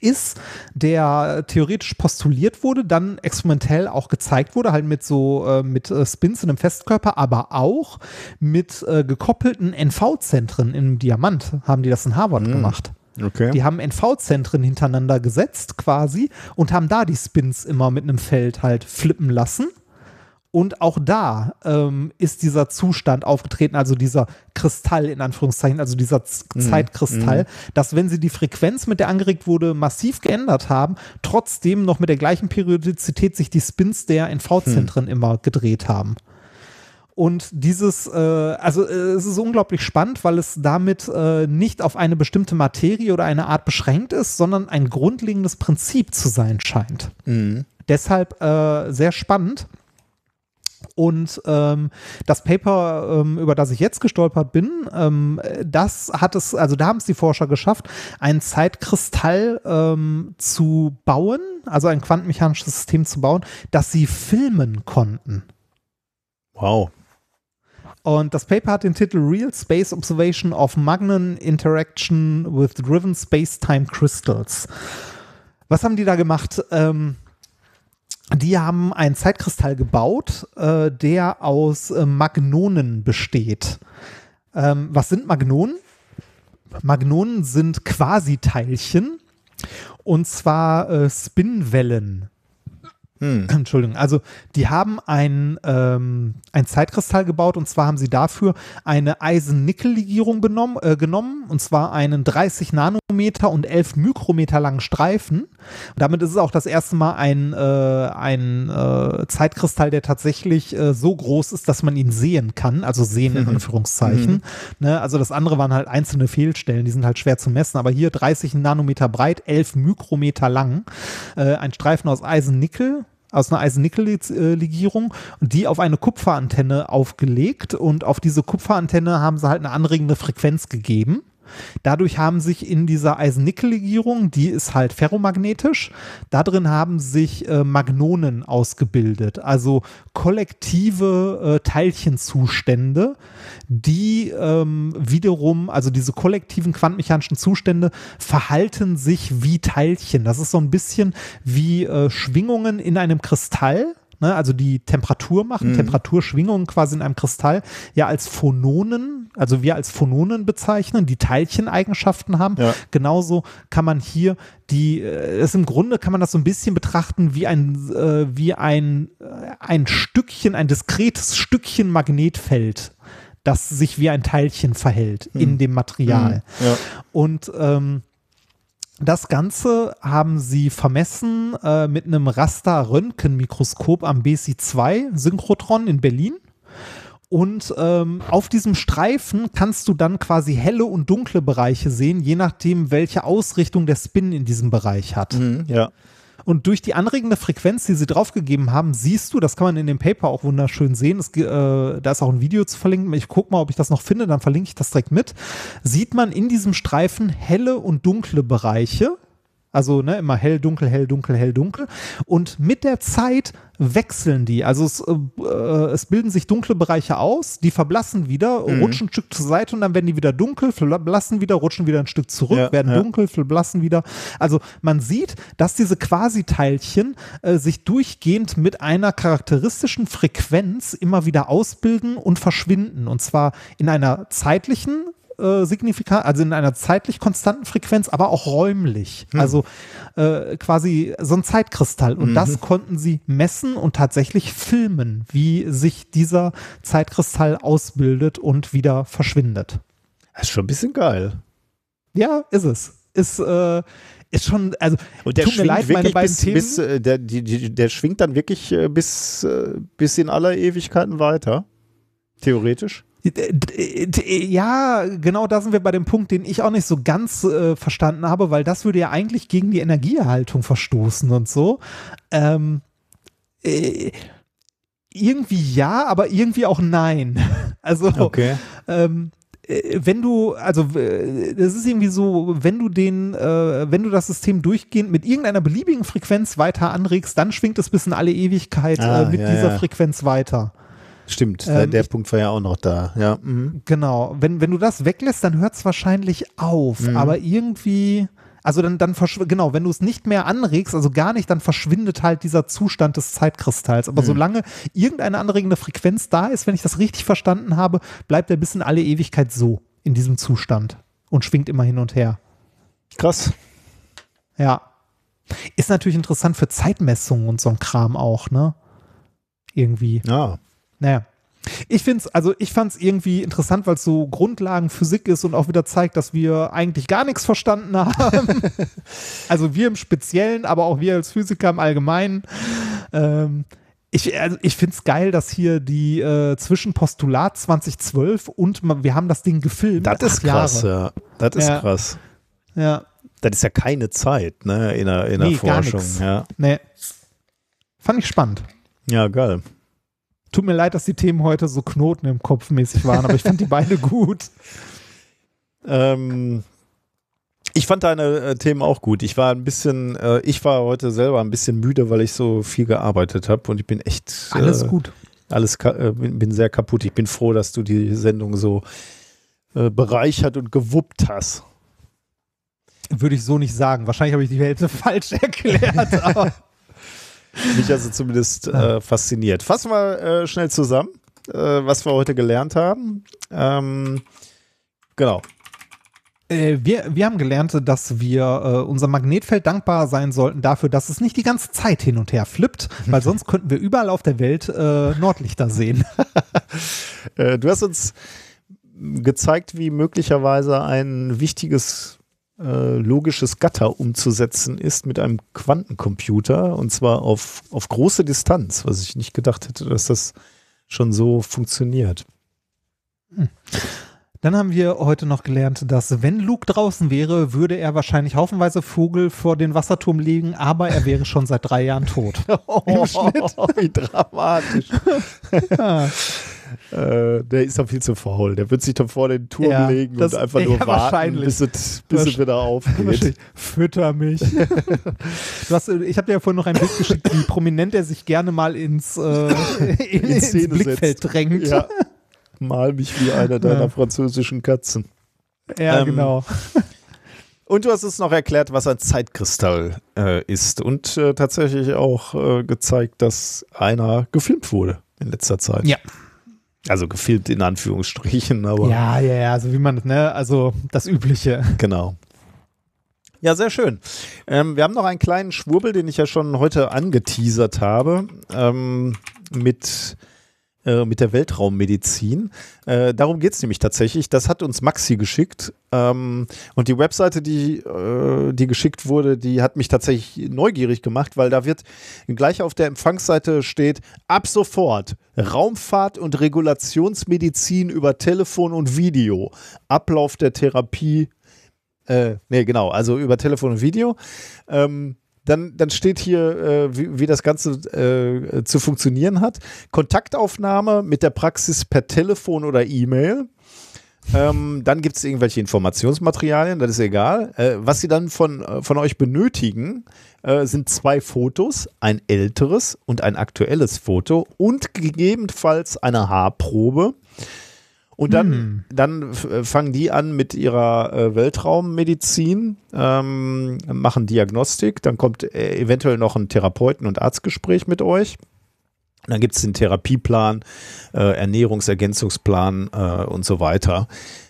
ist, der theoretisch postuliert wurde, dann experimentell auch gezeigt wurde, halt mit so äh, mit äh, Spins in einem Festkörper, aber auch mit äh, gekoppelten NV-Zentren im Diamant haben die das in Harvard gemacht. Okay. Die haben NV-Zentren hintereinander gesetzt quasi und haben da die Spins immer mit einem Feld halt flippen lassen. Und auch da ähm, ist dieser Zustand aufgetreten, also dieser Kristall in Anführungszeichen, also dieser Z Zeitkristall, dass wenn sie die Frequenz, mit der angeregt wurde, massiv geändert haben, trotzdem noch mit der gleichen Periodizität sich die Spins der NV-Zentren immer gedreht haben. Und dieses, äh, also äh, es ist unglaublich spannend, weil es damit äh, nicht auf eine bestimmte Materie oder eine Art beschränkt ist, sondern ein grundlegendes Prinzip zu sein scheint. Deshalb äh, sehr spannend. Und ähm, das Paper, ähm, über das ich jetzt gestolpert bin, ähm, das hat es, also da haben es die Forscher geschafft, einen Zeitkristall ähm, zu bauen, also ein quantenmechanisches System zu bauen, das sie filmen konnten. Wow. Und das Paper hat den Titel Real Space Observation of Magnon Interaction with Driven Space-Time Crystals. Was haben die da gemacht? Ähm, die haben einen Zeitkristall gebaut, äh, der aus äh, Magnonen besteht. Ähm, was sind Magnonen? Magnonen sind Quasiteilchen und zwar äh, Spinwellen. Entschuldigung, also die haben ein, ähm, ein Zeitkristall gebaut und zwar haben sie dafür eine Eisen-Nickel-Legierung benommen- äh, genommen und zwar einen 30 Nanometer und 11 Mikrometer langen Streifen. Und damit ist es auch das erste Mal ein, äh, ein äh, Zeitkristall, der tatsächlich äh, so groß ist, dass man ihn sehen kann, also sehen in Anführungszeichen. Ne? Also das andere waren halt einzelne Fehlstellen, die sind halt schwer zu messen, aber hier 30 Nanometer breit, 11 Mikrometer lang, äh, ein Streifen aus Eisen-Nickel aus einer Eisen-Nickel-Legierung die auf eine Kupferantenne aufgelegt und auf diese Kupferantenne haben sie halt eine anregende Frequenz gegeben. Dadurch haben sich in dieser Eisen-Nickel-Legierung, die ist halt ferromagnetisch, da drin haben sich äh, Magnonen ausgebildet, also kollektive äh, Teilchenzustände, die ähm, wiederum, also diese kollektiven quantenmechanischen Zustände verhalten sich wie Teilchen. Das ist so ein bisschen wie äh, Schwingungen in einem Kristall. Ne, also die Temperatur machen, Temperaturschwingungen quasi in einem Kristall, ja als Phononen also wir als Phononen bezeichnen, die Teilcheneigenschaften haben. Ja. Genauso kann man hier die, äh, es im Grunde kann man das so ein bisschen betrachten wie ein, äh, wie ein, äh, ein Stückchen, ein diskretes Stückchen Magnetfeld, das sich wie ein Teilchen verhält in dem Material. Ja. Und ähm, das Ganze haben sie vermessen äh, mit einem Raster-Röntgenmikroskop am BSI-2 Synchrotron in Berlin. Und ähm, auf diesem Streifen kannst du dann quasi helle und dunkle Bereiche sehen, je nachdem, welche Ausrichtung der Spin in diesem Bereich hat. Mhm, ja. Und durch die anregende Frequenz, die sie draufgegeben haben, siehst du, das kann man in dem Paper auch wunderschön sehen, es, äh, da ist auch ein Video zu verlinken, ich gucke mal, ob ich das noch finde, dann verlinke ich das direkt mit, sieht man in diesem Streifen helle und dunkle Bereiche, also ne, immer hell, dunkel, hell, dunkel, hell, dunkel. Und mit der Zeit wechseln die. Also es, äh, äh, es bilden sich dunkle Bereiche aus, die verblassen wieder, rutschen ein Stück zur Seite und dann werden die wieder dunkel, verblassen wieder, rutschen wieder ein Stück zurück, Ja, werden ja. dunkel, verblassen wieder. Also man sieht, dass diese Quasiteilchen äh, sich durchgehend mit einer charakteristischen Frequenz immer wieder ausbilden und verschwinden. Und zwar in einer zeitlichen äh, signifikant, also in einer zeitlich konstanten Frequenz, aber auch räumlich. Also äh, quasi so ein Zeitkristall. Und das konnten sie messen und tatsächlich filmen, wie sich dieser Zeitkristall ausbildet und wieder verschwindet. Das ist schon ein bisschen geil. Ja, ist es. Ist, äh, ist schon, also Und der tut mir schwingt leid, meine beiden bis, Themen. bis äh, der, die, die, der schwingt dann wirklich äh, bis, bis in aller Ewigkeiten weiter. Theoretisch. Ja, genau da sind wir bei dem Punkt, den ich auch nicht so ganz äh, verstanden habe, weil das würde ja eigentlich gegen die Energieerhaltung verstoßen und so. Ähm, äh, irgendwie ja, aber irgendwie auch nein. Also ähm, äh, wenn du, also äh, das ist irgendwie so, wenn du den, äh, wenn du das System durchgehend mit irgendeiner beliebigen Frequenz weiter anregst, dann schwingt es bis in alle Ewigkeit Ah, äh, mit ja, dieser ja. Frequenz weiter. Stimmt, der, Ähm, der ich- Punkt war ja auch noch da. Ja. Mhm. Genau, wenn, wenn du das weglässt, dann hört es wahrscheinlich auf, Mhm. aber irgendwie, also dann, dann genau, wenn du es nicht mehr anregst, also gar nicht, dann verschwindet halt dieser Zustand des Zeitkristalls. Mhm. Aber solange irgendeine anregende Frequenz da ist, wenn ich das richtig verstanden habe, bleibt er bis in alle Ewigkeit so, in diesem Zustand und schwingt immer hin und her. Krass. Ja. Ist natürlich interessant für Zeitmessungen und so ein Kram auch, ne? Irgendwie. Ja. Naja. Ich finde es, also ich fand es irgendwie interessant, weil es so Grundlagenphysik ist und auch wieder zeigt, dass wir eigentlich gar nichts verstanden haben. also wir im Speziellen, aber auch wir als Physiker im Allgemeinen. Ähm, ich, also ich finde es geil, dass hier die äh, zwischen Postulat 2012 und ma- wir haben das Ding gefilmt. Das ist Jahre. krass, ja. Das ist Ja. krass. Ja, Das ist ja keine Zeit, ne, in der, in der Nee, gar Forschung. nix. Ja. nee. Fand ich spannend. ja, geil. Tut mir leid, dass die Themen heute so Knoten im Kopf mäßig waren, aber ich fand die beide gut. Ähm, ich fand deine äh, Themen auch gut. Ich war ein bisschen, äh, ich war heute selber ein bisschen müde, weil ich so viel gearbeitet habe und ich bin echt Alles äh, gut. alles äh, bin, bin sehr kaputt. Ich bin froh, dass du die Sendung so äh, bereichert und gewuppt hast. Würde ich so nicht sagen. Wahrscheinlich habe ich die Hälfte falsch erklärt, aber Mich also zumindest äh, fasziniert. Fassen wir äh, schnell zusammen, äh, was wir heute gelernt haben. Ähm, genau. äh, wir, wir haben gelernt, dass wir äh, unserem Magnetfeld dankbar sein sollten dafür, dass es nicht die ganze Zeit hin und her flippt, weil sonst könnten wir überall auf der Welt äh, Nordlichter sehen. Du hast uns gezeigt, wie möglicherweise ein wichtiges äh, logisches Gatter umzusetzen ist mit einem Quantencomputer und zwar auf, auf große Distanz, was ich nicht gedacht hätte, dass das schon so funktioniert. Dann haben wir heute noch gelernt, dass wenn Luke draußen wäre, würde er wahrscheinlich haufenweise Vogel vor den Wasserturm legen, aber er wäre schon seit drei Jahren tot. Im Schnitt. wie dramatisch. Ah. Äh, der ist doch viel zu faul. Der wird sich doch vor den Turm Ja, legen das- und einfach ja, nur warten, wahrscheinlich. bis es, bis es wieder aufgeht. Fütter mich. hast, äh, ich habe dir ja vorhin noch ein Bild geschickt, wie prominent er sich gerne mal ins, äh, in, In ins Blickfeld setzt. drängt. Ja. Mal mich wie einer deiner Ja. französischen Katzen. Ja, Ähm, genau. Und du hast uns noch erklärt, was ein Zeitkristall äh, ist und äh, tatsächlich auch äh, gezeigt, dass einer gefilmt wurde in letzter Zeit. Ja. Also gefilmt in Anführungsstrichen, aber Ja, ja, ja, so wie man das, ne? Also das Übliche. genau. Ja, sehr schön. Ähm, wir haben noch einen kleinen Schwurbel, den ich ja schon heute angeteasert habe, ähm, mit, äh, mit der Weltraummedizin. Äh, darum geht es nämlich tatsächlich. Das hat uns Maxi geschickt. Ähm, und die Webseite, die, äh, die geschickt wurde, die hat mich tatsächlich neugierig gemacht, weil da wird gleich auf der Empfangsseite steht, ab sofort Raumfahrt und Regulationsmedizin über Telefon und Video. Ablauf der Therapie äh, nee, genau, also über Telefon und Video. Ähm, dann, dann steht hier, äh, wie, wie das Ganze äh, zu funktionieren hat. Kontaktaufnahme mit der Praxis per Telefon oder E-Mail. Ähm, dann gibt es irgendwelche Informationsmaterialien, das ist egal. Äh, was sie dann von, äh, von euch benötigen, äh, sind zwei Fotos, ein älteres und ein aktuelles Foto und gegebenenfalls eine Haarprobe. Und dann, dann f- äh, fangen die an mit ihrer äh, Weltraummedizin, ähm, machen Diagnostik, dann kommt äh, eventuell noch ein Therapeuten- und Arztgespräch mit euch. Dann gibt es den Therapieplan, äh, Ernährungsergänzungsplan äh, und so weiter.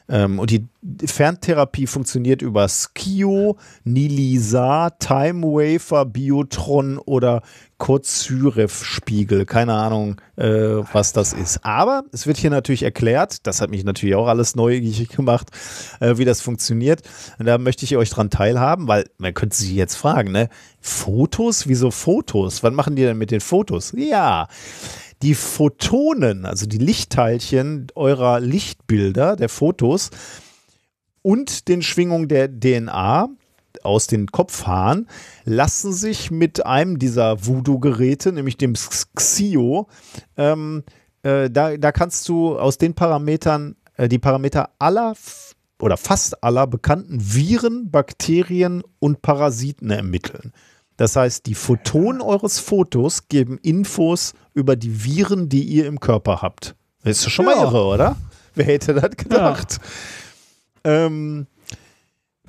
Ähm, und die Ferntherapie funktioniert über Skio, Nilisar, Time Wafer, Biotron oder Kurzsyrev-Spiegel. Keine Ahnung, äh, was das ist. Aber es wird hier natürlich erklärt, das hat mich natürlich auch alles neugierig gemacht, äh, wie das funktioniert. Und da möchte ich euch dran teilhaben, weil man könnte sich jetzt fragen, ne? Fotos? Wieso Fotos? Was machen die denn mit den Fotos? Ja, die Photonen, also die Lichtteilchen eurer Lichtbilder, der Fotos und den Schwingungen der DNA aus den Kopfhaaren lassen sich mit einem dieser Voodoo-Geräte, nämlich dem Xio, ähm, äh, da, da kannst du aus den Parametern, äh, die Parameter aller oder fast aller bekannten Viren, Bakterien und Parasiten ermitteln. Das heißt, die Photonen eures Fotos geben Infos über die Viren, die ihr im Körper habt. Das ist schon mal Ja. irre, oder? Wer hätte das gedacht? Ähm,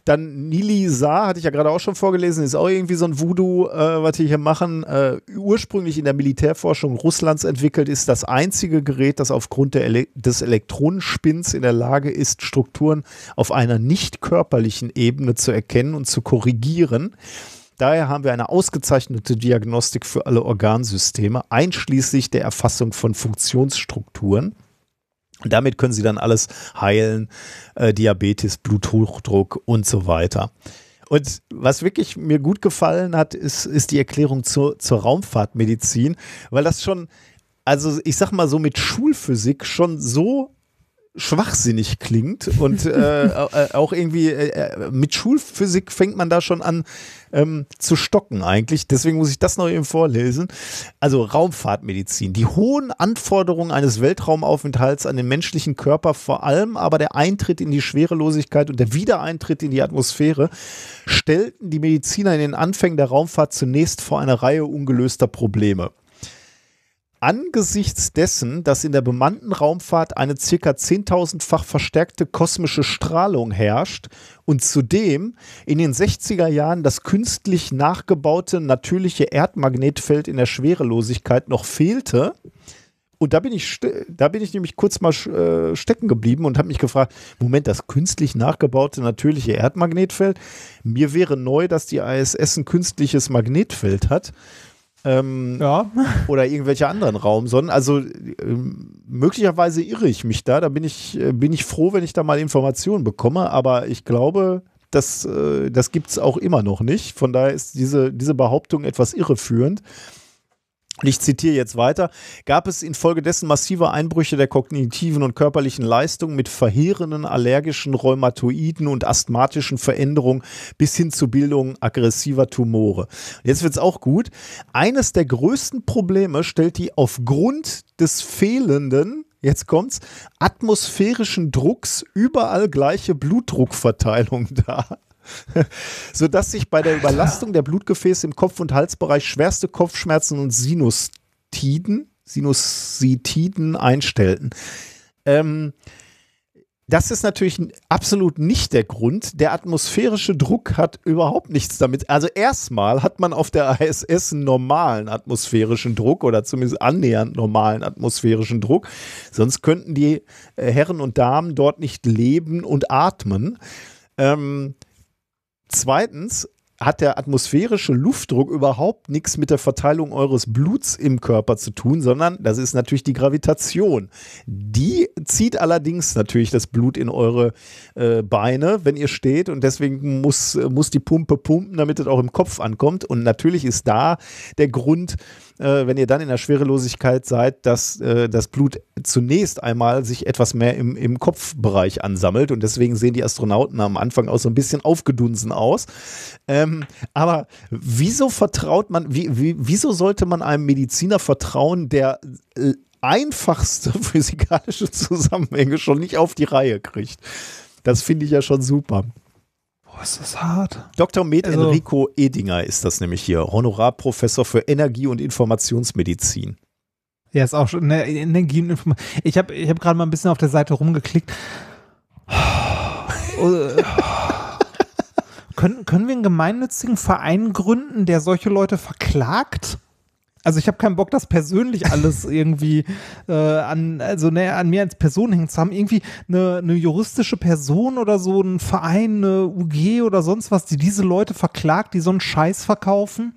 dann Nili Saar, hatte ich ja gerade auch schon vorgelesen, ist auch irgendwie so ein Voodoo, äh, was die hier machen. Äh, ursprünglich in der Militärforschung Russlands entwickelt, ist das einzige Gerät, das aufgrund Ele des Elektronenspins in der Lage ist, Strukturen auf einer nicht körperlichen Ebene zu erkennen und zu korrigieren. Daher haben wir eine ausgezeichnete Diagnostik für alle Organsysteme, einschließlich der Erfassung von Funktionsstrukturen. Damit können sie dann alles heilen, äh, Diabetes, Bluthochdruck und so weiter. Und was wirklich mir gut gefallen hat, ist, ist die Erklärung zur, zur Raumfahrtmedizin, weil das schon, also ich sag mal so mit Schulphysik schon so schwachsinnig klingt und äh, äh, auch irgendwie äh, äh, mit Schulphysik fängt man da schon an ähm, zu stocken eigentlich. Deswegen muss ich das noch eben vorlesen. Also Raumfahrtmedizin. Die hohen Anforderungen eines Weltraumaufenthalts an den menschlichen Körper, vor allem aber der Eintritt in die Schwerelosigkeit und der Wiedereintritt in die Atmosphäre, stellten die Mediziner in den Anfängen der Raumfahrt zunächst vor eine Reihe ungelöster Probleme. Angesichts dessen, dass in der bemannten Raumfahrt eine ca. 10.000-fach verstärkte kosmische Strahlung herrscht und zudem in den 60er Jahren das künstlich nachgebaute natürliche Erdmagnetfeld in der Schwerelosigkeit noch fehlte, und da bin ich, da bin ich nämlich kurz mal äh, stecken geblieben und habe mich gefragt, Moment, das künstlich nachgebaute natürliche Erdmagnetfeld? Mir wäre neu, dass die ISS ein künstliches Magnetfeld hat. Ähm, Ja. oder irgendwelche anderen Raumsonnen. Also ähm, möglicherweise irre ich mich da. Da bin ich, äh, bin ich froh, wenn ich da mal Informationen bekomme. Aber ich glaube, das, äh, das gibt es auch immer noch nicht. Von daher ist diese, diese Behauptung etwas irreführend. Ich zitiere jetzt weiter. Gab es infolgedessen massive Einbrüche der kognitiven und körperlichen Leistung mit verheerenden allergischen, rheumatoiden und asthmatischen Veränderungen bis hin zur Bildung aggressiver Tumore. Jetzt wird es auch gut. Eines der größten Probleme stellt die aufgrund des fehlenden Jetzt kommt's, atmosphärischen Drucks überall gleiche Blutdruckverteilung dar sodass sich bei der Überlastung der Blutgefäße im Kopf- und Halsbereich schwerste Kopfschmerzen und Sinustiden, Sinusitiden einstellten. Ähm, Das ist natürlich absolut nicht der Grund. Der atmosphärische Druck hat überhaupt nichts damit. Also erstmal hat man auf der ISS einen normalen atmosphärischen Druck oder zumindest annähernd normalen atmosphärischen Druck. Sonst könnten die äh, Herren und Damen dort nicht leben und atmen. Ähm, zweitens hat der atmosphärische Luftdruck überhaupt nichts mit der Verteilung eures Bluts im Körper zu tun, sondern das ist natürlich die Gravitation. Die zieht allerdings natürlich das Blut in eure äh, Beine, wenn ihr steht und deswegen muss, äh, muss die Pumpe pumpen, damit es auch im Kopf ankommt. Und natürlich ist da der Grund, äh, wenn ihr dann in der Schwerelosigkeit seid, dass äh, das Blut zunächst einmal sich etwas mehr im, im Kopfbereich ansammelt und deswegen sehen die Astronauten am Anfang auch so ein bisschen aufgedunsen aus. Ähm, aber wieso vertraut man, wie, wie, wieso sollte man einem Mediziner vertrauen, der äh, einfachste physikalische Zusammenhänge schon nicht auf die Reihe kriegt? Das finde ich ja schon super. Boah, ist das hart. Dr. Med Also- Enrico Edinger ist das nämlich hier, Honorarprofessor für Energie- und Informationsmedizin. Ja, ist auch schon eine Energie und Information. Ich habe ich hab gerade mal ein bisschen auf der Seite rumgeklickt. Äh, können, können wir einen gemeinnützigen Verein gründen, der solche Leute verklagt? Also ich habe keinen Bock, das persönlich alles irgendwie äh, an, also ne, an mir als Person hängen zu haben. Irgendwie eine, eine juristische Person oder so, ein Verein, eine UG oder sonst was, die diese Leute verklagt, die so einen Scheiß verkaufen.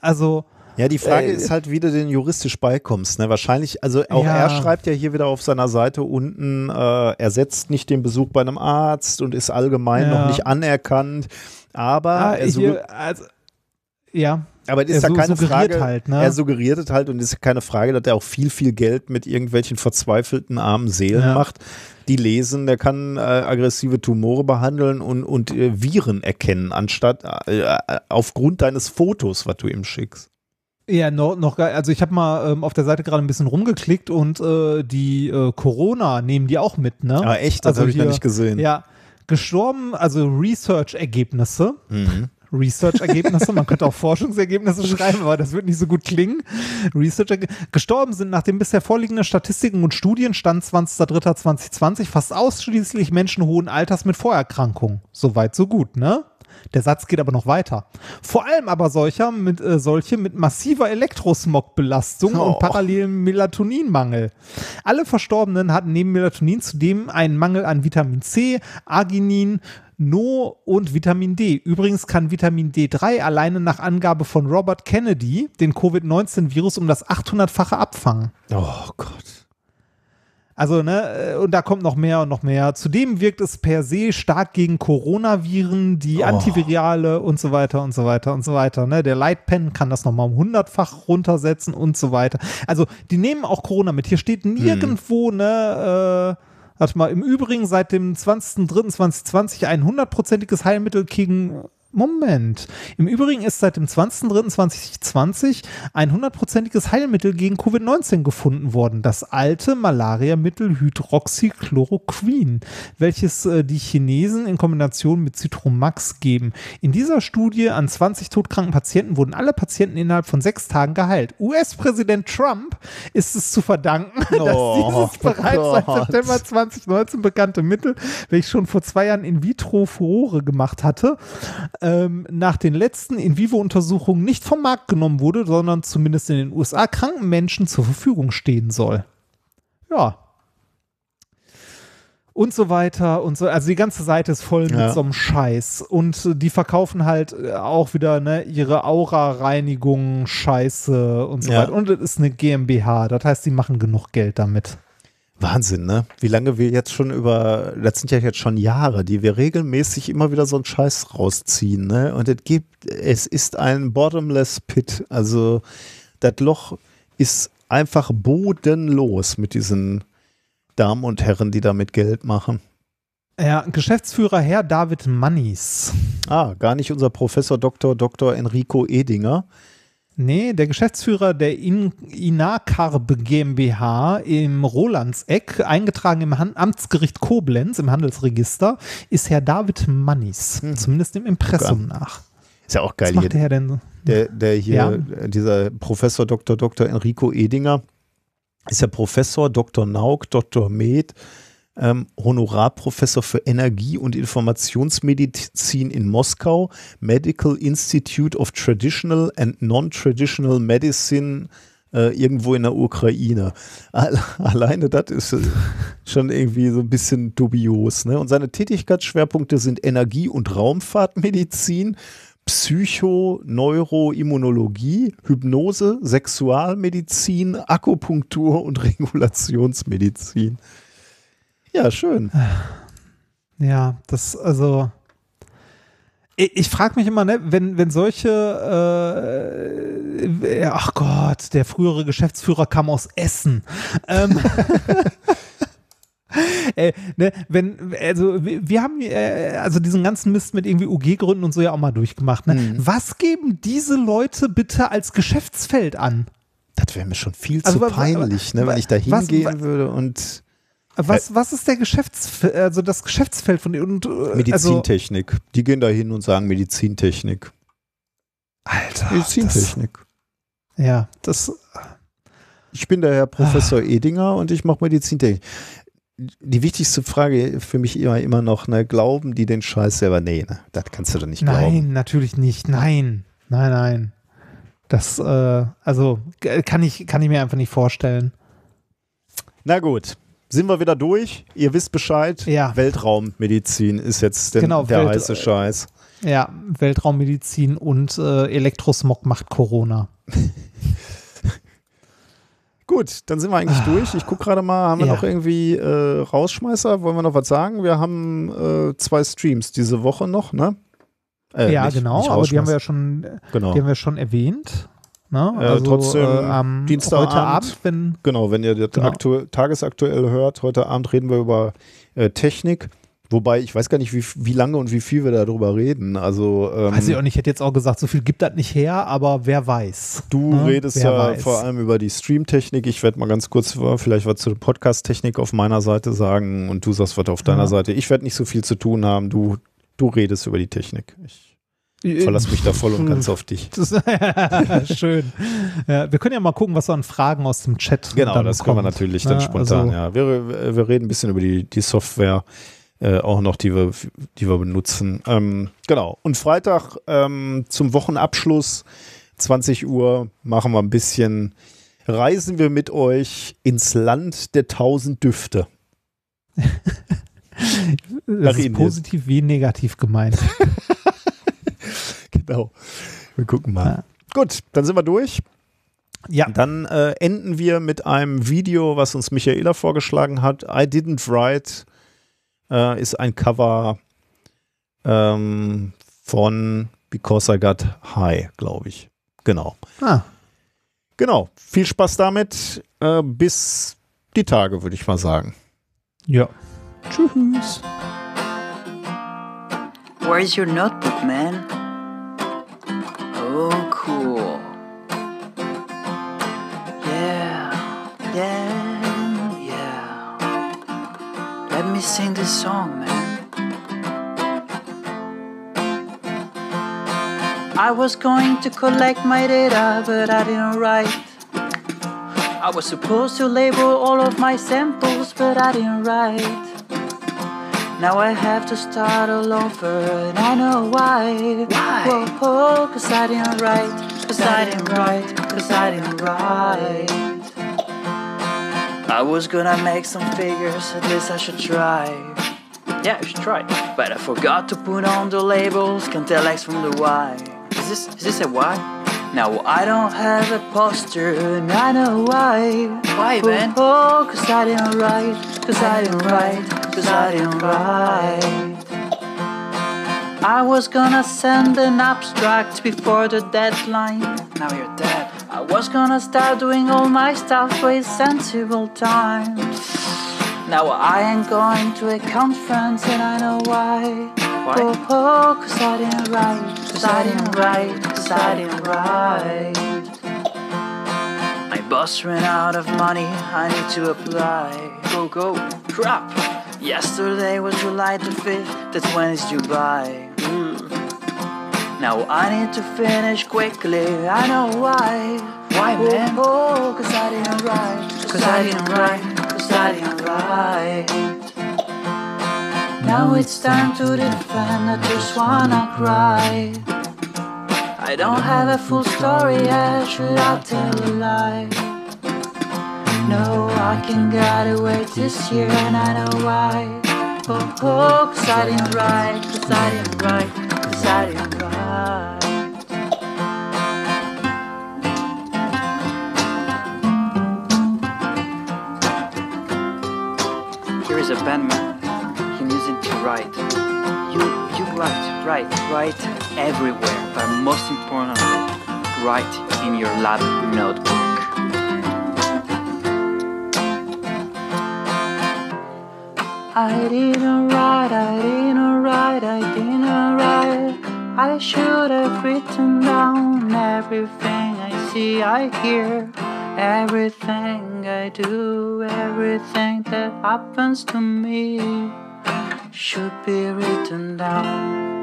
Also Ja, die Frage Äh, ist halt, wie du den juristisch beikommst. Ne? Wahrscheinlich, also auch Ja. er schreibt ja hier wieder auf seiner Seite unten, äh, ersetzt nicht den Besuch bei einem Arzt und ist allgemein Ja. noch nicht anerkannt. Aber, Ah, er, sugger- hier, also, ja, aber es ist ja keine Frage, halt, ne? er suggeriert es halt und es ist keine Frage, dass er auch viel, viel Geld mit irgendwelchen verzweifelten armen Seelen Ja. macht, die lesen. Der kann äh, aggressive Tumore behandeln und, und äh, Viren erkennen, anstatt äh, äh, aufgrund deines Fotos, was du ihm schickst. Ja, noch, noch geil. Also ich habe mal ähm, auf der Seite gerade ein bisschen rumgeklickt und äh, die äh, Corona nehmen die auch mit, ne? Ah, echt? Das Also habe ich noch nicht gesehen. Ja, gestorben, also Research-Ergebnisse. Mhm. Research-Ergebnisse, man könnte auch Forschungsergebnisse schreiben, aber das wird nicht so gut klingen. Research gestorben sind nach den bisher vorliegenden Statistiken und Studien Stand 20.03.2020 fast ausschließlich Menschen hohen Alters mit Vorerkrankungen. Soweit, so gut, ne? Der Satz geht aber noch weiter. Vor allem aber solcher mit, äh, solche mit massiver Elektrosmog-Belastung Oh. und parallelem Melatoninmangel. Alle Verstorbenen hatten neben Melatonin zudem einen Mangel an Vitamin C, Arginin, No und Vitamin D. Übrigens kann Vitamin D3 alleine nach Angabe von Robert Kennedy den Covid-19-Virus um das 800-fache abfangen. Oh Gott. Also, ne, äh, und da kommt noch mehr und noch mehr. Zudem wirkt es per se stark gegen Coronaviren, die Oh. Antivirale und so weiter und so weiter und so weiter. Ne? Der Lightpen kann das nochmal um hundertfach runtersetzen und so weiter. Also, die nehmen auch Corona mit. Hier steht nirgendwo, ne, äh, warte mal, im Übrigen seit dem 20.03.2020 ein hundertprozentiges Heilmittel gegen Moment. Im Übrigen ist seit dem 20.03.2020 ein hundertprozentiges Heilmittel gegen Covid-19 gefunden worden. Das alte Malariamittel Hydroxychloroquin, welches äh, die Chinesen in Kombination mit Citromax geben. In dieser Studie an 20 todkranken Patienten wurden alle Patienten innerhalb von sechs Tagen geheilt. US-Präsident Trump ist es zu verdanken, Oh, dass dieses bereits seit Gott. September 2019 bekannte Mittel, welches schon vor zwei Jahren in vitro Furore gemacht hatte, ähm, nach den letzten In-vivo-Untersuchungen nicht vom Markt genommen wurde, sondern zumindest in den USA kranken Menschen zur Verfügung stehen soll. Ja. Und so weiter und so. Also die ganze Seite ist voll mit Ja. so einem Scheiß. Und äh, die verkaufen halt äh, auch wieder ne, ihre Aura-Reinigung, Scheiße und so Ja. weiter. Und es ist eine GmbH. Das heißt, die machen genug Geld damit. Wahnsinn, ne? Wie lange wir jetzt schon über, das sind ja jetzt schon Jahre, die wir regelmäßig immer wieder so einen Scheiß rausziehen, ne? Und es gibt, es ist ein bottomless pit. Also das Loch ist einfach bodenlos mit diesen Damen und Herren, die damit Geld machen. Ja, Geschäftsführer Herr David Mannis. Ah, gar nicht unser Professor Dr. Dr. Enrico Edinger. Nee, der Geschäftsführer der In Inacarb GmbH im Rolandseck, eingetragen im Han Amtsgericht Koblenz im Handelsregister, ist Herr David Mannis. Zumindest im Impressum nach. Ist ja auch Was geil macht der. Herr denn so? Der, der hier, Ja. dieser Professor Dr. Dr. Enrico Edinger, ist ja Professor Dr. Nauk, Dr. Med, ähm, Honorarprofessor für Energie- und Informationsmedizin in Moskau, Medical Institute of Traditional and Non-Traditional Medicine äh, irgendwo in der Ukraine. Alle- Alleine das ist äh, schon irgendwie so ein bisschen dubios. Ne? Und seine Tätigkeitsschwerpunkte sind Energie- und Raumfahrtmedizin, Psycho-, Neuroimmunologie, Hypnose, Sexualmedizin, Akupunktur und Regulationsmedizin. Ja, schön. Ja, das, also. Ich, ich frage mich immer, ne, wenn, wenn solche, äh, ach Gott, der frühere Geschäftsführer kam aus Essen. Ähm, äh, ne, wenn, also wir, wir haben äh, also diesen ganzen Mist mit irgendwie UG-Gründen und so ja auch mal durchgemacht. Ne? Mhm. Was geben diese Leute bitte als Geschäftsfeld an? Das wäre mir schon viel Also zu peinlich, ne, wa- wenn ich da was- hingehen würde und Was, was ist der Geschäftsfeld, also das Geschäftsfeld von denen? Äh, Also, Medizintechnik. Die gehen da hin und sagen Medizintechnik. Alter. Medizintechnik. Das, ja, das, Ich bin der Herr Professor Ah. Edinger und ich mache Medizintechnik. Die wichtigste Frage für mich immer, immer noch, ne, glauben die den Scheiß selber? Nee, ne, das kannst du doch nicht nein, glauben. natürlich nicht. Nein, nein, nein. Das, äh, also kann ich, kann ich mir einfach nicht vorstellen. Na gut, sind wir wieder durch. Ihr wisst Bescheid. Ja. Weltraummedizin ist jetzt Genau, der Welt- heiße Scheiß. Ja, Weltraummedizin und äh, Elektrosmog macht Corona. Gut, dann sind wir eigentlich durch. Ich gucke gerade mal, haben wir Ah. Ja. noch irgendwie äh, Rausschmeißer? Wollen wir noch was sagen? Wir haben äh, zwei Streams diese Woche noch, ne? Äh, ja, nicht- genau, nicht aber die haben wir ja schon, Genau. die haben wir schon erwähnt. Ne? Äh, Also, trotzdem äh, am Dienstagabend. heute Abend, wenn Genau, wenn ihr das Genau. aktu tagesaktuell hört, heute Abend reden wir über äh, Technik. Wobei, ich weiß gar nicht, wie, wie lange und wie viel wir darüber reden. Also, ähm, weiß ich auch nicht, ich hätte jetzt auch gesagt, so viel gibt das nicht her, aber wer weiß. du Ne? redest Wer ja weiß. vor allem über die Streamtechnik. Ich werde mal ganz kurz äh, vielleicht was zur Podcast-Technik auf meiner Seite sagen und du sagst was auf deiner Ja. Seite. Ich werde nicht so viel zu tun haben. Du, du redest über die Technik. Ich Verlasse mich da voll und ganz auf dich. Schön. Ja, wir können ja mal gucken, was an Fragen aus dem Chat Genau, das können wir natürlich dann Ne? spontan, Also, ja. Wir, wir reden ein bisschen über die, die Software äh, auch noch, die wir, die wir benutzen. Ähm, genau. Und Freitag ähm, zum Wochenabschluss, 20 Uhr, machen wir ein bisschen, reisen wir mit euch ins Land der tausend Düfte. Das ist positiv wie negativ gemeint. Genau. Wir gucken mal. Ja. Gut, dann sind wir durch. Ja, Dann äh, enden wir mit einem Video, was uns Michaela vorgeschlagen hat. I Didn't Write äh, ist ein Cover ähm, von Because I Got High, glaube ich. Genau. ah, Genau. Viel Spaß damit. Äh, bis die Tage, würde ich mal sagen. ja. Tschüss. Where's your notebook, man? Oh, cool. Yeah, yeah, yeah. Let me sing this song, man. I was going to collect my data, but I didn't write. I was supposed to label all of my samples, but I didn't write. Now I have to start all over, and I know why. Why? Whoa, whoa, cause I didn't write, cause I didn't write, cause I didn't write. I was gonna make some figures, at least I should try. Yeah, I should try. But I forgot to put on the labels, can't tell X from the Y. Is this, is this a Y? Now I don't have a poster, and I know why. Why, man? Oh, cause I didn't write, cause I didn't write, cause I didn't write. I was gonna send an abstract before the deadline. Now you're dead. I was gonna start doing all my stuff with sensible time. Now I ain't going to a conference and I know why. Why? Oh, oh, cause I didn't write, cause I didn't write, cause I didn't write. My boss ran out of money, I need to apply. Go, go, crap! Yesterday was July the 5th, that's when it's due by. Hmm. Now I need to finish quickly, I know why. Why, oh, man? Oh, cause I didn't write, cause I didn't write, cause I didn't write. Now it's time to defend, I just wanna cry. I don't have a full story yet, should I tell a lie? No, I can get away this year and I know why. Oh, oh, cause I didn't write, cause I didn't write, cause I didn't write. Here is a he write. You, you write, write, write everywhere, but most importantly, write in your lab notebook. I didn't write, I didn't write, I didn't write. I should have written down everything I see, I hear, everything I do, everything that happens to me should be written down.